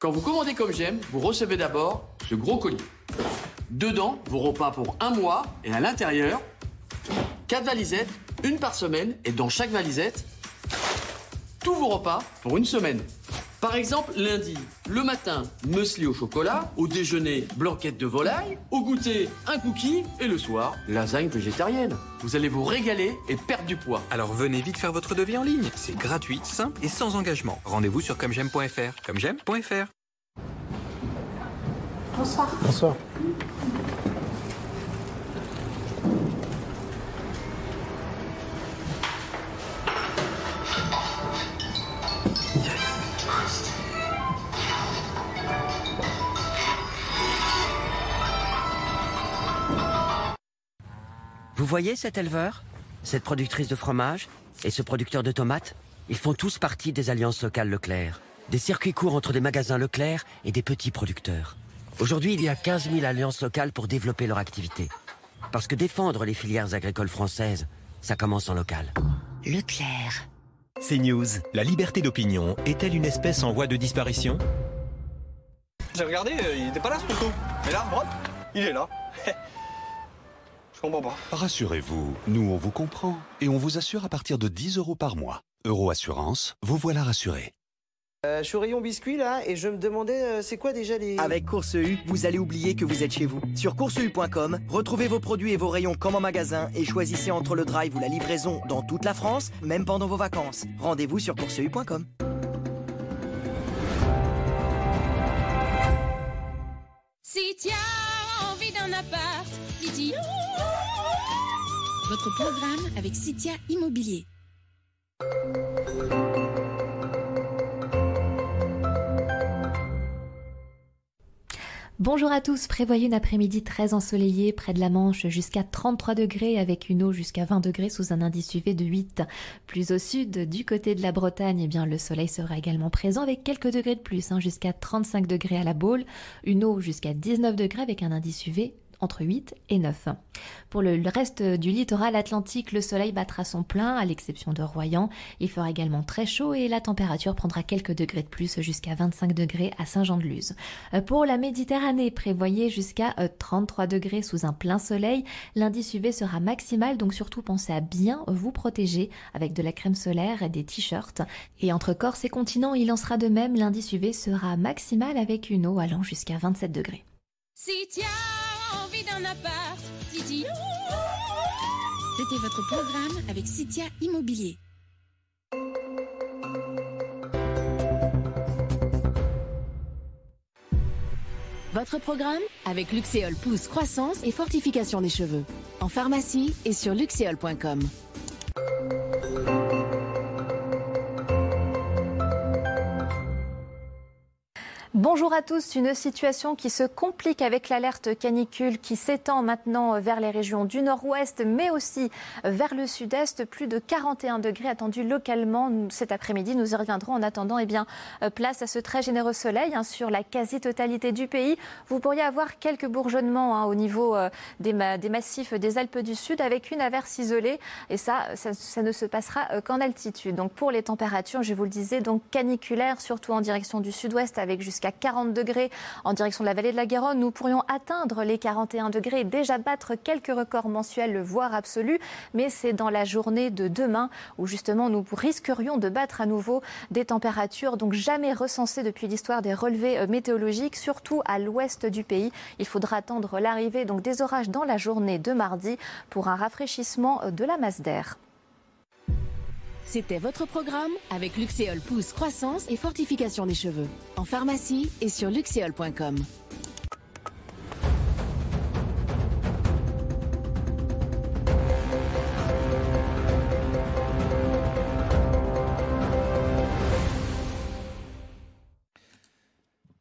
Quand vous commandez comme j'aime, vous recevez d'abord ce gros colis. Dedans, vos repas pour un mois et à l'intérieur, quatre valisettes, une par semaine et dans chaque valisette, tous vos repas pour une semaine. Par exemple, lundi, le matin, muesli au chocolat, au déjeuner, blanquette de volaille, au goûter, un cookie et le soir, lasagne végétarienne. Vous allez vous régaler et perdre du poids. Alors venez vite faire votre devis en ligne. C'est gratuit, simple et sans engagement. Rendez-vous sur commej'aime.fr. Commej'aime.fr. Bonsoir. Bonsoir. Vous voyez cet éleveur Cette productrice de fromage Et ce producteur de tomates? Ils font tous partie des alliances locales Leclerc. Des circuits courts entre des magasins Leclerc et des petits producteurs. Aujourd'hui, il y a 15 000 alliances locales pour développer leur activité. Parce que défendre les filières agricoles françaises, ça commence en local. Leclerc. CNews, la liberté d'opinion est-elle une espèce en voie de disparition? J'ai regardé, euh, il n'était pas là ce couteau. Mais là, hop, il est là. Je comprends pas. Rassurez-vous, nous on vous comprend et on vous assure à partir de 10 euros par mois. Euro Assurance, vous voilà rassuré. Euh, je suis au rayon biscuit là et je me demandais euh, c'est quoi déjà les... Avec Course U, vous allez oublier que vous êtes chez vous. Sur courseu.com, retrouvez vos produits et vos rayons comme en magasin et choisissez entre le drive ou la livraison dans toute la France, même pendant vos vacances. Rendez-vous sur courseu.com. Si as envie d'un appart. Votre programme avec Citia Immobilier. Bonjour à tous, prévoyez une après-midi très ensoleillée près de la Manche jusqu'à 33 degrés avec une eau jusqu'à 20 degrés sous un indice UV de 8. Plus au sud, du côté de la Bretagne, eh bien, le soleil sera également présent avec quelques degrés de plus, hein, jusqu'à 35 degrés à la Baule, une eau jusqu'à 19 degrés avec un indice UV entre 8 et 9. Pour le reste du littoral atlantique, le soleil battra son plein, à l'exception de Royan. Il fera également très chaud et la température prendra quelques degrés de plus jusqu'à 25 degrés à Saint-Jean-de-Luz. Euh, pour la Méditerranée, prévoyez jusqu'à 33 euh, degrés sous un plein soleil. L'indice UV sera maximal, donc surtout pensez à bien vous protéger avec de la crème solaire et des t-shirts. Et entre Corse et continent, il en sera de même. L'indice UV sera maximal avec une eau allant jusqu'à 27 degrés. Envie d'un appart. C'était votre programme avec Citia Immobilier. Votre programme avec Luxéol Pousse Croissance et Fortification des cheveux. En pharmacie et sur luxéol.com. Bonjour à tous. Une situation qui se complique avec l'alerte canicule qui s'étend maintenant vers les régions du nord-ouest, mais aussi vers le sud-est. Plus de 41 degrés attendus localement cet après-midi. Nous y reviendrons en attendant eh bien, place à ce très généreux soleil hein, sur la quasi-totalité du pays. Vous pourriez avoir quelques bourgeonnements hein, au niveau euh, des, des, massifs des Alpes du Sud avec une averse isolée. Et ça, ça, ça ne se passera euh, qu'en altitude. Donc pour les températures, je vous le disais, donc caniculaires, surtout en direction du sud-ouest avec jusqu'à jusqu'à 40 degrés en direction de la vallée de la Garonne. Nous pourrions atteindre les 41 degrés et déjà battre quelques records mensuels, voire absolus. Mais c'est dans la journée de demain où justement nous risquerions de battre à nouveau des températures donc jamais recensées depuis l'histoire des relevés euh, météorologiques, surtout à l'ouest du pays. Il faudra attendre l'arrivée donc des orages dans la journée de mardi pour un rafraîchissement euh, de la masse d'air. C'était votre programme avec Luxéol Pousse Croissance et Fortification des cheveux. En pharmacie et sur luxéol.com.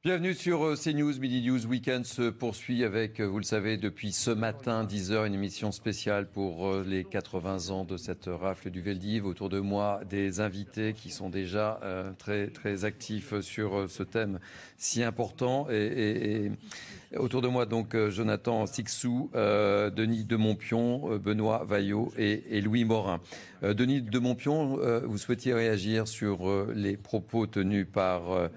Bienvenue sur euh, CNews, Midi News Weekend se poursuit avec, euh, vous le savez, depuis ce matin, 10h, une émission spéciale pour euh, les 80 ans de cette rafle du Veldiv. Autour de moi, des invités qui sont déjà très, très actifs sur ce thème si important. Et, autour de moi, donc, Jonathan Sixou, Denis de Montpion, Benoît Vaillot et, Louis Morin. Denis de Montpion, vous souhaitiez réagir sur les propos tenus par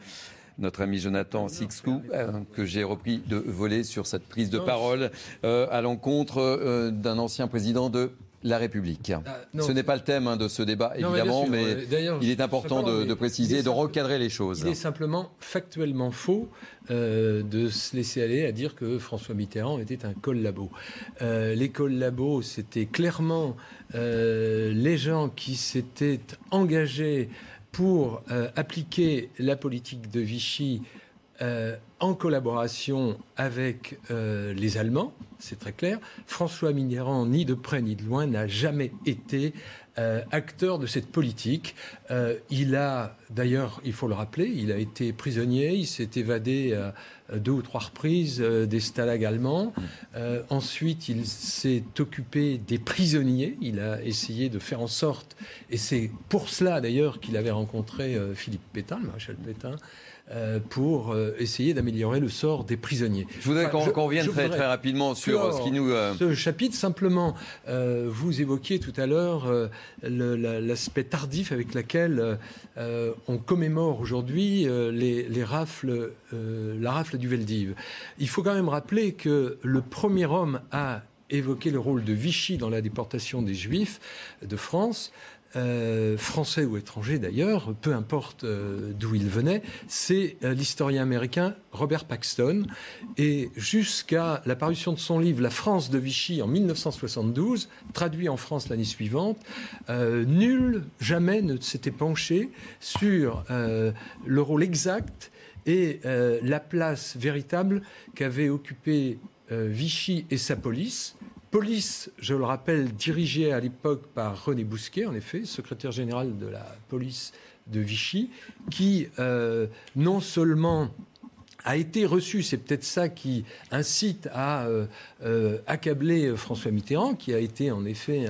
notre ami Jonathan Sixou, euh, que j'ai repris de voler sur cette prise de parole euh, à l'encontre euh, d'un ancien président de la République. Ah, ce n'est pas le thème hein, de ce débat, évidemment, mais, il est important de, préciser, de recadrer les choses. Il est simplement factuellement faux de se laisser aller à dire que François Mitterrand était un collabo. les collabos, c'était clairement les gens qui s'étaient engagés pour euh, appliquer la politique de Vichy euh, en collaboration avec euh, les Allemands, c'est très clair. François Mitterrand, ni de près ni de loin, n'a jamais été acteur de cette politique. il a, d'ailleurs, il faut le rappeler, il a été prisonnier, il s'est évadé deux ou trois reprises euh, des stalags allemands. Euh, ensuite, il s'est occupé des prisonniers. Il a essayé de faire en sorte, et c'est pour cela d'ailleurs qu'il avait rencontré euh, Philippe Pétain, le maréchal Pétain, euh, pour euh, essayer d'améliorer le sort des prisonniers. Je voudrais qu'on revienne très, très rapidement sur ce qui nous... Euh, ce chapitre, simplement, vous évoquiez tout à l'heure l'aspect tardif avec lequel on commémore aujourd'hui les, rafles, la rafle du Veldiv. Il faut quand même rappeler que le premier homme à évoquer le rôle de Vichy dans la déportation des Juifs de France, euh, français ou étranger d'ailleurs, peu importe euh, d'où il venait, c'est euh, l'historien américain Robert Paxton. Et jusqu'à la parution de son livre La France de Vichy en 1972, traduit en France l'année suivante, nul jamais ne s'était penché sur le rôle exact et la place véritable qu'avait occupé Vichy et sa police police, je le rappelle, dirigée à l'époque par René Bousquet, en effet, secrétaire général de la police de Vichy, qui euh, non seulement a été reçu, c'est peut-être ça qui incite à euh, euh, accabler François Mitterrand, qui a été en effet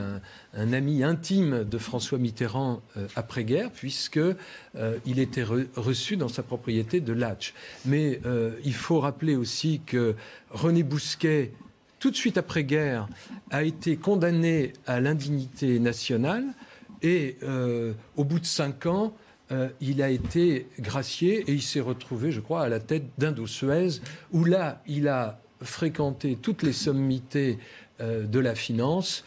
un, ami intime de François Mitterrand après-guerre, puisque il était reçu dans sa propriété de Latch. Mais il faut rappeler aussi que René Bousquet tout de suite après-guerre, a été condamné à l'indignité nationale et euh, au bout de cinq ans, euh, il a été gracié et il s'est retrouvé, je crois, à la tête d'Indo-Suez, où là, il a fréquenté toutes les sommités euh, de la finance.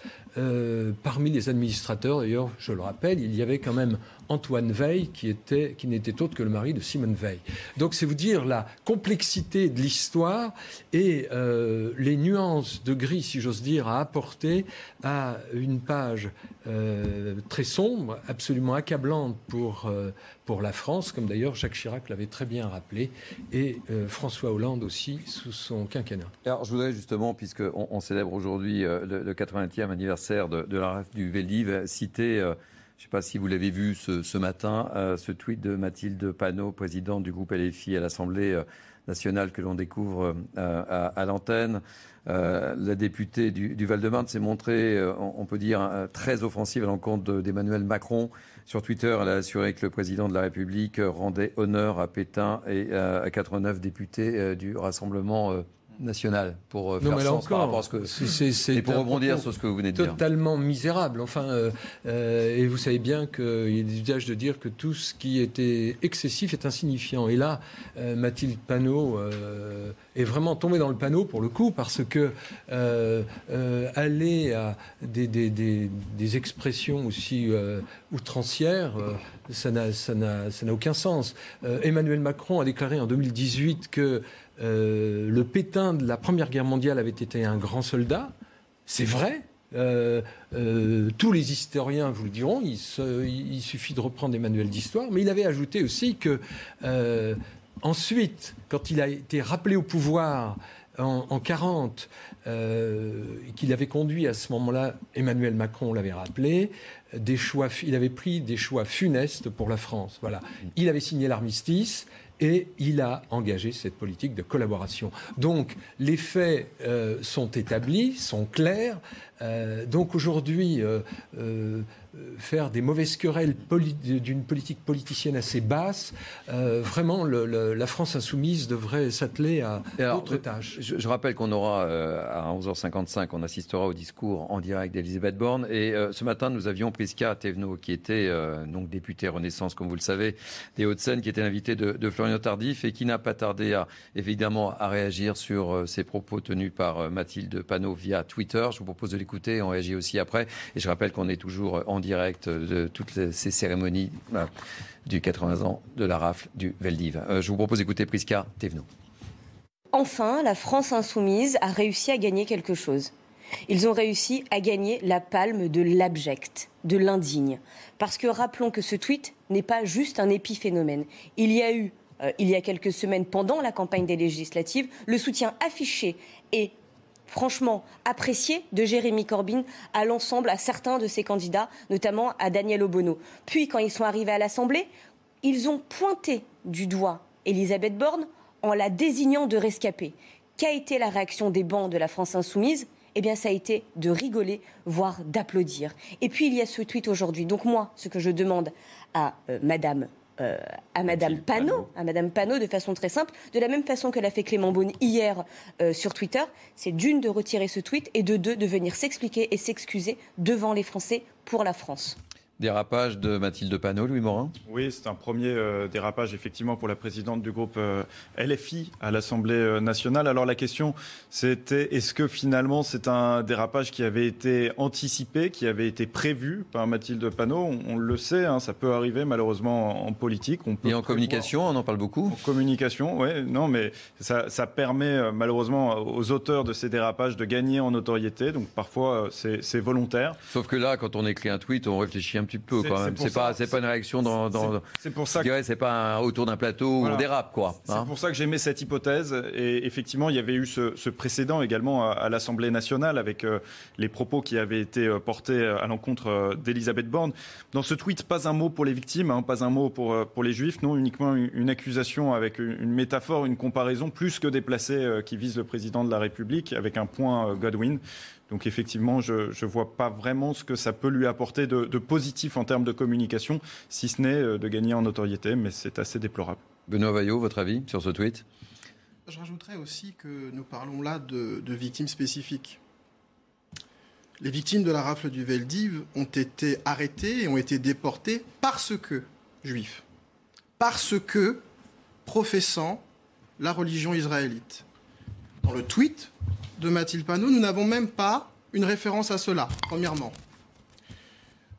parmi les administrateurs, d'ailleurs, je le rappelle, il y avait quand même Antoine Veil, qui, qui n'était autre que le mari de Simone Veil. Donc c'est vous dire la complexité de l'histoire et euh, les nuances de gris, si j'ose dire, à apporter à une page euh, très sombre, absolument accablante pour, euh, pour la France, comme d'ailleurs Jacques Chirac l'avait très bien rappelé, et François Hollande aussi sous son quinquennat. Alors je voudrais justement, puisqu'on on célèbre aujourd'hui le, 80e anniversaire de, de la du Veldiv, citer je ne sais pas si vous l'avez vu ce, matin, euh, ce tweet de Mathilde Panot, présidente du groupe LFI à l'Assemblée euh, nationale que l'on découvre euh, à, l'antenne. la députée du, Val-de-Marne s'est montrée, on, peut dire, très offensive à l'encontre d'Emmanuel Macron. Sur Twitter, elle a assuré que le président de la République rendait honneur à Pétain et à 89 députés du Rassemblement national pour euh, Non, faire mais là sens par encore, rapport à ce que. c'est- c'est et pour rebondir sur ce que vous venez de dire. Totalement misérable. Enfin, euh, euh, et vous savez bien qu'il y a des usages de dire que tout ce qui était excessif est insignifiant. Et là, euh, Mathilde Panot est vraiment tombée dans le panneau pour le coup, parce que aller à des, des- des- des expressions aussi outrancières, ça n'a- ça n'a ça n'a aucun sens. Emmanuel Macron a déclaré en 2018 que euh, le Pétain de la Première Guerre mondiale avait été un grand soldat. C'est vrai. Euh, euh, tous les historiens vous le diront, il, suffit de reprendre des manuels d'histoire, mais il avait ajouté aussi que ensuite, quand il a été rappelé au pouvoir en, en 40, euh, et qu'il avait conduit à ce moment-là, Emmanuel Macron l'avait rappelé, des choix, il avait pris des choix funestes pour la France. Voilà, il avait signé l'armistice. Et il a engagé cette politique de collaboration. Donc, les faits euh, sont établis, sont clairs. Euh, donc, aujourd'hui, euh, faire des mauvaises querelles d'une politique politicienne assez basse, euh, vraiment, le- le- la France insoumise devrait s'atteler à alors, d'autres tâches. Je, je rappelle qu'on aura euh, à 11h55, on assistera au discours en direct d'Elisabeth Borne. Et euh, ce matin, nous avions Prisca Thévenot, qui était euh, donc députée Renaissance, comme vous le savez, des Hauts-de-Seine, qui était l'invité de, de Florian Tardif et qui n'a pas tardé à évidemment à réagir sur euh, ces propos tenus par euh, Mathilde Panot via Twitter. Je vous propose de l'écouter. On réagit aussi après. Et je rappelle qu'on est toujours en direct de toutes ces cérémonies euh, du 80 ans de la rafle du Veldiv. Euh, je vous propose d'écouter Prisca Thévenot. Enfin, la France insoumise a réussi à gagner quelque chose. Ils ont réussi à gagner la palme de l'abject, de l'indigne. Parce que rappelons que ce tweet n'est pas juste un épiphénomène. Il y a eu, euh, il y a quelques semaines, pendant la campagne des législatives, le soutien affiché et franchement apprécié de Jérémy Corbyn à l'ensemble, à certains de ses candidats, notamment à Daniel Obono. Puis, quand ils sont arrivés à l'Assemblée, ils ont pointé du doigt Elisabeth Borne en la désignant de rescapée. Qu'a été la réaction des bancs de la France insoumise? Eh bien, ça a été de rigoler, voire d'applaudir. Et puis, il y a ce tweet aujourd'hui. Donc, moi, ce que je demande à euh, Madame, euh, à Madame Panot, à Madame Panot, de façon très simple, de la même façon que l'a fait Clément Beaune hier euh, sur Twitter, c'est d'une de retirer ce tweet et de deux de venir s'expliquer et s'excuser devant les Français pour la France. Dérapage de Mathilde Panot, Louis Morin? Oui, c'est un premier euh, dérapage effectivement pour la présidente du groupe euh, LFI à l'Assemblée euh, nationale. Alors la question, c'était est-ce que finalement c'est un dérapage qui avait été anticipé, qui avait été prévu par Mathilde Panot? On, on le sait, hein, ça peut arriver malheureusement en, en politique. On peut Et en prévoir- communication, on en parle beaucoup? En communication, oui, non, mais ça, ça permet malheureusement aux auteurs de ces dérapages de gagner en notoriété. Donc parfois c'est c'est volontaire. Sauf que là, quand on écrit un tweet, on réfléchit un petit peu C'est- quand même. C'est pas, c'est pas une réaction dans. dans C'est- pour ça dirais, c'est pas un- autour d'un plateau où Voilà. on dérape, quoi. C'est hein. pour ça que j'aimais cette hypothèse. Et effectivement, il y avait eu ce, ce précédent également à, à l'Assemblée nationale avec euh, les propos qui avaient été euh, portés à l'encontre euh, d'Elisabeth Borne. Dans ce tweet, pas un mot pour les victimes, hein, pas un mot pour, euh, pour les juifs, non, uniquement une, une accusation avec une, une métaphore, une comparaison plus que déplacée euh, qui vise le président de la République avec un point euh, Godwin. Donc effectivement, je ne vois pas vraiment ce que ça peut lui apporter de, de positif en termes de communication, si ce n'est euh, de gagner en notoriété, mais c'est assez déplorable. Benoît Vaillot, votre avis sur ce tweet? Je rajouterais aussi que nous parlons là de, de victimes spécifiques. Les victimes de la rafle du Veldiv ont été arrêtées et ont été déportées parce que juifs, parce que professant la religion israélite. Dans le tweet de Mathilde Panot, nous n'avons même pas une référence à cela, premièrement.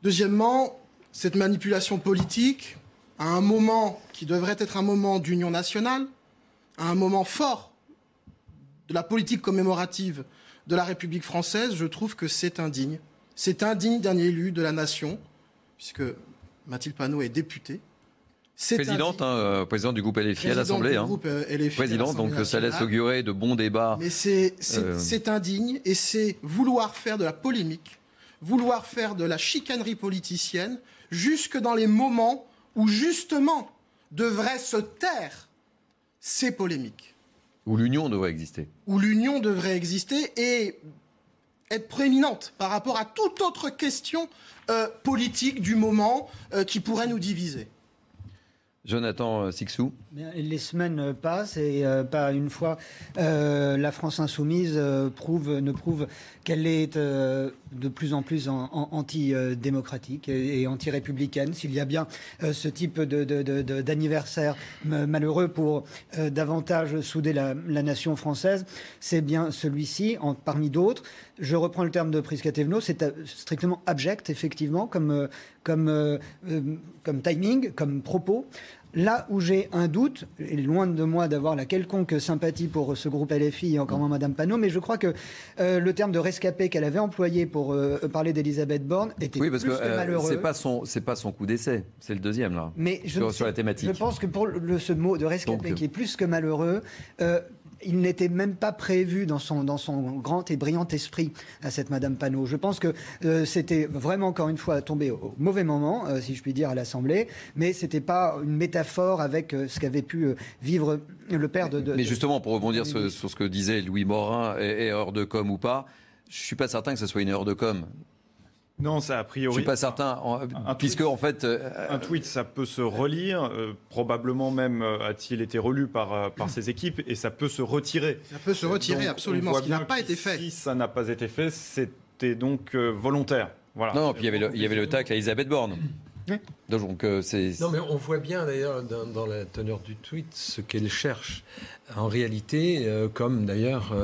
Deuxièmement, cette manipulation politique, à un moment qui devrait être un moment d'union nationale, à un moment fort de la politique commémorative de la République française, je trouve que c'est indigne. C'est indigne d'un élu de la nation, puisque Mathilde Panot est députée. Présidente, hein, euh, présidente du groupe LFI à l'Assemblée. hein. euh, Présidente, donc ça laisse augurer de bons débats. Mais c'est Euh, c'est indigne et c'est vouloir faire de la polémique, vouloir faire de la chicanerie politicienne, jusque dans les moments où justement devraient se taire ces polémiques, Où l'union devrait exister. où l'union devrait exister et être prééminente par rapport à toute autre question euh, politique du moment euh, qui pourrait nous diviser. Jonathan euh, Sixou. Les semaines passent et euh, pas une fois euh, la France insoumise ne prouve qu'elle est de plus en plus en, anti-démocratique et, anti-républicaine. S'il y a bien ce type d'anniversaire malheureux pour davantage souder la, nation française, c'est bien celui-ci, parmi d'autres. Je reprends le terme de Priscatevno, c'est strictement abject, effectivement, comme, comme timing, comme propos. Là où j'ai un doute, et loin de moi d'avoir la quelconque sympathie pour ce groupe LFI et encore moins Madame Panot, mais je crois que euh, le terme de rescapé qu'elle avait employé pour euh, parler d'Elisabeth Borne était oui, parce plus que, euh, malheureux. C'est pas son, c'est pas son coup d'essai, c'est le deuxième là. Mais je sur, la thématique. Je pense que pour le, ce mot de rescapé qui est plus que malheureux, il n'était même pas prévu dans son, dans son grand et brillant esprit à cette Madame Panot. Je pense que euh, c'était vraiment, encore une fois, tombé au mauvais moment, euh, si je puis dire, à l'Assemblée, mais c'était pas une métaphore avec euh, ce qu'avait pu vivre le père de, Mais justement, pour rebondir sur, ce que disait Louis Morin, erreur de com ou pas, je suis pas certain que ce soit une erreur de com. Non, ça a priori. Je suis pas certain, puisque en fait. Euh, un tweet, ça peut se relire, euh, probablement même euh, a-t-il été relu par, par ses équipes, et ça peut se retirer. Ça peut se retirer, absolument, ce qui n'a pas été fait. Si ça n'a pas été fait, c'était donc volontaire. Voilà. Non, puis il y avait le, il y avait le tacle à Elisabeth Borne. Donc, c'est... Non, mais on voit bien d'ailleurs dans, la teneur du tweet ce qu'elle cherche. En réalité, comme d'ailleurs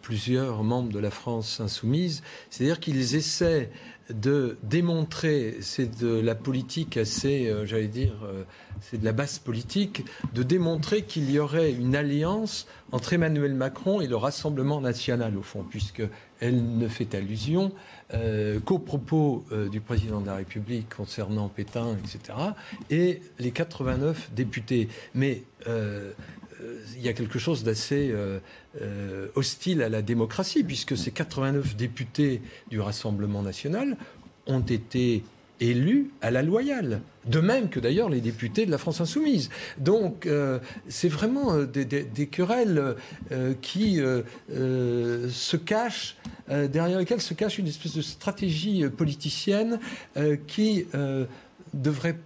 plusieurs membres de la France insoumise, c'est-à-dire qu'ils essaient de démontrer, c'est de la politique assez, euh, j'allais dire, euh, c'est de la basse politique, de démontrer qu'il y aurait une alliance entre Emmanuel Macron et le Rassemblement national, au fond, puisqu'elle ne fait allusion euh, qu'aux propos du président de la République concernant Pétain, etc., et les 89 députés. Mais il y a quelque chose d'assez euh, hostile à la démocratie, puisque ces 89 députés du Rassemblement national ont été élus à la loyale. De même que d'ailleurs les députés de la France insoumise. Donc euh, c'est vraiment euh, des, querelles qui se cachent, derrière lesquelles se cache une espèce de stratégie politicienne qui devrait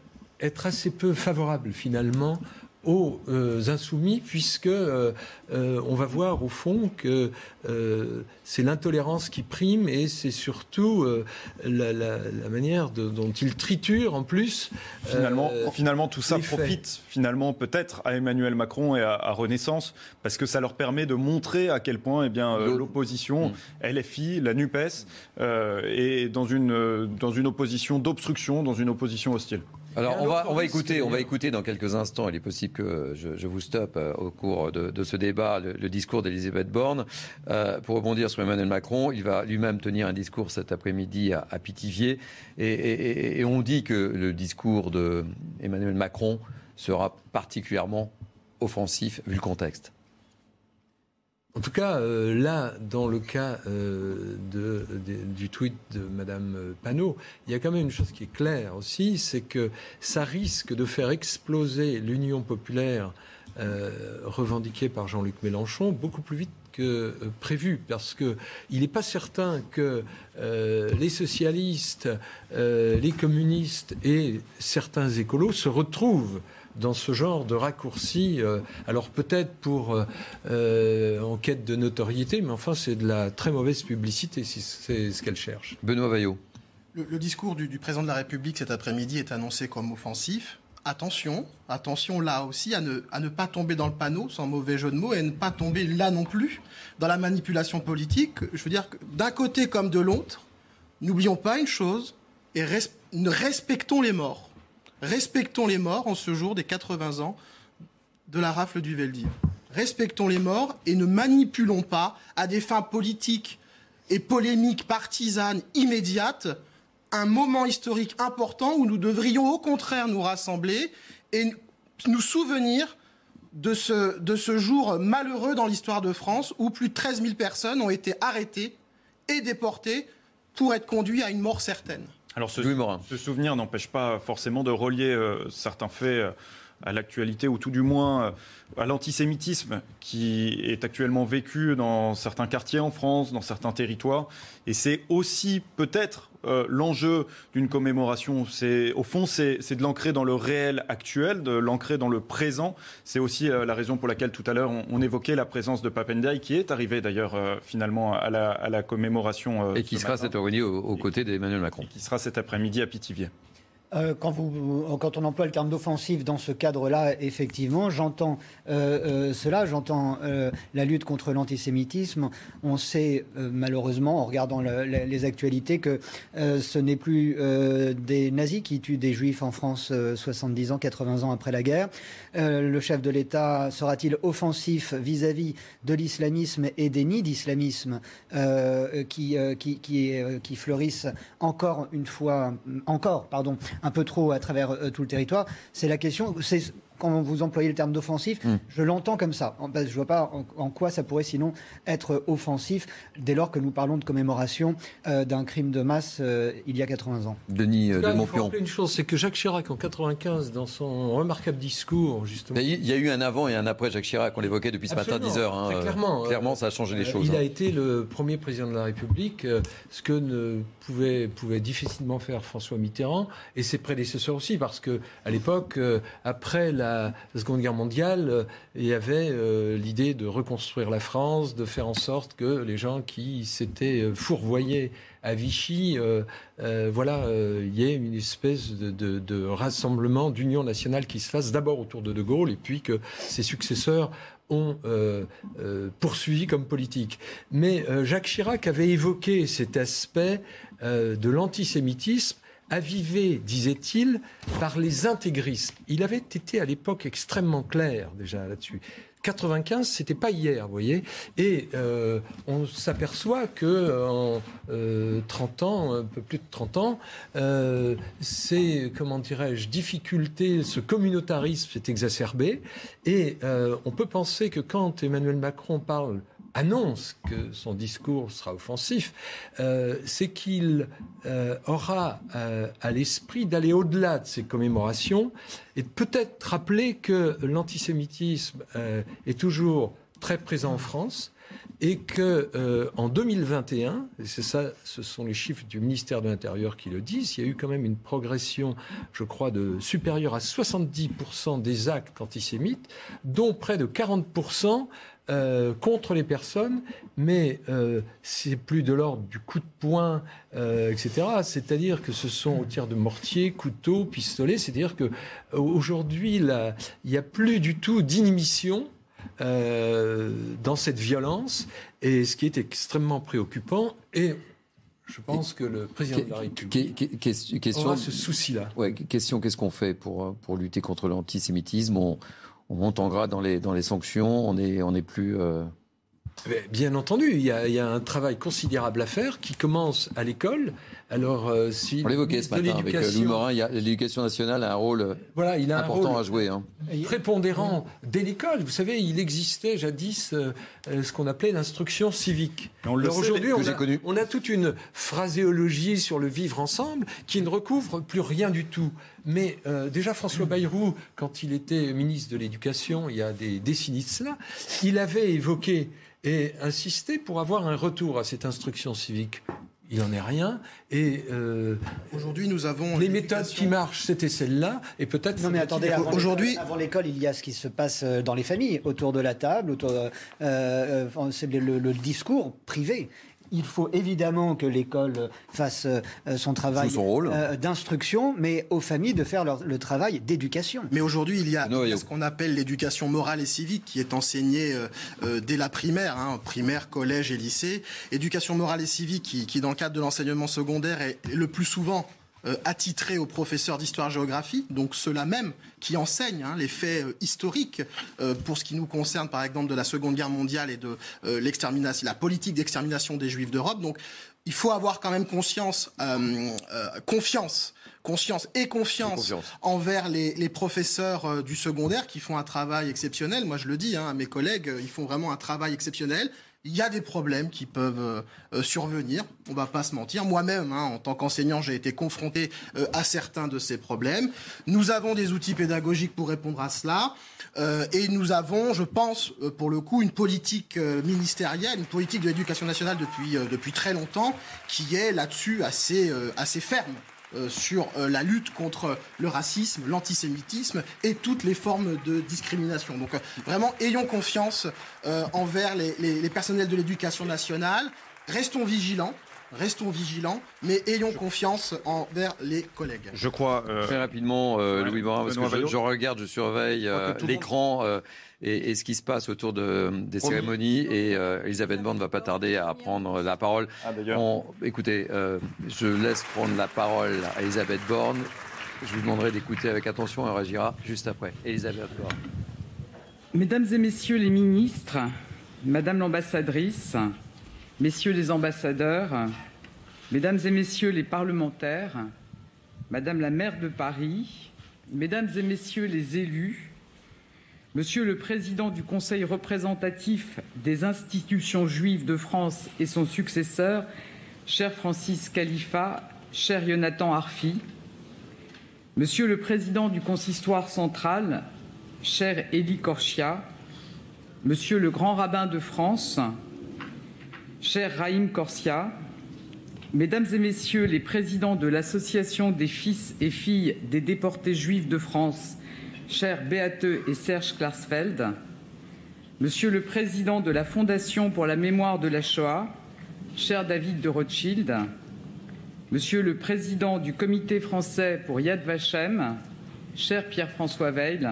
être assez peu favorable finalement aux euh, insoumis, puisque euh, euh, on va voir au fond que c'est l'intolérance qui prime et c'est surtout la, manière dont ils triturent en plus. Finalement, finalement tout ça profite finalement peut-être à Emmanuel Macron et à, Renaissance parce que ça leur permet de montrer à quel point eh bien l'opposition, mm. LFI, la Nupes, est dans une dans une opposition d'obstruction, dans une opposition hostile. Alors on va, on va écouter, on va écouter dans quelques instants. Il est possible que je, vous stoppe euh, au cours de, ce débat le, discours d'Elisabeth Borne. Euh, pour rebondir sur Emmanuel Macron, il va lui-même tenir un discours cet après-midi à, Pithiviers, et, on dit que le discours d'Emmanuel Macron sera particulièrement offensif vu le contexte. En tout cas, euh, là, dans le cas euh, du tweet de Mme Panot, il y a quand même une chose qui est claire aussi, c'est que ça risque de faire exploser l'union populaire euh, revendiquée par Jean-Luc Mélenchon beaucoup plus vite que prévu, parce qu'il n'est pas certain que les socialistes, les communistes et certains écolos se retrouvent dans ce genre de raccourci. Euh, alors peut-être pour euh, euh, en quête de notoriété, mais enfin c'est de la très mauvaise publicité si c'est ce qu'elle cherche. Benoît Vaillot. Le, discours du, président de la République cet après-midi est annoncé comme offensif. Attention, attention là aussi à ne, à ne pas tomber dans le panneau, sans mauvais jeu de mots, et à ne pas tomber là non plus dans la manipulation politique. Je veux dire que d'un côté comme de l'autre, n'oublions pas une chose, et respectons les morts. Respectons les morts en ce jour des 80 ans de la rafle du Veldiv. Respectons les morts et ne manipulons pas à des fins politiques et polémiques partisanes immédiates un moment historique important où nous devrions au contraire nous rassembler et nous souvenir de ce, de ce jour malheureux dans l'histoire de France où plus de 13 000 personnes ont été arrêtées et déportées pour être conduites à une mort certaine. Alors ce, ce souvenir n'empêche pas forcément de relier euh, certains faits. à l'actualité ou tout du moins à l'antisémitisme qui est actuellement vécu dans certains quartiers en France, dans certains territoires. Et c'est aussi peut-être euh, l'enjeu d'une commémoration. C'est au fond, c'est de l'ancrer dans le réel actuel, de l'ancrer dans le présent. C'est aussi euh, la raison pour laquelle tout à l'heure on, évoquait la présence de Papendiaï, qui est arrivé d'ailleurs euh, finalement à la, à la commémoration. et qui sera cet après-midi aux, côtés d'Emmanuel Macron. qui sera cet après-midi à Pithiviers. Euh, quand, on emploie le terme d'offensive dans ce cadre-là, effectivement, j'entends euh, euh, cela, j'entends la lutte contre l'antisémitisme. On sait malheureusement, en regardant les actualités, que ce n'est plus des nazis qui tuent des juifs en France 70 ans, 80 ans après la guerre. le chef de l'État sera-t-il offensif vis-à-vis de l'islamisme et des nids d'islamisme qui, qui fleurissent encore une fois, encore, pardon, un peu trop à travers euh, tout le territoire. C'est la question. Quand vous employez le terme d'offensif, hmm. je l'entends comme ça. Je ne vois pas en, quoi ça pourrait sinon être offensif dès lors que nous parlons de commémoration euh, d'un crime de masse euh, il y a 80 ans. Denis de Il faut une chose, c'est que Jacques Chirac en 95, dans son remarquable discours, justement. Il y a eu un avant et un après Jacques Chirac, on l'évoquait depuis ce matin 10 heures. Hein. clairement. clairement, ça a changé les choses. Il a hein. été le premier président de la République, ce que ne pouvait, pouvait difficilement faire François Mitterrand et ses prédécesseurs aussi, parce que à l'époque, euh, après la la, Seconde Guerre mondiale, euh, il y avait euh, l'idée de reconstruire la France, de faire en sorte que les gens qui s'étaient euh, fourvoyés à Vichy, voilà, il y ait une espèce de, rassemblement, d'union nationale qui se fasse d'abord autour de De Gaulle et puis que ses successeurs ont poursuivi comme politique. Mais Jacques Chirac avait évoqué cet aspect de l'antisémitisme avivé, disait-il, par les intégristes. Il avait été à l'époque extrêmement clair déjà là-dessus. 95, c'était pas hier, vous voyez. Et euh, on s'aperçoit que en 30 euh, ans, un peu plus de 30 ans, euh, ces, comment dirais-je, difficultés, ce communautarisme s'est exacerbé. Et on peut penser que quand Emmanuel Macron parle annonce que son discours sera offensif, euh, c'est qu'il euh, aura euh, à l'esprit d'aller au-delà de ces commémorations et peut-être rappeler que l'antisémitisme est toujours très présent en France et que en 2021, et c'est ça, ce sont les chiffres du ministère de l'Intérieur qui le disent, il y a eu quand même une progression, je crois, de supérieure à 70% des actes antisémites, dont près de 40% euh, contre les personnes, mais euh, c'est plus de l'ordre du coup de poing, euh, etc. C'est-à-dire que ce sont au tir de mortier, couteau, pistolet. C'est-à-dire que aujourd'hui, il n'y a plus du tout d'inhibition. dans cette violence, et ce qui est extrêmement préoccupant, et je pense que le président de la République question, aura ce souci-là. Ouais, question, qu'est-ce qu'on fait pour, pour lutter contre l'antisémitisme? On monte en gras dans les, dans les sanctions, on est, on est plus... Euh, Bien entendu, il y, a, il y, a, un travail considérable à faire qui commence à l'école. Alors, euh, si on l'évoquait ce matin avec euh, Louis Morin, l'éducation nationale a un rôle voilà, il a important un rôle à jouer. Hein. Prépondérant dès l'école. Vous savez, il existait jadis ce qu'on appelait l'instruction civique. aujourd'hui, on, on, a toute une phraséologie sur le vivre ensemble qui ne recouvre plus rien du tout. Mais déjà, François Bayrou, quand il était ministre de l'Éducation, il y a des décennies de cela, il avait évoqué et insister pour avoir un retour à cette instruction civique. Il n'en est rien. Et euh, aujourd'hui, nous avons les méthodes qui marchent, c'était celle-là. Et peut-être. Non, mais attendez. Aujourd'hui, avant l'école, il y a ce qui se passe euh, dans les familles, autour de la table, autour. Euh, c'est le, discours privé il faut évidemment que l'école fasse euh, son travail euh, d'instruction, mais aux familles de faire le travail d'éducation. Mais aujourd'hui, il y a, ce qu'on appelle l'éducation morale et civique qui est enseignée euh, dès la primaire, hein, primaire, collège et lycée. Éducation morale et civique qui, qui dans le cadre de l'enseignement secondaire, est le plus souvent euh, attitrés aux professeurs d'histoire-géographie, donc ceux-là même qui enseignent hein, les faits euh, historiques euh, pour ce qui nous concerne, par exemple, de la Seconde Guerre mondiale et de l'extermination, la politique d'extermination des Juifs d'Europe. Donc, il faut avoir quand même conscience, confiance conscience et confiance, envers les, professeurs du secondaire qui font un travail exceptionnel. Moi, je le dis hein, à mes collègues, ils font vraiment un travail exceptionnel. Il y a des problèmes qui peuvent euh, survenir. On va pas se mentir. Moi-même, hein, en tant qu'enseignant, j'ai été confronté euh, à certains de ces problèmes. Nous avons des outils pédagogiques pour répondre à cela. Euh, et nous avons, je pense, pour le coup, une politique ministérielle, une politique de l'éducation nationale depuis, très longtemps, qui est là-dessus assez ferme. Euh, sur euh, la lutte contre le racisme, l'antisémitisme et toutes les formes de discrimination. Donc euh, vraiment, ayons confiance euh, envers les, les- les personnels de l'éducation nationale, restons vigilants, restons vigilants, mais ayons confiance envers les collègues. Je crois. euh, Très rapidement, euh, Louis Morin, parce que je, je regarde, je surveille euh, l'écran euh, et, et ce qui se passe autour de, des Promis. cérémonies. Et euh, Elisabeth Borne ne va pas tarder à prendre la parole. Ah. On- écoutez, euh, je laisse prendre la parole à Elisabeth Borne. Je vous demanderai d'écouter avec attention et on réagira juste après. Elisabeth Borne. Mesdames et messieurs les ministres, Madame l'ambassadrice, Messieurs les ambassadeurs, Mesdames et messieurs les parlementaires, Madame la maire de Paris, Mesdames et messieurs les élus, Monsieur le Président du Conseil représentatif des institutions juives de France et son successeur, cher Francis Khalifa, cher Jonathan Arfi, Monsieur le Président du Consistoire central, cher Élie Korchia, Monsieur le Grand Rabbin de France, cher Raïm Korsia, Mesdames et Messieurs les présidents de l'Association des fils et filles des déportés juifs de France, chers Beate et Serge Klarsfeld, Monsieur le Président de la Fondation pour la mémoire de la Shoah, cher David de Rothschild, Monsieur le Président du Comité français pour Yad Vashem, cher Pierre-François Veil,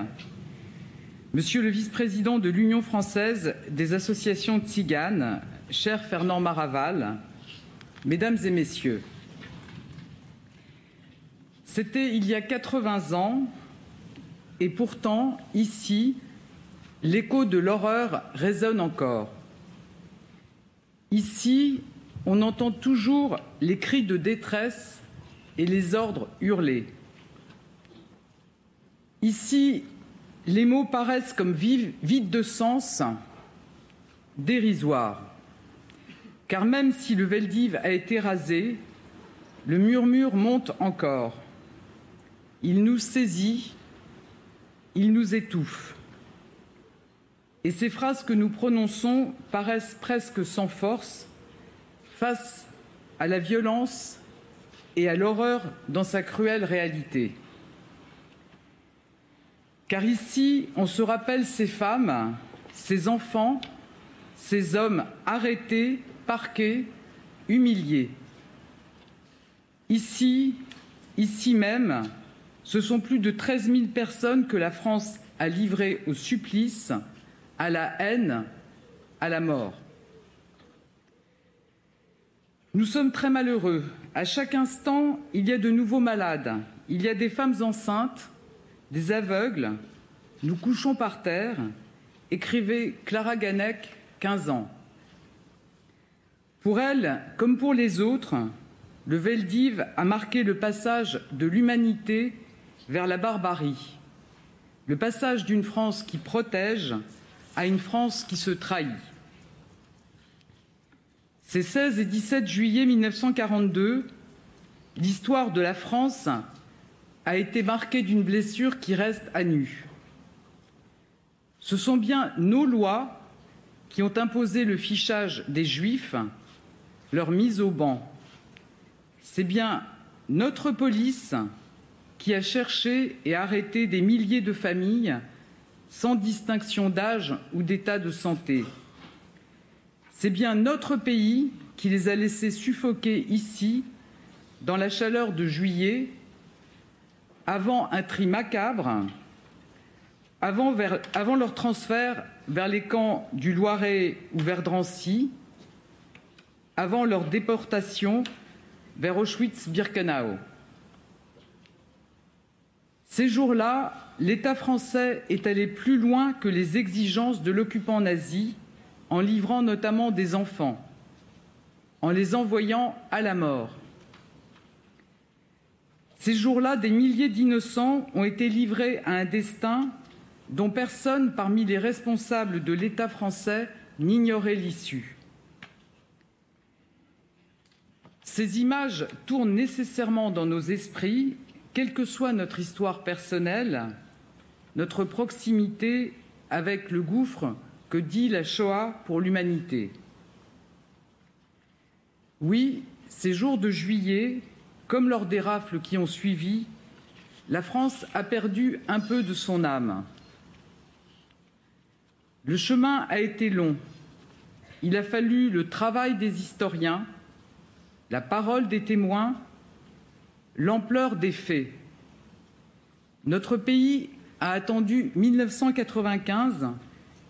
Monsieur le Vice-président de l'Union française des associations tziganes, cher Fernand Maraval, Mesdames et Messieurs, c'était il y a 80 ans, et pourtant, ici, l'écho de l'horreur résonne encore. Ici, on entend toujours les cris de détresse et les ordres hurlés. Ici, les mots paraissent comme vides de sens, dérisoires. Car même si le Veldiv a été rasé, le murmure monte encore. Il nous saisit, il nous étouffe. Et ces phrases que nous prononçons paraissent presque sans force face à la violence et à l'horreur dans sa cruelle réalité. Car ici, on se rappelle ces femmes, ces enfants, ces hommes arrêtés, parqués, humiliés. Ici, ici même, ce sont plus de 13 000 personnes que la France a livrées au supplice, à la haine, à la mort. Nous sommes très malheureux. À chaque instant, il y a de nouveaux malades. Il y a des femmes enceintes, des aveugles. Nous couchons par terre. Écrivait Clara Ganec, 15 ans. Pour elle, comme pour les autres, le Veldiv a marqué le passage de l'humanité vers la barbarie, le passage d'une France qui protège à une France qui se trahit. Ces 16 et 17 juillet 1942, l'histoire de la France a été marquée d'une blessure qui reste à nu. Ce sont bien nos lois qui ont imposé le fichage des Juifs, leur mise au banc. C'est bien notre police qui a cherché et arrêté des milliers de familles sans distinction d'âge ou d'état de santé. C'est bien notre pays qui les a laissés suffoquer ici, dans la chaleur de juillet, avant un tri macabre, avant, leur transfert vers les camps du Loiret ou vers Drancy, avant leur déportation vers Auschwitz-Birkenau. Ces jours-là, l'État français est allé plus loin que les exigences de l'occupant nazi, en livrant notamment des enfants, en les envoyant à la mort. Ces jours-là, des milliers d'innocents ont été livrés à un destin dont personne parmi les responsables de l'État français n'ignorait l'issue. Ces images tournent nécessairement dans nos esprits quelle que soit notre histoire personnelle, notre proximité avec le gouffre que dit la Shoah pour l'humanité. Oui, ces jours de juillet, comme lors des rafles qui ont suivi, la France a perdu un peu de son âme. Le chemin a été long. Il a fallu le travail des historiens, la parole des témoins, l'ampleur des faits. Notre pays a attendu 1995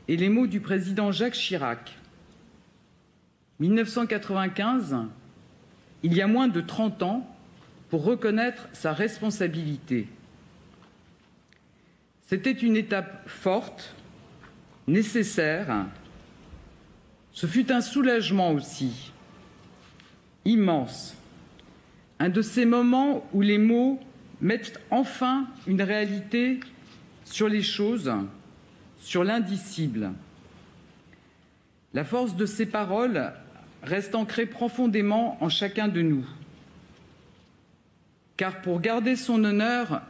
et les mots du président Jacques Chirac. 1995, il y a moins de 30 ans, pour reconnaître sa responsabilité. C'était une étape forte, nécessaire. Ce fut un soulagement aussi, immense. Un de ces moments où les mots mettent enfin une réalité sur les choses, sur l'indicible. La force de ces paroles reste ancrée profondément en chacun de nous. Car pour garder son honneur,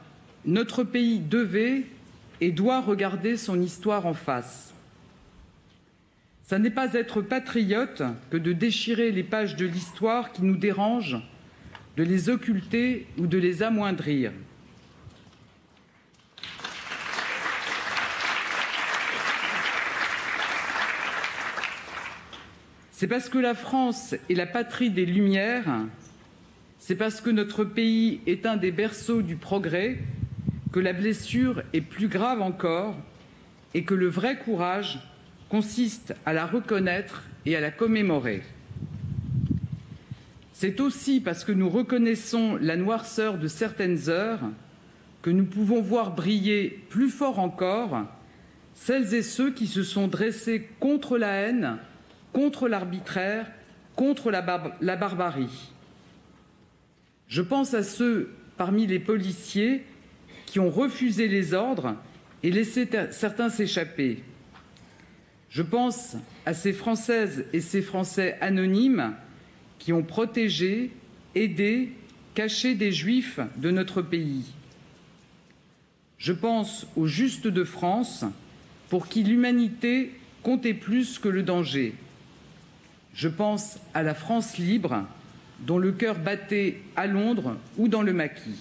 notre pays devait et doit regarder son histoire en face. Ça n'est pas être patriote que de déchirer les pages de l'histoire qui nous dérangent, de les occulter ou de les amoindrir. C'est parce que la France est la patrie des Lumières, c'est parce que notre pays est un des berceaux du progrès que la blessure est plus grave encore et que le vrai courage consiste à la reconnaître et à la commémorer. C'est aussi parce que nous reconnaissons la noirceur de certaines heures que nous pouvons voir briller plus fort encore celles et ceux qui se sont dressés contre la haine, contre l'arbitraire, contre la, bar la, barbarie. Je pense à ceux parmi les policiers qui ont refusé les ordres et laissé certains s'échapper. Je pense à ces Françaises et ces Français anonymes qui ont protégé, aidé, caché des Juifs de notre pays. Je pense aux justes de France pour qui l'humanité comptait plus que le danger. Je pense à la France libre dont le cœur battait à Londres ou dans le maquis.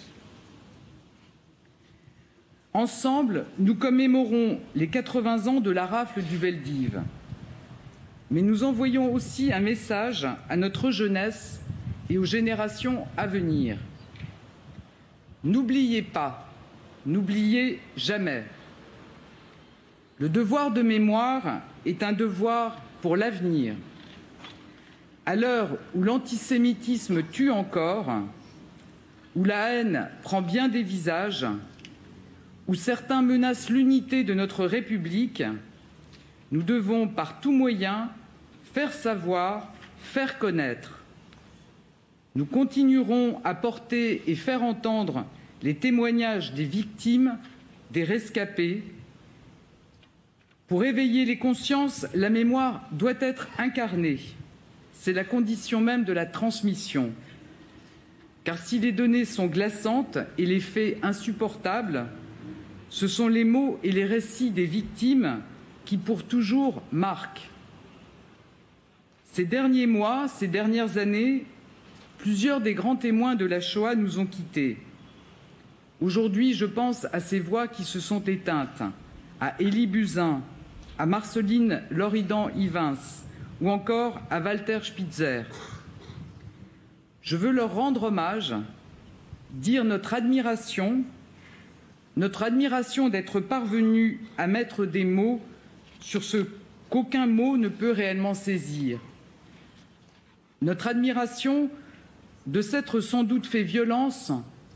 Ensemble, nous commémorons les 80 ans de la rafle du Veldiv. Mais nous envoyons aussi un message à notre jeunesse et aux générations à venir. N'oubliez pas, n'oubliez jamais. Le devoir de mémoire est un devoir pour l'avenir. À l'heure où l'antisémitisme tue encore, où la haine prend bien des visages, où certains menacent l'unité de notre République, nous devons par tous moyens faire savoir, faire connaître. Nous continuerons à porter et faire entendre les témoignages des victimes, des rescapés. Pour éveiller les consciences, la mémoire doit être incarnée. C'est la condition même de la transmission. Car si les données sont glaçantes et les faits insupportables, ce sont les mots et les récits des victimes qui pour toujours marquent. Ces derniers mois, ces dernières années, plusieurs des grands témoins de la Shoah nous ont quittés. Aujourd'hui, je pense à ces voix qui se sont éteintes, à Élie Buzyn, à Marceline Loridan-Ivins ou encore à Walter Spitzer. Je veux leur rendre hommage, dire notre admiration notre admiration d'être parvenu à mettre des mots sur ce qu'aucun mot ne peut réellement saisir, notre admiration de s'être sans doute fait violence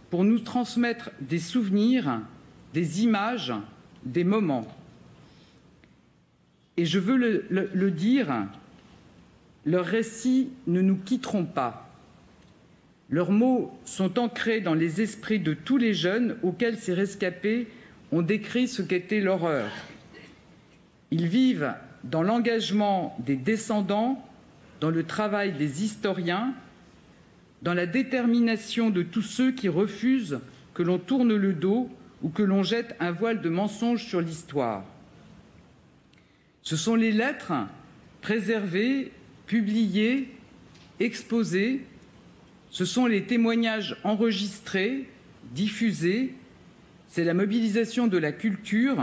pour nous transmettre des souvenirs, des images, des moments. Et je veux le, dire, leurs récits ne nous quitteront pas. Leurs mots sont ancrés dans les esprits de tous les jeunes auxquels ces rescapés ont décrit ce qu'était l'horreur. Ils vivent dans l'engagement des descendants, dans le travail des historiens, dans la détermination de tous ceux qui refusent que l'on tourne le dos ou que l'on jette un voile de mensonge sur l'histoire. Ce sont les lettres préservées, publiées, exposées, ce sont les témoignages enregistrés, diffusés, c'est la mobilisation de la culture,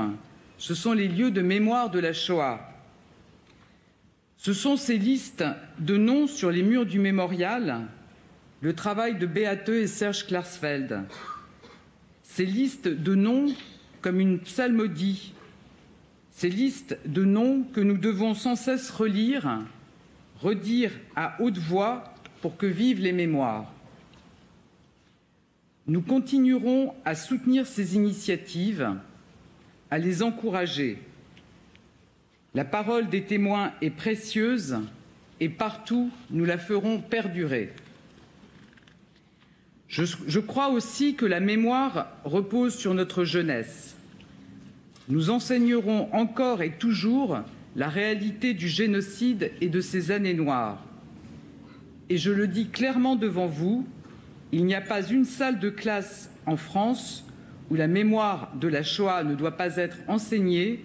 ce sont les lieux de mémoire de la Shoah. Ce sont ces listes de noms sur les murs du mémorial, le travail de Beate et Serge Klarsfeld. Ces listes de noms comme une psalmodie, ces listes de noms que nous devons sans cesse relire, redire à haute voix pour que vivent les mémoires. Nous continuerons à soutenir ces initiatives, à les encourager. La parole des témoins est précieuse et partout nous la ferons perdurer. Je, crois aussi que la mémoire repose sur notre jeunesse. Nous enseignerons encore et toujours la réalité du génocide et de ces années noires. Et je le dis clairement devant vous, il n'y a pas une salle de classe en France où la mémoire de la Shoah ne doit pas être enseignée,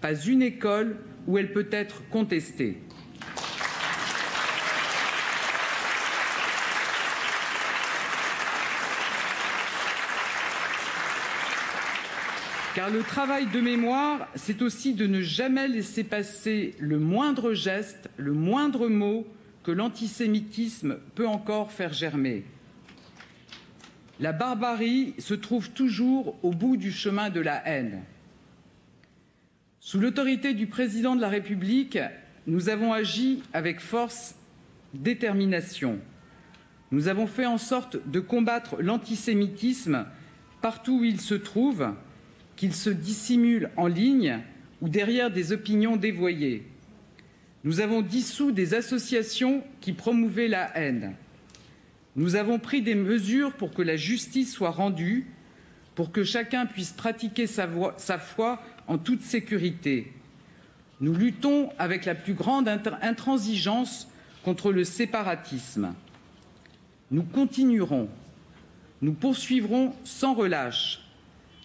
pas une école où elle peut être contestée. Car le travail de mémoire, c'est aussi de ne jamais laisser passer le moindre geste, le moindre mot que l'antisémitisme peut encore faire germer. La barbarie se trouve toujours au bout du chemin de la haine. Sous l'autorité du président de la République, nous avons agi avec force, détermination. Nous avons fait en sorte de combattre l'antisémitisme partout où il se trouve, qu'il se dissimule en ligne ou derrière des opinions dévoyées. Nous avons dissous des associations qui promouvaient la haine. Nous avons pris des mesures pour que la justice soit rendue, pour que chacun puisse pratiquer sa, sa foi en toute sécurité. Nous luttons avec la plus grande intransigeance contre le séparatisme. Nous continuerons, nous poursuivrons sans relâche,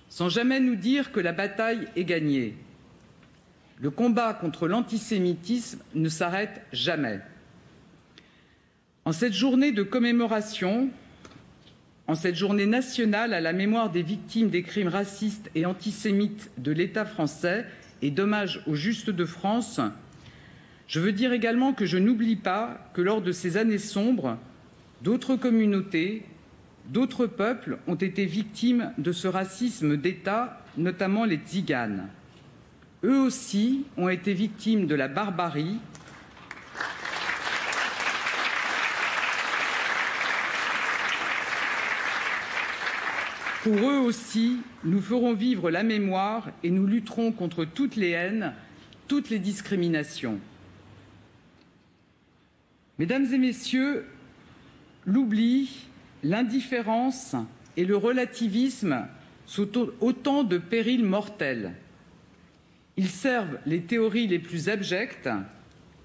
sans jamais nous dire que la bataille est gagnée. Le combat contre l'antisémitisme ne s'arrête jamais. En cette journée de commémoration, en cette journée nationale à la mémoire des victimes des crimes racistes et antisémites de l'État français et d'hommage aux justes de France, je veux dire également que je n'oublie pas que lors de ces années sombres, d'autres communautés, d'autres peuples ont été victimes de ce racisme d'État, notamment les tziganes. Eux aussi ont été victimes de la barbarie. Pour eux aussi, nous ferons vivre la mémoire et nous lutterons contre toutes les haines, toutes les discriminations. Mesdames et Messieurs, l'oubli, l'indifférence et le relativisme sont autant de périls mortels. Ils servent les théories les plus abjectes,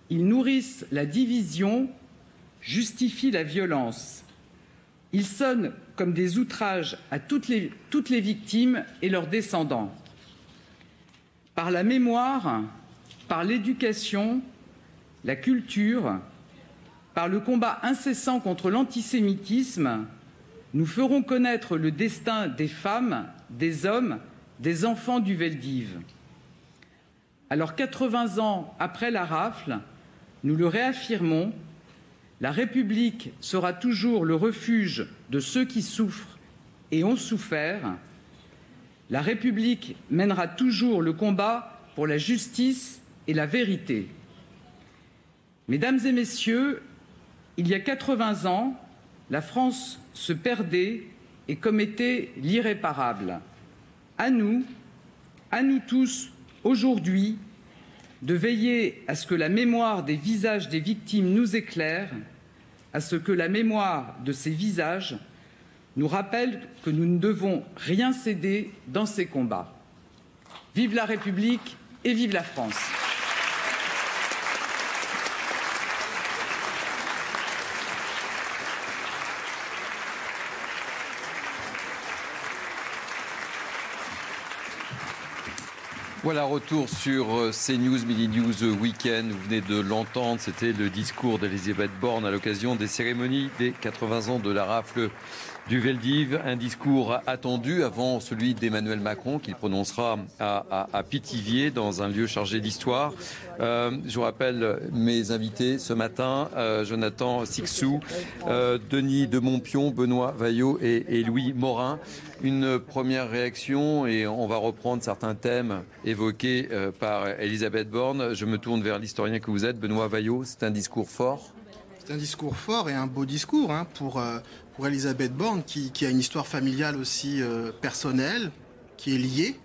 ils nourrissent la division, justifient la violence. Ils sonnent comme des outrages à toutes les, victimes et leurs descendants. Par la mémoire, par l'éducation, la culture, par le combat incessant contre l'antisémitisme, nous ferons connaître le destin des femmes, des hommes, des enfants du Veldiv. Alors 80 ans après la rafle, nous le réaffirmons, la République sera toujours le refuge de ceux qui souffrent et ont souffert. La République mènera toujours le combat pour la justice et la vérité. Mesdames et Messieurs, il y a 80 ans, la France se perdait et commettait l'irréparable. À nous, à nous tous, aujourd'hui, de veiller à ce que la mémoire des visages des victimes nous éclaire, à ce que la mémoire de ces visages nous rappelle que nous ne devons rien céder dans ces combats. Vive la République et vive la France. Voilà, retour sur euh, CNews Mini News Weekend. Vous venez de l'entendre, c'était le discours d'Elisabeth Borne à l'occasion des cérémonies des 80 ans de la rafle du Veldiv. Un discours attendu avant celui d'Emmanuel Macron qu'il prononcera à, à, Pithiviers dans un lieu chargé d'histoire. Euh, je vous rappelle mes invités ce matin, euh, Jonathan Sixou, euh, Denis de Montpion, Benoît Vaillot et, Louis Morin une première réaction et on va reprendre certains thèmes évoqués par Elisabeth Borne. Je me tourne vers l'historien que vous êtes, Benoît Vaillot. C'est un discours fort C'est un discours fort et un beau discours hein, pour, pour Elisabeth Borne qui, a une histoire familiale aussi euh, personnelle, qui est liée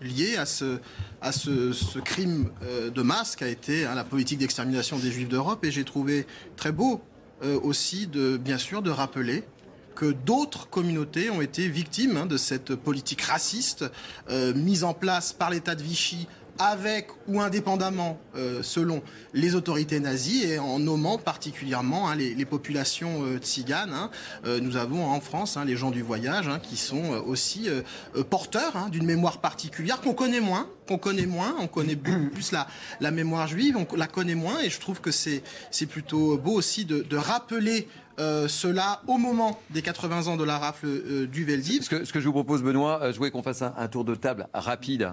liée à ce, crime de masse qui a été hein, la politique d'extermination des Juifs d'Europe. Et j'ai trouvé très beau aussi, de, bien sûr, de rappeler que d'autres communautés ont été victimes hein, de cette politique raciste euh, mise en place par l'État de Vichy avec ou indépendamment euh, selon les autorités nazies et en nommant particulièrement hein, les, populations euh, tziganes. Hein. nous avons en France les gens du voyage qui sont aussi porteurs d'une mémoire particulière qu'on connaît moins, qu'on connaît moins, on connaît plus la, la mémoire juive, on la connaît moins et je trouve que c'est plutôt beau aussi de, de rappeler euh, cela au moment des 80 ans de la rafle euh, du Veldiv. Ce que, ce que, je vous propose, Benoît, euh, je voulais qu'on fasse un, tour de table rapide,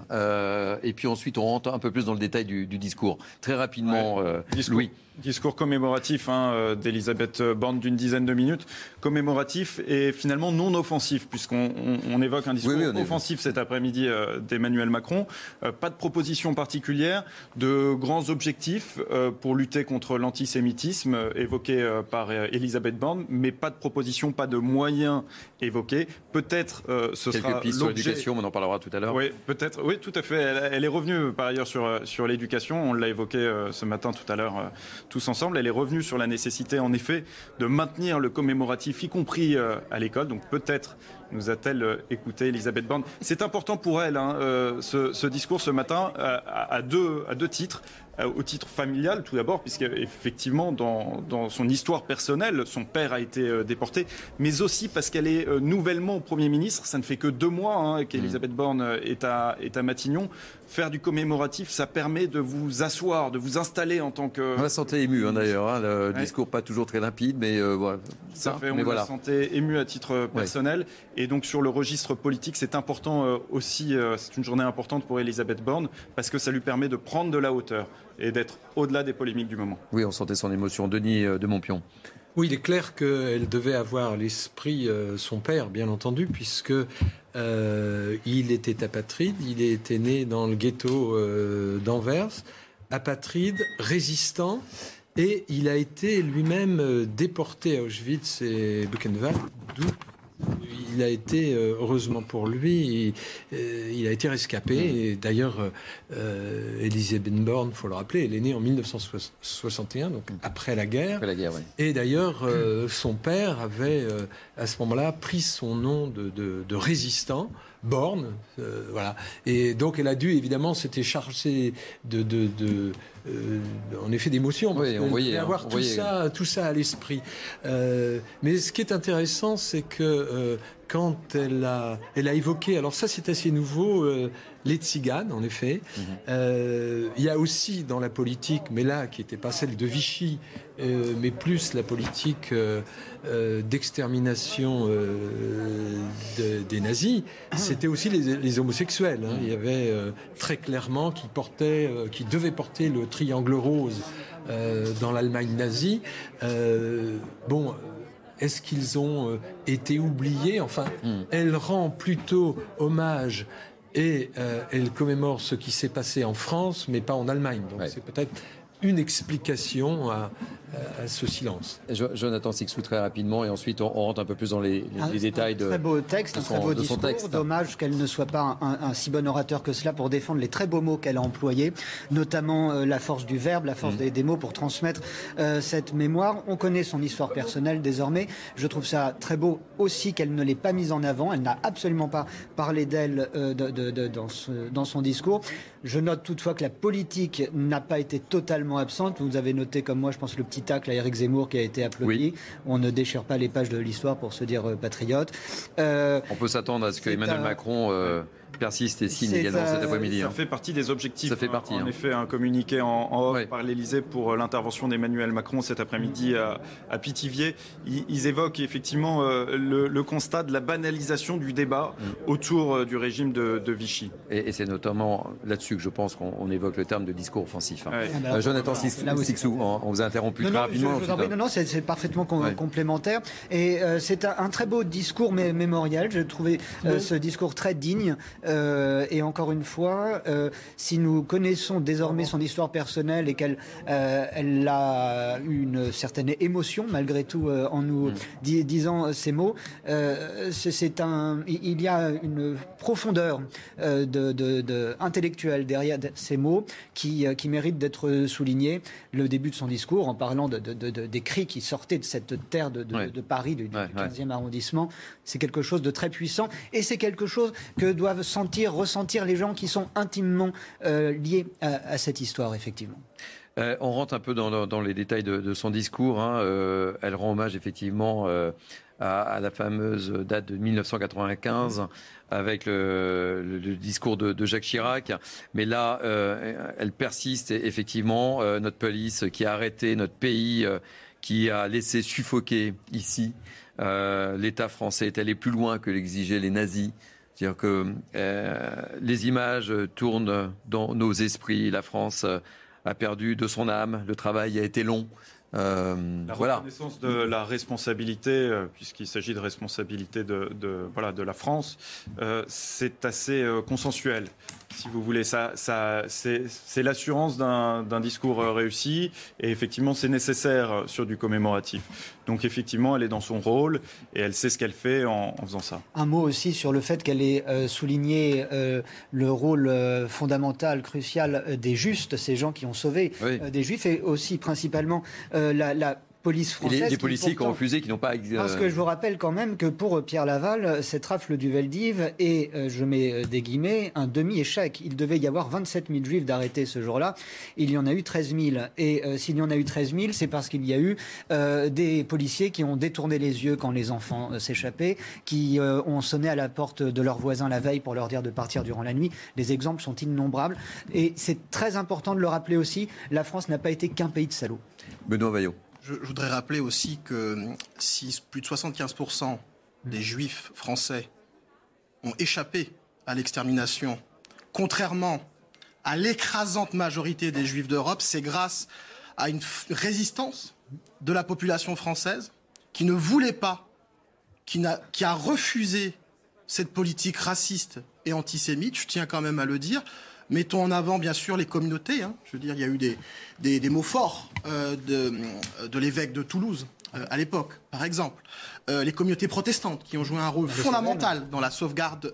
et puis ensuite on rentre un peu plus dans le détail du, discours. Très rapidement, Louis. Discours commémoratif hein, euh, d'Elisabeth Borne d'une dizaine de minutes, commémoratif et finalement non offensif, puisqu'on on, évoque un discours offensif cet après-midi euh, d'Emmanuel Macron. Euh, pas de proposition particulière, de grands objectifs pour lutter contre l'antisémitisme évoqués par Elisabeth Borne, mais pas de proposition, pas de moyens évoqués. Peut-être ce Quelques sera pistes sur l'éducation, on en parlera tout à l'heure. Oui, peut-être. Oui, tout à fait. Elle, elle, est revenue par ailleurs sur, sur l'éducation. On l'a évoqué ce matin tout à l'heure tous ensemble. Elle est revenue sur la nécessité, en effet, de maintenir le commémoratif, y compris euh, à l'école. Donc peut-être nous a-t-elle euh, écouté, Elisabeth Borne. C'est important pour elle, hein, euh, ce, discours ce matin, à, deux, à deux titres. Euh, au titre familial, tout d'abord, puisque effectivement, dans, dans, son histoire personnelle, son père a été euh, déporté, mais aussi parce qu'elle est nouvellement Premier ministre. Ça ne fait que deux mois hein, qu'Elisabeth mm. Borne est à, est à Matignon. Faire du commémoratif, ça permet de vous asseoir, de vous installer en tant que. On la sentait ému hein, d'ailleurs. Hein, le discours pas toujours très limpide, mais voilà. Ça, fait, on la sentait ému à titre personnel. Et donc sur le registre politique, c'est important aussi. c'est une journée importante pour Elisabeth Borne parce que ça lui permet de prendre de la hauteur et d'être au-delà des polémiques du moment. Oui, on sentait son émotion. Denis euh, de Montpion. Oui, il est clair qu'elle devait avoir l'esprit euh, son père, bien entendu, puisque euh, il était apatride, il était né dans le ghetto d'Anvers, apatride, résistant, et il a été lui-même déporté à Auschwitz et Buchenwald, il a été, euh, heureusement pour lui, euh, il, a été rescapé. Et d'ailleurs, euh, Elisabeth Borne, il faut le rappeler, elle est née en 1961, donc après la guerre. la guerre Et d'ailleurs, mm. son père avait, à ce moment-là, pris son nom de résistant borne. Euh, voilà. Et donc elle a dû, évidemment, s'était chargée de, de, euh, en effet d'émotions. Oui, on voyait. avoir tout, Ça, tout ça à l'esprit. Euh, mais ce qui est intéressant, c'est que quand elle a, elle a évoqué, alors ça c'est assez nouveau, les tziganes, en effet. Mhm. il y a aussi dans la politique, mais là qui n'était pas celle de Vichy, mais plus la politique d'extermination des nazis, c'était aussi les, homosexuels. Hein. Il y avait euh, très clairement qui portaient, euh, qui devaient porter le triangle rose euh, dans l'Allemagne nazie. bon. Est-ce qu'ils ont été oubliés? Enfin, hmm. elle rend plutôt hommage et elle commémore ce qui s'est passé en France, mais pas en Allemagne. Donc c'est peut-être une explication à, ce silence. Jonathan Sixou très rapidement et ensuite on, rentre un peu plus dans les, détails de très beau texte, un très beau discours. Texte. Dommage qu'elle ne soit pas un, si bon orateur que cela pour défendre les très beaux mots qu'elle a employés, notamment euh, la force du verbe, la force mm. des, mots pour transmettre euh, cette mémoire. On connaît son histoire personnelle désormais. Je trouve ça très beau aussi qu'elle ne l'ait pas mise en avant. Elle n'a absolument pas parlé d'elle euh, dans, dans son discours. Je note toutefois que la politique n'a pas été totalement absente. Vous avez noté comme moi, je pense, le petit tacle à Eric Zemmour qui a été applaudi. On ne déchire pas les pages de l'histoire pour se dire euh, patriote. Euh, On peut s'attendre à ce que Emmanuel Macron euh, persiste et signe également cet après-midi. Ça hein. fait partie des objectifs. Ça fait hein. partie, En hein. effet, un communiqué en, en off par l'Elysée pour euh, l'intervention d'Emmanuel Macron cet après-midi à, à Pithiviers. Ils, ils évoquent effectivement euh, le, le constat de la banalisation du débat Mm. autour euh, du régime de, de Vichy. Et, et c'est notamment là-dessus que je pense qu'on on évoque le terme de discours offensif. hein. Ouais. Ah Jonathan là. Sixou, on, on vous a interrompu Non, très non, rapidement. je- je vous en ensuite, prie, non, non, c'est c'est parfaitement com- Ouais. complémentaire. Et euh, c'est un, un très beau discours mé- mémorial. J'ai trouvé euh, Oui. ce discours très digne. Euh, et encore une fois, euh, si nous connaissons désormais son histoire personnelle et qu'elle euh, elle a eu une certaine émotion malgré tout euh, en nous di- disant ces mots, c'est- un, il y a une profondeur de, de- de- intellectuelle derrière de- ces mots qui, qui mérite d'être souligné. Le début de son discours, en parlant de, de- de- de- des cris qui sortaient de cette terre de, Paris, du, du 15e arrondissement, c'est quelque chose de très puissant et c'est quelque chose que doivent sentir, ressentir les gens qui sont intimement euh, liés à, cette histoire, effectivement. Euh, on rentre un peu dans, les détails de, son discours. hein. Euh, elle rend hommage effectivement à, la fameuse date de 1995 avec le, discours de, Jacques Chirac. Mais là, elle persiste effectivement notre police qui a arrêté notre pays, qui a laissé suffoquer ici. L'État français est allé plus loin que l'exigeaient les nazis. C'est-à-dire que euh, les images tournent dans nos esprits. La France euh, a perdu de son âme. Le travail a été long. Euh, La voilà. reconnaissance de la responsabilité, euh, puisqu'il s'agit de responsabilité de, de- voilà, de la France, euh, c'est assez euh, consensuel, si vous voulez. Ça, ça, c'est l'assurance d'un discours euh, réussi, et effectivement, c'est nécessaire euh, sur du commémoratif. Donc, effectivement, elle est dans son rôle, et elle sait ce qu'elle fait en, en faisant ça. Un mot aussi sur le fait qu'elle ait euh, souligné euh, le rôle euh, fondamental, crucial euh, des justes, ces gens qui ont sauvé Oui. euh, des juifs, et aussi principalement euh, la, la police française. les, les qui policiers qui ont refusé, qui n'ont pas. euh, Parce que je vous rappelle quand même que pour Pierre Laval, cette rafle du Veldiv est, euh, je mets euh, des guillemets, un demi-échec. Il devait y avoir 27 000 juifs d'arrêtés ce jour-là. Il y en a eu 13 000. Et euh, s'il y en a eu 13 000, c'est parce qu'il y a eu euh, des policiers qui ont détourné les yeux quand les enfants euh, s'échappaient, qui euh, ont sonné à la porte de leurs voisins la veille pour leur dire de partir durant la nuit. Les exemples sont innombrables. Et c'est très important de le rappeler aussi, la France n'a pas été qu'un pays de salauds. Benoît Vaillot. Je, je voudrais rappeler aussi que si plus de 75% des juifs français ont échappé à l'extermination, contrairement à l'écrasante majorité des juifs d'Europe, c'est grâce à une résistance de la population française qui ne voulait pas, qui a refusé cette politique raciste et antisémite, je tiens quand même à le dire. Mettons en avant, bien sûr, les communautés. hein. Je veux dire, il y a eu des, des, des mots forts euh, de, de l'évêque de Toulouse euh, à l'époque, par exemple. Euh, les communautés protestantes qui ont joué un rôle Le fondamental dans la sauvegarde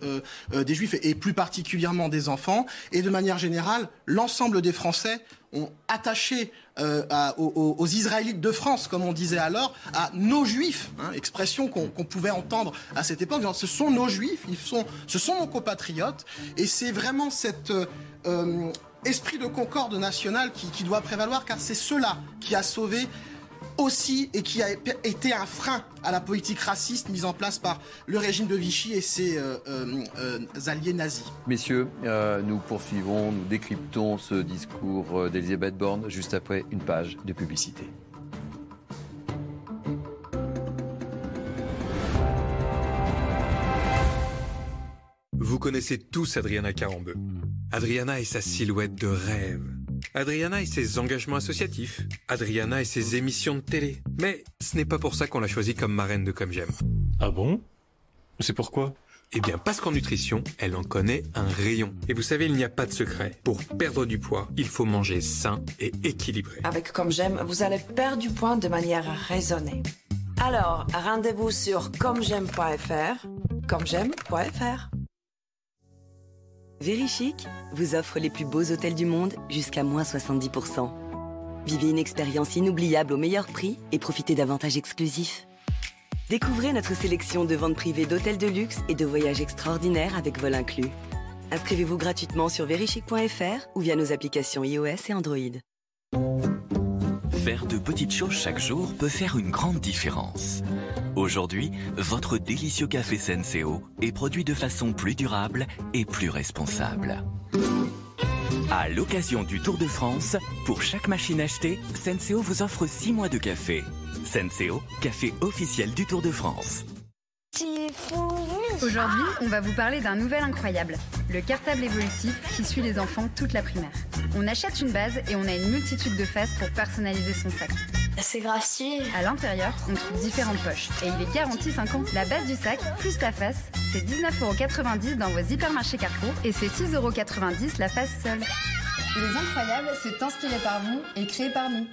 des juifs et, et plus particulièrement des enfants. Et de manière générale, l'ensemble des Français ont attaché euh, aux, Israélites de France, comme on disait alors, à nos juifs, hein, expression qu'on pouvait entendre à cette époque. Ce sont nos juifs, ils sont, ce sont nos compatriotes, et c'est vraiment cet euh, euh, esprit de concorde nationale qui doit prévaloir, car c'est cela qui a sauvé aussi et qui a été un frein à la politique raciste mise en place par le régime de Vichy et ses euh, euh, euh, alliés nazis. Messieurs, euh, nous poursuivons, nous décryptons ce discours d'Elisabeth Borne juste après une page de publicité. Vous connaissez tous Adriana Carambeu. Adriana et sa silhouette de rêve. Adriana et ses engagements associatifs. Adriana et ses émissions de télé. Mais ce n'est pas pour ça qu'on l'a choisie comme marraine de Comme J'aime. Ah bon? C'est pourquoi? Eh bien, parce qu'en nutrition, elle en connaît un rayon. Et vous savez, il n'y a pas de secret. Pour perdre du poids, il faut manger sain et équilibré. Avec Comme J'aime, vous allez perdre du poids de manière raisonnée. Alors, rendez-vous sur commej'aime.fr, commej'aime.fr. Verichic vous offre les plus beaux hôtels du monde jusqu'à moins 70%. Vivez une expérience inoubliable au meilleur prix et profitez d'avantages exclusifs. Découvrez notre sélection de ventes privées d'hôtels de luxe et de voyages extraordinaires avec vol inclus. Inscrivez-vous gratuitement sur verichic.fr ou via nos applications iOS et Android. Faire de petites choses chaque jour peut faire une grande différence. Aujourd'hui, votre délicieux café Senseo est produit de façon plus durable et plus responsable. À l'occasion du Tour de France, pour chaque machine achetée, Senseo vous offre 6 mois de café. Senseo, café officiel du Tour de France. Aujourd'hui, on va vous parler d'un nouvel incroyable, le cartable évolutif qui suit les enfants toute la primaire. On achète une base et on a une multitude de faces pour personnaliser son sac. C'est stylé. À l'intérieur, on trouve différentes poches et il est garanti 5 ans. La base du sac, plus la face, c'est 19,90€ dans vos hypermarchés Carrefour et c'est 6,90€ la face seule. Les incroyables, c'est inspiré par vous et créé par nous.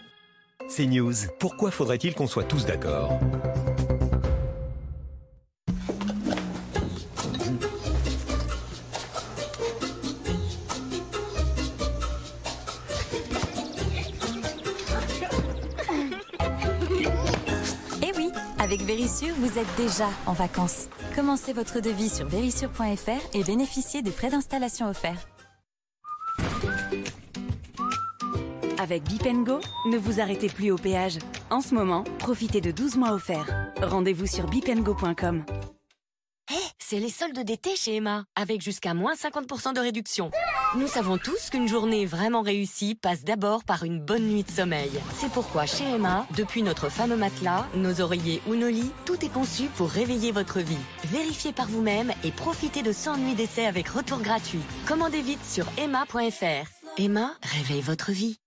C'est News. Pourquoi faudrait-il qu'on soit tous d'accord? Vérissure, vous êtes déjà en vacances. Commencez votre devis sur vérissure.fr et bénéficiez des frais d'installation offerts. Avec Bipengo, ne vous arrêtez plus au péage. En ce moment, profitez de 12 mois offerts. Rendez-vous sur bipengo.com. C'est les soldes d'été chez Emma, avec jusqu'à moins 50% de réduction. Nous savons tous qu'une journée vraiment réussie passe d'abord par une bonne nuit de sommeil. C'est pourquoi chez Emma, depuis notre fameux matelas, nos oreillers ou nos lits, tout est conçu pour réveiller votre vie. Vérifiez par vous-même et profitez de 100 nuits d'essai avec retour gratuit. Commandez vite sur emma.fr. Emma, réveille votre vie.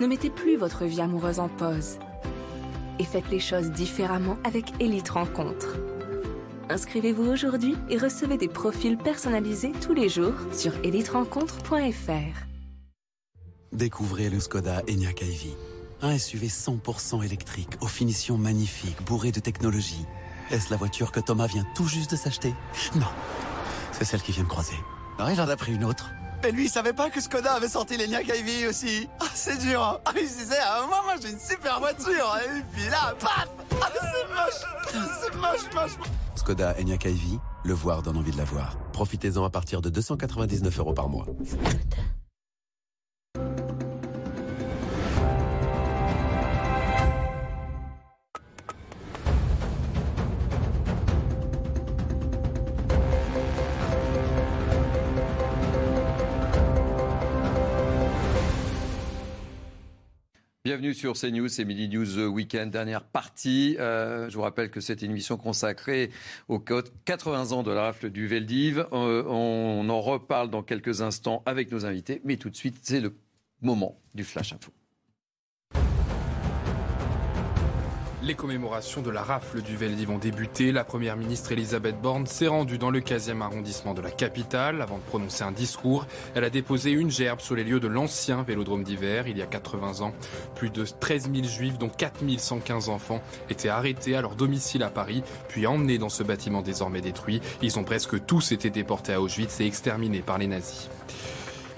Ne mettez plus votre vie amoureuse en pause. Et faites les choses différemment avec Elite Rencontre. Inscrivez-vous aujourd'hui et recevez des profils personnalisés tous les jours sur eliterencontre.fr. Découvrez le Skoda Enyaq iV. Un SUV 100% électrique, aux finitions magnifiques, bourré de technologie. Est-ce la voiture que Thomas vient tout juste de s'acheter? Non, c'est celle qui vient de croiser. Alors il en a pris une autre. Mais lui, il savait pas que Skoda avait sorti l'Enyaq iV aussi. Ah, c'est dur. Hein. Ah, il se disait, à un moment, moi, j'ai une super voiture. Et puis là, paf ah, C'est moche C'est moche, moche Skoda Enyaq iV, le voir donne envie de la voir. Profitez-en à partir de 299 euros par mois. Bienvenue sur CNews, c'est Midi News Weekend, dernière partie. Euh, je vous rappelle que c'est une émission consacrée aux 80 ans de la rafle du Veldiv. Euh, on en reparle dans quelques instants avec nos invités, mais tout de suite, c'est le moment du Flash Info. Les commémorations de la rafle du Veldiv ont débuté. La première ministre Elisabeth Borne s'est rendue dans le 15e arrondissement de la capitale. Avant de prononcer un discours, elle a déposé une gerbe sur les lieux de l'ancien vélodrome d'hiver. Il y a 80 ans, plus de 13 000 juifs, dont 4 115 enfants, étaient arrêtés à leur domicile à Paris, puis emmenés dans ce bâtiment désormais détruit. Ils ont presque tous été déportés à Auschwitz et exterminés par les nazis.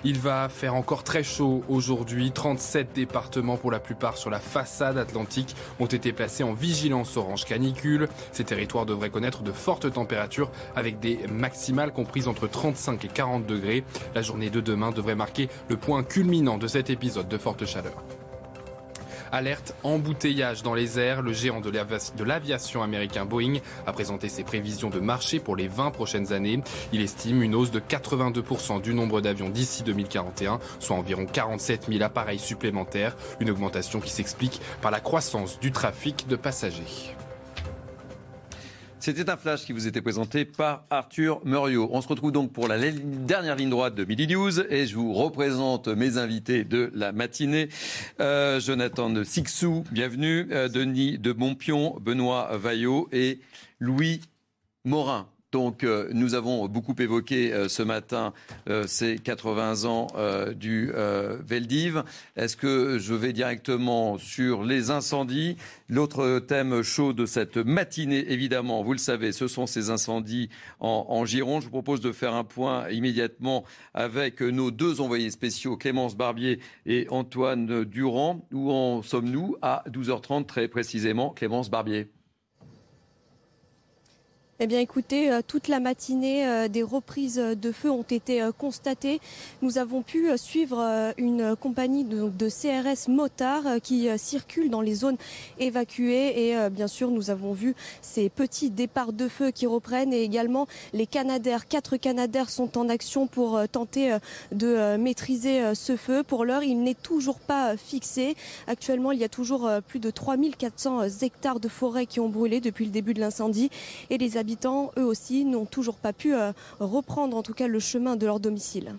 Il va faire encore très chaud aujourd'hui. 37 départements, pour la plupart sur la façade atlantique, ont été placés en vigilance orange canicule. Ces territoires devraient connaître de fortes températures avec des maximales comprises entre 35 et 40 degrés. La journée de demain devrait marquer le point culminant de cet épisode de forte chaleur. Alerte embouteillage dans les airs. Le géant de l'aviation américain Boeing a présenté ses prévisions de marché pour les 20 prochaines années. Il estime une hausse de 82% du nombre d'avions d'ici 2041, soit environ 47 000 appareils supplémentaires. Une augmentation qui s'explique par la croissance du trafic de passagers. C'était un flash qui vous était présenté par Arthur Muriot. On se retrouve donc pour la dernière ligne droite de Midi News et je vous représente mes invités de la matinée. Euh, Jonathan de Sixou, bienvenue. Euh, Denis de Montpion, Benoît Vaillot et Louis Morin. Donc, euh, nous avons beaucoup évoqué euh, ce matin euh, ces 80 ans euh, du Veldiv. Est-ce que je vais directement sur les incendies? L'autre thème chaud de cette matinée, évidemment, vous le savez, ce sont ces incendies en, en Gironde. Je vous propose de faire un point immédiatement avec nos deux envoyés spéciaux, Clémence Barbier et Antoine Durand. Où en sommes-nous? À 12h30 très précisément Clémence Barbier. Eh bien écoutez, toute la matinée, des reprises de feu ont été constatées. Nous avons pu suivre une compagnie de, de CRS motards qui circule dans les zones évacuées et bien sûr nous avons vu ces petits départs de feu qui reprennent et également les Canadaires. Quatre Canadaires sont en action pour tenter de maîtriser ce feu. Pour l'heure, il n'est toujours pas fixé. Actuellement, il y a toujours plus de 3400 hectares de forêt qui ont brûlé depuis le début de l'incendie et les habitants, eux aussi, n'ont toujours pas pu euh, reprendre en tout cas le chemin de leur domicile.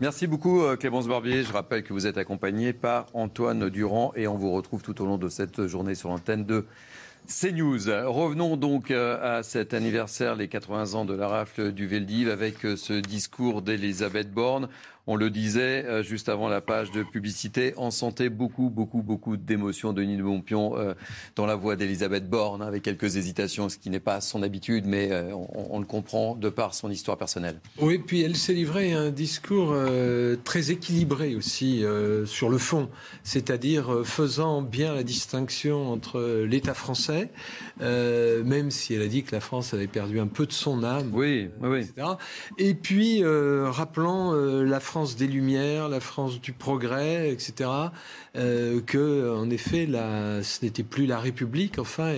Merci beaucoup euh, Clémence Barbier. Je rappelle que vous êtes accompagnée par Antoine Durand et on vous retrouve tout au long de cette journée sur l'antenne de CNews. Revenons donc euh, à cet anniversaire, les 80 ans de la rafle du Veldiv, avec ce discours d'Elisabeth Borne. On le disait euh, juste avant la page de publicité, on sentait beaucoup, beaucoup, beaucoup d'émotions, Denis de Montpion, euh, dans la voix d'Elisabeth Borne, avec quelques hésitations, ce qui n'est pas son habitude, mais euh, on, le comprend de par son histoire personnelle. Oui, puis elle s'est livrée un discours très équilibré aussi sur le fond, c'est-à-dire faisant bien la distinction entre l'État français, même si elle a dit que la France avait perdu un peu de son âme, oui, oui, etc. Et puis rappelant la France France des Lumières, la France du progrès, etc. Euh, que, en effet, ce n'était plus la République. Enfin,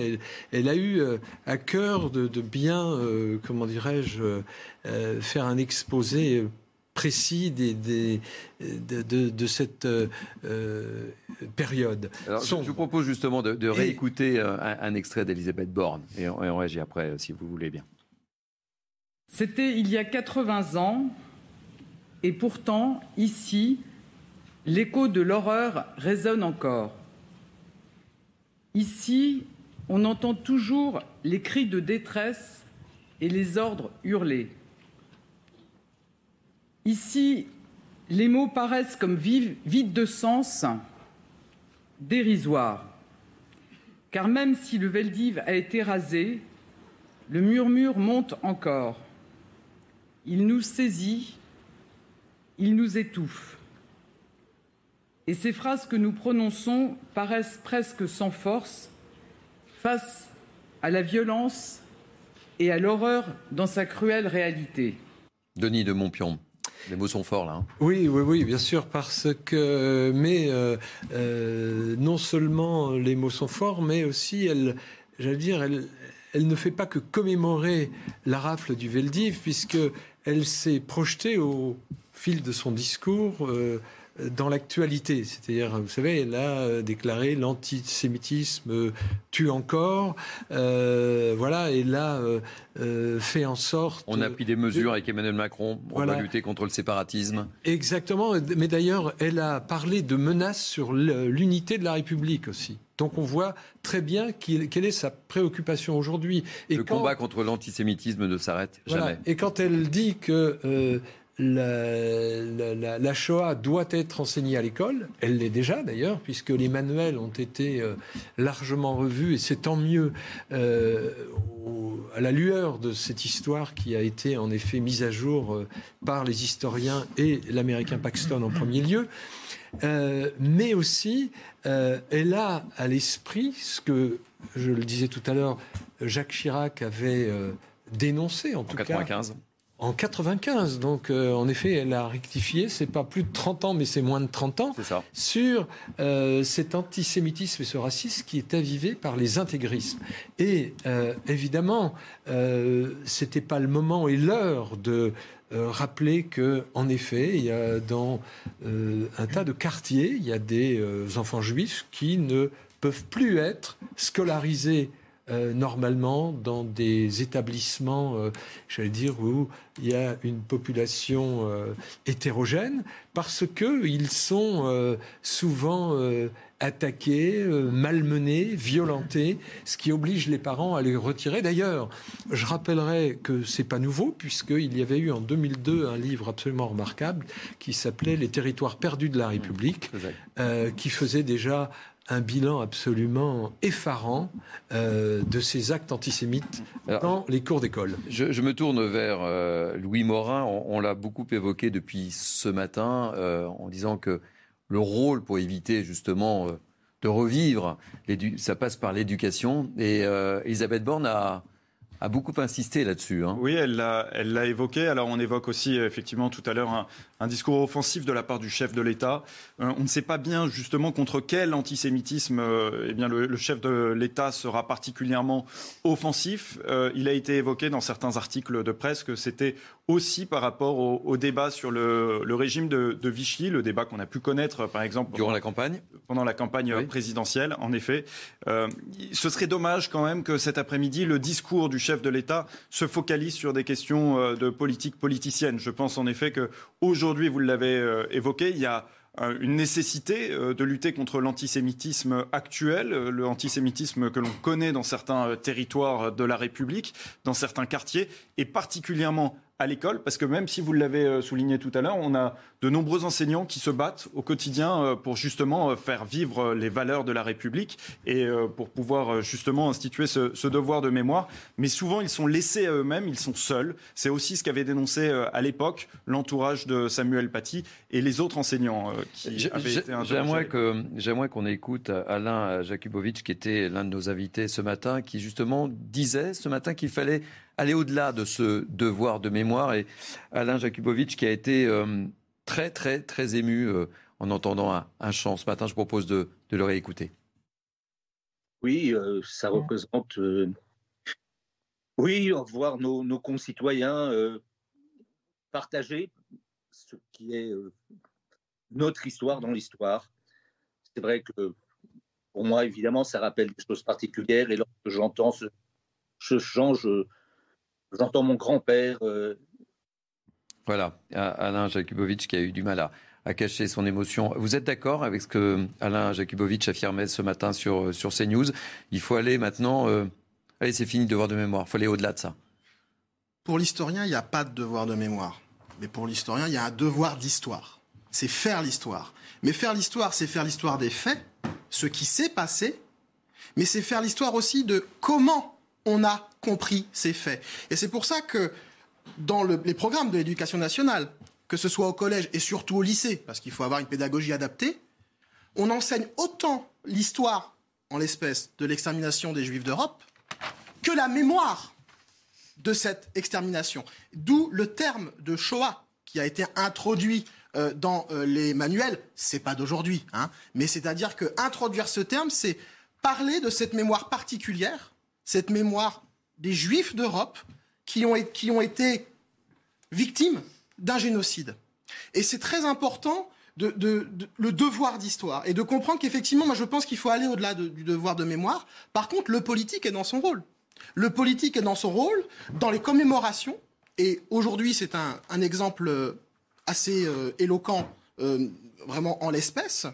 elle, a eu euh, à cœur de, bien, euh, comment dirais-je, faire un exposé précis des, de, cette période. Je vous propose justement de, réécouter un, extrait d'Elisabeth Borne et on, et on réagit après, si vous voulez bien. C'était il y a 80 ans, et pourtant, ici, l'écho de l'horreur résonne encore. Ici, on entend toujours les cris de détresse et les ordres hurlés. Ici, les mots paraissent comme vides de sens, dérisoires. Car même si le Veldiv a été rasé, le murmure monte encore. Il nous saisit il nous étouffe. Et ces phrases que nous prononçons paraissent presque sans force face à la violence et à l'horreur dans sa cruelle réalité. Denis de Montpion. Les mots sont forts là. Hein. Oui, oui, oui, bien sûr, parce que mais euh, euh, non seulement les mots sont forts, mais aussi elle, j'allais dire, elle, elle ne fait pas que commémorer la rafle du Veldiv, puisque elle s'est projetée au fil de son discours euh, dans l'actualité. C'est-à-dire, vous savez, elle a euh, déclaré l'antisémitisme tue encore. Euh, voilà, et là, fait en sorte. On a pris des mesures avec Emmanuel Macron. On va lutter contre le séparatisme. Exactement. Mais d'ailleurs, elle a parlé de menaces sur l'unité de la République aussi. Donc on voit très bien quelle est sa préoccupation aujourd'hui. Le combat contre l'antisémitisme ne s'arrête jamais. Et quand elle dit que la, la, Shoah doit être enseignée à l'école. Elle l'est déjà d'ailleurs, puisque les manuels ont été euh, largement revus, et c'est tant mieux euh, à la lueur de cette histoire qui a été en effet mise à jour euh, par les historiens et l'américain Paxton en premier lieu. mais aussi, elle a à l'esprit ce que, je le disais tout à l'heure, Jacques Chirac avait dénoncé en, tout 95. cas en 95. Donc, euh, en effet, elle a rectifié. C'est pas plus de 30 ans, mais c'est moins de 30 ans. Ça. Sur euh, cet antisémitisme et ce racisme qui est avivé par les intégrismes. Et euh, évidemment, c'était pas le moment et l'heure de rappeler que, en effet, il y a dans un tas de quartiers, il y a des enfants juifs qui ne peuvent plus être scolarisés euh, normalement dans des établissements, euh, j'allais dire, où il y a une population euh, hétérogène, parce qu'ils sont souvent attaqués, malmenés, violentés, ce qui oblige les parents à les retirer. D'ailleurs, je rappellerai que c'est pas nouveau, puisqu'il y avait eu en 2002 un livre absolument remarquable qui s'appelait Les territoires perdus de la République, qui faisait déjà un bilan absolument effarant euh, de ces actes antisémites dans les cours d'école. Je, me tourne vers euh, Louis Morin. On, l'a beaucoup évoqué depuis ce matin euh, en disant que le rôle pour éviter justement de revivre, ça passe par l'éducation. Et Elisabeth Borne a, a beaucoup insisté là-dessus. Hein. Oui, elle l'a, elle l'a évoqué. Alors on évoque aussi effectivement tout à l'heure un, un discours offensif de la part du chef de l'État. Euh, on ne sait pas bien justement contre quel antisémitisme euh, eh bien, le, le, chef de l'État sera particulièrement offensif. Euh, il a été évoqué dans certains articles de presse que c'était aussi par rapport au, au débat sur le, le régime de, de, Vichy, le débat qu'on a pu connaître par exemple durant la campagne, pendant la campagne oui. présidentielle. En effet, euh, ce serait dommage quand même que cet après-midi le discours du chef de l'État se focalise sur des questions euh, de politique politicienne. Je pense en effet que aujourd'hui, vous l'avez euh, évoqué, il y a une nécessité de lutter contre l'antisémitisme actuel, le antisémitisme que l'on connaît dans certains territoires de la République, dans certains quartiers, et particulièrement à l'école, parce que même si vous l'avez euh, souligné tout à l'heure, on a de nombreux enseignants qui se battent au quotidien euh, pour justement euh, faire vivre les valeurs de la République et pour pouvoir justement instituer ce, ce devoir de mémoire. Mais souvent, ils sont laissés à eux-mêmes, ils sont seuls. C'est aussi ce qu'avait dénoncé à l'époque l'entourage de Samuel Paty et les autres enseignants qui avaient été j'aimerais qu'on écoute Alain Jakubowicz, qui était l'un de nos invités ce matin, qui justement disait ce matin qu'il fallait aller au-delà de ce devoir de mémoire. Et Alain Jakubowicz, qui a été euh, très, très, très ému euh, en entendant un, un, chant ce matin, je propose de, de le réécouter. Oui, euh, ça représente. Oui, voir nos, nos concitoyens partager ce qui est notre histoire dans l'histoire. C'est vrai que pour moi, évidemment, ça rappelle des choses particulières. Et lorsque j'entends ce, ce chant, je, J'entends mon grand-père. Euh... Voilà, Alain Jakubowicz qui a eu du mal à, à cacher son émotion. Vous êtes d'accord avec ce que Alain Jakubowicz affirmait ce matin sur, sur CNews? Il faut aller maintenant. Euh... Allez, c'est fini, devoir de mémoire. Il faut aller au-delà de ça. Pour l'historien, il n'y a pas de devoir de mémoire. Mais pour l'historien, il y a un devoir d'histoire. C'est faire l'histoire. Mais faire l'histoire, c'est faire l'histoire des faits, ce qui s'est passé, mais c'est faire l'histoire aussi de comment on a compris ces faits. Et c'est pour ça que dans le, les programmes de l'éducation nationale, que ce soit au collège et surtout au lycée, parce qu'il faut avoir une pédagogie adaptée, on enseigne autant l'histoire, en l'espèce, de l'extermination des Juifs d'Europe, que la mémoire de cette extermination. D'où le terme de Shoah qui a été introduit euh, dans euh, les manuels. C'est pas d'aujourd'hui, hein, mais c'est-à-dire que introduire ce terme, c'est parler de cette mémoire particulière, cette mémoire des Juifs d'Europe qui ont, été victimes d'un génocide. Et c'est très important de, le devoir d'histoire et de comprendre qu'effectivement, moi je pense qu'il faut aller au-delà de, du devoir de mémoire. Par contre, le politique est dans son rôle. Le politique est dans son rôle dans les commémorations. Et aujourd'hui, c'est un, exemple assez euh, éloquent, euh, vraiment en l'espèce.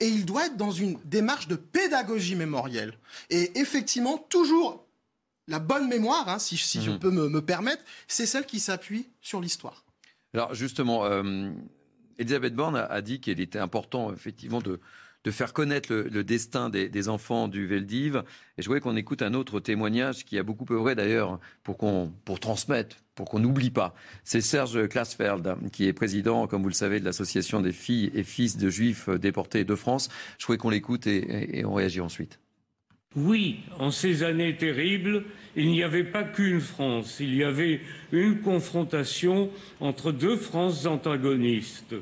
Et il doit être dans une démarche de pédagogie mémorielle. Et effectivement, toujours la bonne mémoire, hein, si, si mmh. je peux me, me permettre, c'est celle qui s'appuie sur l'histoire. Alors justement, euh, Elisabeth Borne a, a dit qu'il était important effectivement de, de faire connaître le, le destin des, des, enfants du Veldiv. Et je voulais qu'on écoute un autre témoignage qui a beaucoup œuvré d'ailleurs pour, qu'on, pour transmettre, pour qu'on n'oublie pas. C'est Serge Klaasfeld, qui est président, comme vous le savez, de l'association des filles et fils de juifs déportés de France. Je voulais qu'on l'écoute et, et, et on réagit ensuite. Oui, en ces années terribles, il n'y avait pas qu'une France, il y avait une confrontation entre deux Frances antagonistes.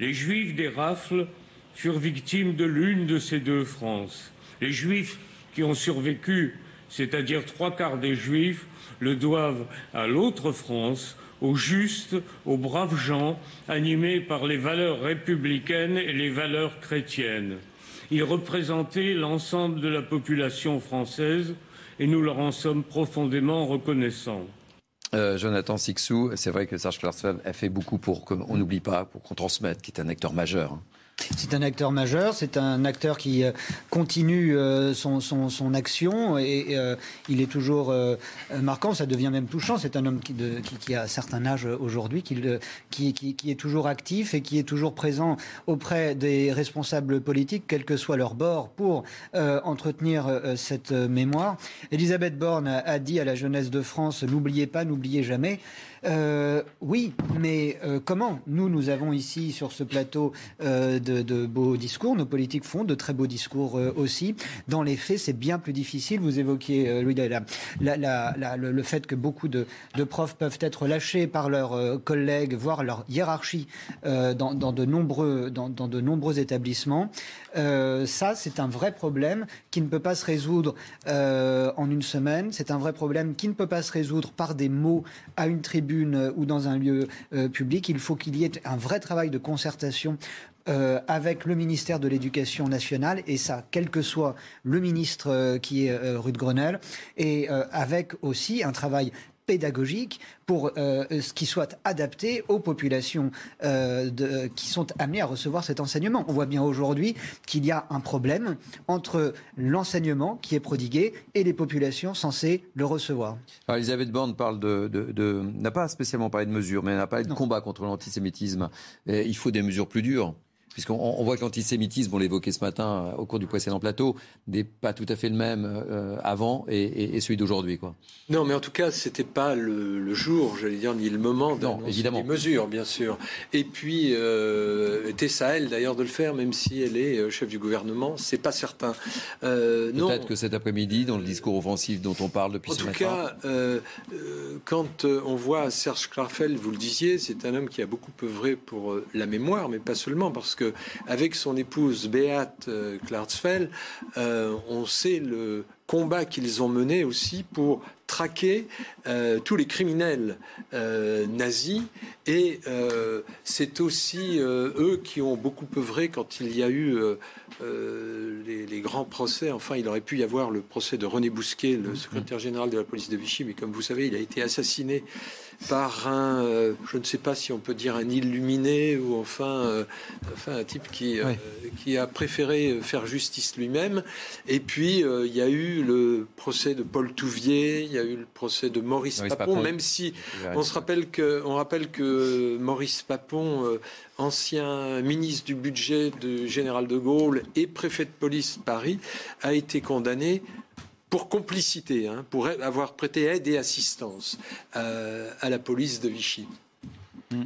Les Juifs des rafles furent victimes de l'une de ces deux Frances. Les Juifs qui ont survécu, c'est-à-dire trois quarts des Juifs, le doivent à l'autre France, aux justes, aux braves gens, animés par les valeurs républicaines et les valeurs chrétiennes. Ils représentaient l'ensemble de la population française et nous leur en sommes profondément reconnaissants. Euh, Jonathan Sixou, c'est vrai que Serge Klarsfeld a fait beaucoup pour qu'on n'oublie pas, pour qu'on transmette, qui est un acteur majeur. C'est un acteur majeur, c'est un acteur qui euh, continue euh, son, action et euh, il est toujours marquant, ça devient même touchant. C'est un homme qui, de, a un certain âge aujourd'hui, qui, qui, est toujours actif et qui est toujours présent auprès des responsables politiques, quel que soit leur bord, pour entretenir cette mémoire. Elisabeth Borne a dit à la jeunesse de France, n'oubliez pas, n'oubliez jamais. Euh, oui, mais euh, comment Nous, nous avons ici sur ce plateau euh, de, beaux discours, nos politiques font de très beaux discours aussi. Dans les faits, c'est bien plus difficile. Vous évoquiez, Louis, le, fait que beaucoup de, profs peuvent être lâchés par leurs collègues, voire leur hiérarchie dans, de nombreux établissements. ça, c'est un vrai problème qui ne peut pas se résoudre en une semaine. C'est un vrai problème qui ne peut pas se résoudre par des mots à une tribune ou dans un lieu public. Il faut qu'il y ait un vrai travail de concertation euh, avec le ministère de l'Éducation nationale, et ça, quel que soit le ministre euh, qui est euh, rue de Grenelle, et avec aussi un travail pédagogique pour euh, ce qui soit adapté aux populations euh, de, qui sont amenées à recevoir cet enseignement. On voit bien aujourd'hui qu'il y a un problème entre l'enseignement qui est prodigué et les populations censées le recevoir. Alors Elisabeth Borne parle de, de, n'a pas spécialement parlé de mesures, mais elle n'a pas parlé de combat contre l'antisémitisme. il faut des mesures plus dures. Puisqu'on voit que l'antisémitisme, on l'évoquait ce matin euh, au cours du précédent plateau, n'est pas tout à fait le même euh, avant et, celui d'aujourd'hui. Quoi. Non, mais en tout cas, ce n'était pas le, jour, j'allais dire, ni le moment d'annoncer des mesures, bien sûr. Et puis, euh, c'est à elle d'ailleurs de le faire, même si elle est euh, chef du gouvernement, c'est pas certain. Peut-être que cet après-midi, dans le discours offensif dont on parle depuis ce matin. En tout cas, quand on voit Serge Klarfeld, vous le disiez, c'est un homme qui a beaucoup œuvré pour la mémoire, mais pas seulement, parce que avec son épouse Beate euh, Klarsfeld, euh, on sait le combat qu'ils ont mené aussi pour traquer euh, tous les criminels nazis. Et c'est aussi eux qui ont beaucoup œuvré quand il y a eu les, les, grands procès. Enfin, il aurait pu y avoir le procès de René Bousquet, le secrétaire général de la police de Vichy, mais comme vous savez, il a été assassiné par un, euh, je ne sais pas si on peut dire un illuminé ou enfin, euh, enfin un type qui, euh, qui a préféré faire justice lui-même. Et puis il y a eu le procès de Paul Touvier, il y a eu le procès de Maurice, Papon, même si on se rappelle que, on rappelle que Maurice Papon ancien ministre du budget de général de Gaulle et préfet de police de Paris, a été condamné pour complicité, hein, pour avoir prêté aide et assistance euh, à la police de Vichy. Hmm.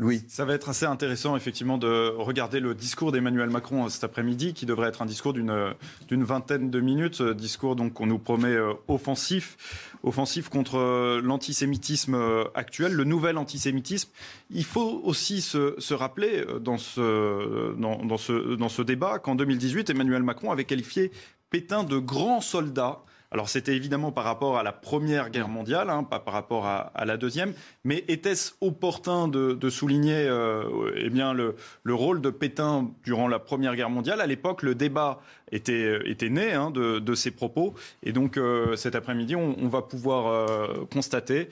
Oui. Ça va être assez intéressant, effectivement, de regarder le discours d'Emmanuel Macron euh, cet après-midi, qui devrait être un discours d'une vingtaine de minutes. Euh, discours donc qu'on nous promet offensif, offensif contre l'antisémitisme actuel, le nouvel antisémitisme. Il faut aussi se, se rappeler dans ce, dans, ce, dans ce débat qu'en 2018, Emmanuel Macron avait qualifié Pétain de grand soldat. Alors c'était évidemment par rapport à la Première Guerre mondiale, hein, pas par rapport à, la Deuxième, mais était-ce opportun de, souligner euh, eh bien, le, le, rôle de Pétain durant la Première Guerre mondiale? À l'époque, le débat était, euh, était né hein, de, de, ces propos. Et donc euh, cet après-midi, on, on, va pouvoir euh, constater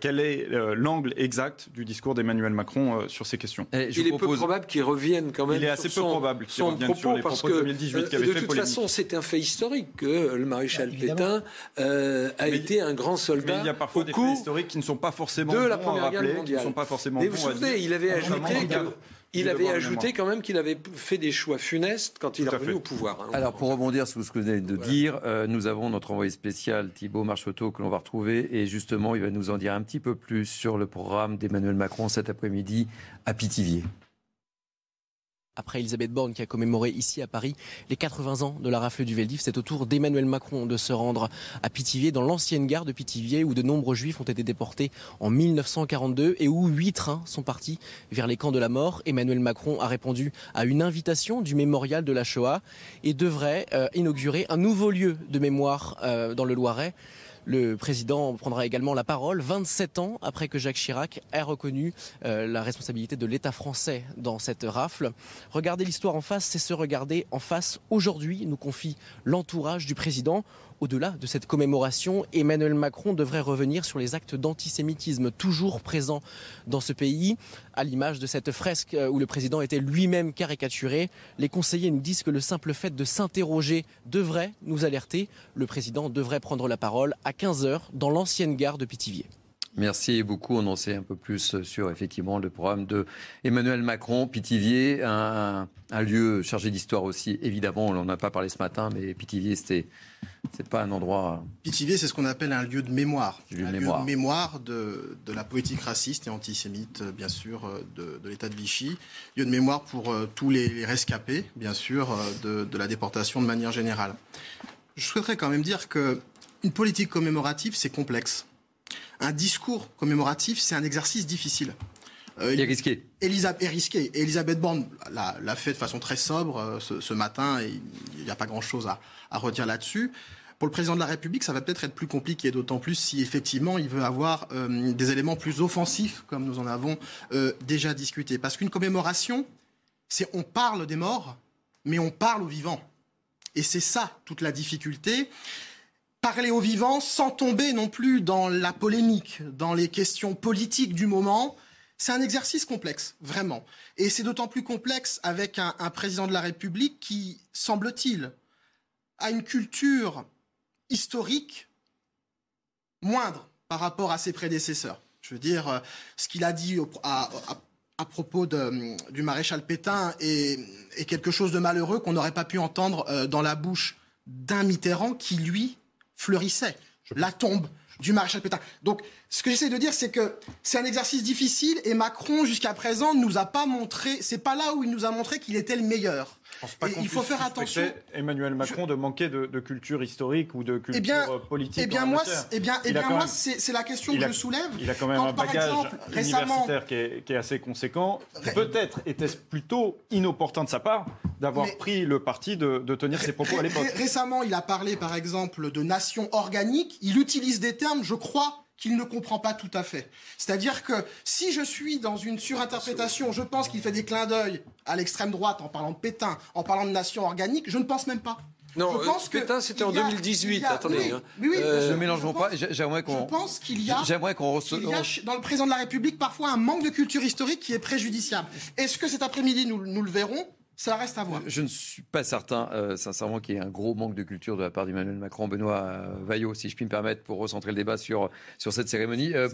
quel est l'angle exact du discours d'Emmanuel Macron sur ces questions. il est peu probable qu'il revienne quand même. Il est assez peu probable qu'il revienne sur les propos de 2018 qui fait De toute façon, c'est un fait historique que le maréchal Pétain a été un grand soldat. Mais il y a parfois des faits historiques qui ne sont pas forcément de la Première Guerre mondiale, qui ne sont pas forcément. Mais vous vous souvenez, il avait ajouté que il avait ajouté quand même qu'il avait fait des choix funestes quand il est revenu au pouvoir. Hein. Alors, pour rebondir sur ce que vous venez de dire, euh, nous avons notre envoyé spécial Thibault Marcheteau que l'on va retrouver et justement, il va nous en dire un petit peu plus sur le programme d'Emmanuel Macron cet après-midi à Pithiviers après Elisabeth Borne qui a commémoré ici à Paris les 80 ans de la rafle du Veldiv, c'est au tour d'Emmanuel Macron de se rendre à Pithiviers, dans l'ancienne gare de Pithiviers où de nombreux juifs ont été déportés en 1942 et où huit trains sont partis vers les camps de la mort. Emmanuel Macron a répondu à une invitation du mémorial de la Shoah et devrait euh, inaugurer un nouveau lieu de mémoire euh, dans le Loiret. Le président prendra également la parole 27 ans après que Jacques Chirac ait reconnu euh, la responsabilité de l'État français dans cette rafle. Regarder l'histoire en face, c'est se regarder en face aujourd'hui, nous confie l'entourage du président. Au-delà de cette commémoration, Emmanuel Macron devrait revenir sur les actes d'antisémitisme toujours présents dans ce pays, à l'image de cette fresque où le président était lui-même caricaturé. Les conseillers nous disent que le simple fait de s'interroger devrait nous alerter. Le président devrait prendre la parole à 15h dans l'ancienne gare de Pithiviers. Merci beaucoup. On en sait un peu plus sur effectivement le programme de Emmanuel Macron, Pithiviers, un, lieu chargé d'histoire aussi. Évidemment, on n'en a pas parlé ce matin, mais Pithiviers, c'était c'est pas un endroit. Pithiviers, c'est ce qu'on appelle un lieu de mémoire, lieu un de lieu mémoire, de, mémoire de, de, la politique raciste et antisémite, bien sûr, de, de l'État de Vichy. Lieu de mémoire pour euh, tous les rescapés, bien sûr, euh, de, de la déportation de manière générale. Je souhaiterais quand même dire que une politique commémorative, c'est complexe un discours commémoratif, c'est un exercice difficile. Euh, et risqué. Elisabeth, est risqué. Elisabeth Borne l'a fait de façon très sobre euh, ce, ce, matin et il n'y a pas grand-chose à, à redire là-dessus. Pour le président de la République, ça va peut-être être plus compliqué, d'autant plus si effectivement il veut avoir euh, des éléments plus offensifs, comme nous en avons déjà discuté. Parce qu'une commémoration, c'est on parle des morts, mais on parle aux vivants. Et c'est ça toute la difficulté parler aux vivants sans tomber non plus dans la polémique, dans les questions politiques du moment. C'est un exercice complexe, vraiment. Et c'est d'autant plus complexe avec un, président de la République qui, semble-t-il, a une culture historique moindre par rapport à ses prédécesseurs. Je veux dire, ce qu'il a dit à, propos du maréchal Pétain est, est, quelque chose de malheureux qu'on n'aurait pas pu entendre euh, dans la bouche d'un Mitterrand qui, lui, fleurissait. La tombe du maréchal Pétain. Donc, ce que j'essaie de dire, c'est que c'est un exercice difficile et Macron, jusqu'à présent, ne nous a pas montré, c'est pas là où il nous a montré qu'il était le meilleur. Il faut faire attention. Emmanuel Macron je... de manquer de, de, culture historique ou de culture eh bien, politique. Eh bien, moi, eh bien, eh bien moi, c'est la question que a, je soulève. Il a quand même Quand, un bagage exemple, universitaire qui, est, qui, est, assez conséquent. Peut-être était-ce plutôt inopportun de sa part d'avoir pris le parti de, de tenir ses propos à l'époque. Récemment, il a parlé, par exemple, de nation organique. Il utilise des termes, je crois, qu'il ne comprend pas tout à fait. C'est-à-dire que si je suis dans une surinterprétation, je pense qu'il fait des clins d'œil à l'extrême droite en parlant de Pétain, en parlant de nation organique, je ne pense même pas. Non, je pense euh, Pétain, c'était en 2018. A, Attendez. Oui, oui, oui, euh, ne mélangeons pas. J'aimerais qu'on. Je pense qu'il y a. J'aimerais qu'on qu y a dans le président de la République parfois un manque de culture historique qui est préjudiciable. Est-ce que cet après-midi nous, nous le verrons? Ça reste à voir. Je ne suis pas certain, euh, sincèrement, qu'il y ait un gros manque de culture de la part d'Emmanuel Macron. Benoît euh, Vaillot, si je puis me permettre, pour recentrer le débat sur, sur cette cérémonie. Euh,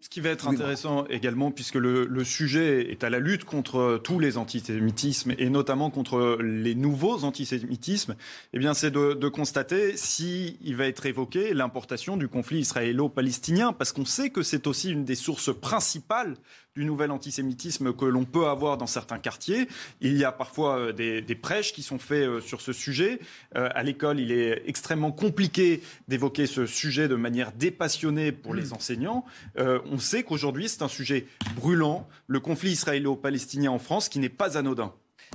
Ce qui va être oui, intéressant bon. également, puisque le, le, sujet est à la lutte contre tous les antisémitismes et notamment contre les nouveaux antisémitismes, eh bien, c'est de, de constater s'il si va être évoqué l'importation du conflit israélo-palestinien, parce qu'on sait que c'est aussi une des sources principales du nouvel antisémitisme que l'on peut avoir dans certains quartiers. Il y a parfois des, des prêches qui sont faits sur ce sujet. Euh, à l'école, il est extrêmement compliqué d'évoquer ce sujet de manière dépassionnée pour les enseignants. Euh, on sait qu'aujourd'hui, c'est un sujet brûlant, le conflit israélo-palestinien en France, qui n'est pas anodin.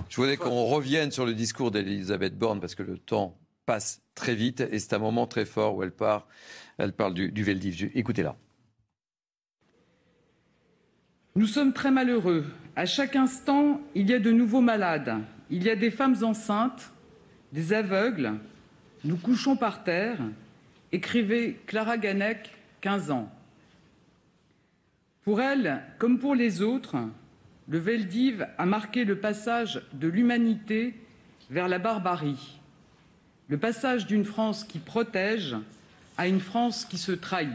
Je voudrais qu'on revienne sur le discours d'Elisabeth Borne, parce que le temps passe très vite, et c'est un moment très fort où elle, part, elle parle du, du Veldiv. Écoutez-la. Nous sommes très malheureux. À chaque instant, il y a de nouveaux malades. Il y a des femmes enceintes, des aveugles. Nous couchons par terre. Écrivait Clara Ganec, 15 ans. Pour elle, comme pour les autres, le Veldiv a marqué le passage de l'humanité vers la barbarie. Le passage d'une France qui protège à une France qui se trahit.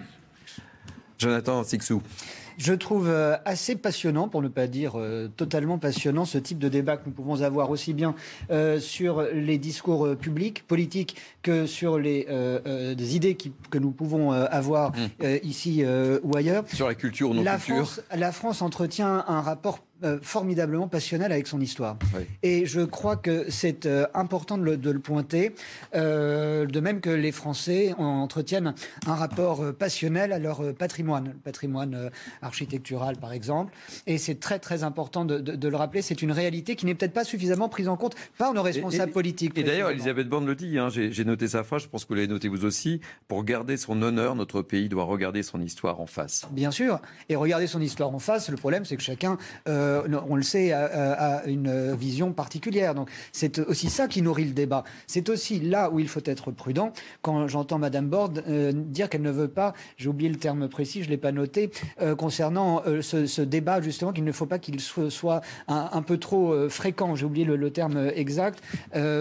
Jonathan Sixou. Je trouve euh, assez passionnant, pour ne pas dire euh, totalement passionnant, ce type de débat que nous pouvons avoir aussi bien euh, sur les discours publics, politiques, que sur les euh, des idées qui, que nous pouvons avoir mmh. ici ou ailleurs. Sur la culture non la culture. France, la France entretient un rapport euh, formidablement passionnel avec son histoire. Oui. Et je crois que c'est euh, important de le, de le pointer, euh, de même que les Français entretiennent un rapport passionnel à leur patrimoine, le patrimoine architectural par exemple. Et c'est très très important de, de, de le rappeler, c'est une réalité qui n'est peut-être pas suffisamment prise en compte par nos responsables et, et, politiques. Et d'ailleurs, Elisabeth Borne le dit, hein, j'ai noté sa phrase, je pense que vous l'avez noté vous aussi, pour garder son honneur, notre pays doit regarder son histoire en face. Bien sûr, et regarder son histoire en face, le problème c'est que chacun... Euh, on le sait, a, une vision particulière. Donc c'est aussi ça qui nourrit le débat. C'est aussi là où il faut être prudent. Quand j'entends Madame Borde euh, dire qu'elle ne veut pas, j'ai oublié le terme précis, je l'ai pas noté, euh, concernant euh, ce, débat justement qu'il ne faut pas qu'il soit un, peu trop euh, fréquent. J'ai oublié le, terme exact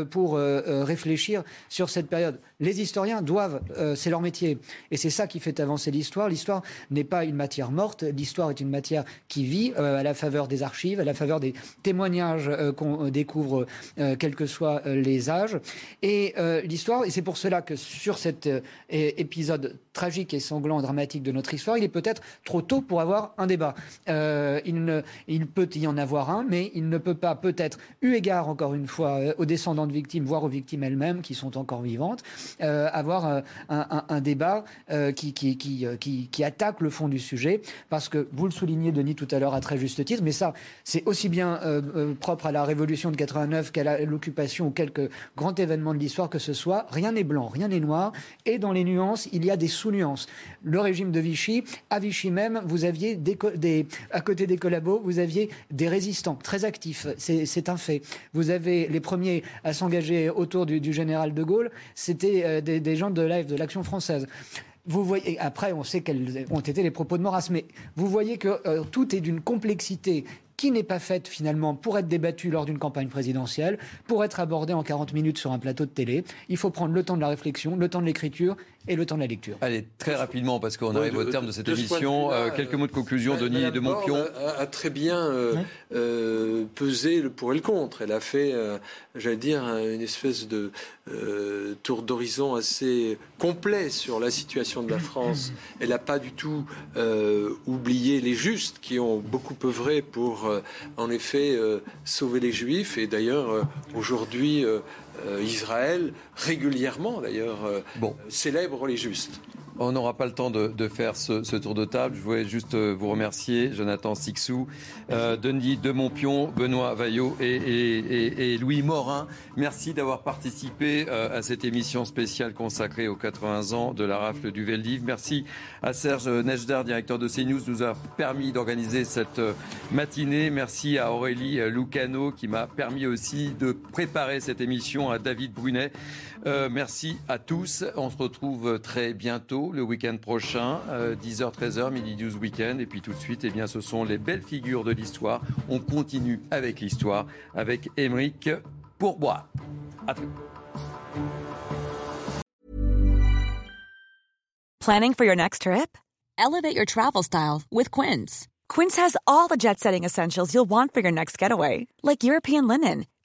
pour euh, réfléchir sur cette période. Les historiens doivent, euh, c'est leur métier. Et c'est ça qui fait avancer l'histoire. L'histoire n'est pas une matière morte, l'histoire est une matière qui vit euh, à la faveur des archives, à la faveur des témoignages euh, qu'on découvre, quels que soient les âges. Et l'histoire, et c'est pour cela que sur cet épisode tragique et sanglant, dramatique de notre histoire, il est peut-être trop tôt pour avoir un débat. il, ne, il peut y en avoir un, mais il ne peut pas, peut-être, eu égard encore une fois aux descendants de victimes, voire aux victimes elles-mêmes qui sont encore vivantes, euh, avoir euh, un, débat euh, qui, attaque le fond du sujet, parce que vous le soulignez, Denis, tout à l'heure à très juste titre, mais ça, c'est aussi bien propre à la Révolution de 89 qu'à l'occupation ou quelques grands événements de l'histoire que ce soit. Rien n'est blanc, rien n'est noir, et dans les nuances, il y a des sous-nuances. Le régime de Vichy, à Vichy même, vous aviez des, à côté des collabos, vous aviez des résistants très actifs, c'est un fait. Vous avez les premiers à s'engager autour du général de Gaulle, c'était euh, des, gens de de l'Action française. Vous voyez, après, on sait quels ont été les propos de Maurras, mais vous voyez que euh, tout est d'une complexité qui n'est pas faite finalement pour être débattue lors d'une campagne présidentielle, pour être abordée en 40 minutes sur un plateau de télé. Il faut prendre le temps de la réflexion, le temps de l'écriture et le temps de la lecture. Allez, très rapidement, parce qu'on arrive au terme de cette émission. Euh, quelques mots de conclusion, Denis de Montpion. A, a, très bien euh, euh, pesé le pour et le contre. Elle a fait, j'allais dire, une espèce de tour d'horizon assez complet sur la situation de la France. Elle n'a pas du tout oublié les justes qui ont beaucoup œuvré pour, en effet, sauver les Juifs. Et d'ailleurs, aujourd'hui, euh, Israël, régulièrement d'ailleurs, euh, bon. célèbre les justes. On n'aura pas le temps de, faire ce, tour de table. Je voulais juste euh, vous remercier, Jonathan Sixou, euh, Denis Demompion, Benoît Vaillot et, Louis Morin. Merci d'avoir participé euh, à cette émission spéciale consacrée aux 80 ans de la rafle du Veldiv. Merci à Serge Nejdar, directeur de CNews, nous a permis d'organiser cette matinée. Merci à Aurélie Lucano qui m'a permis aussi de préparer cette émission, à David Brunet. Merci à tous. On se retrouve très bientôt le week-end prochain, 10h, euh, 13h, midi 12 week-end. Et puis tout de suite, eh bien, ce sont les belles figures de l'histoire. On continue avec l'histoire avec Émeric Pourbois. À tout. Planning for your next trip? Elevate your travel style with Quince. Quince has all the jet setting essentials you'll want for your next getaway, like European linen,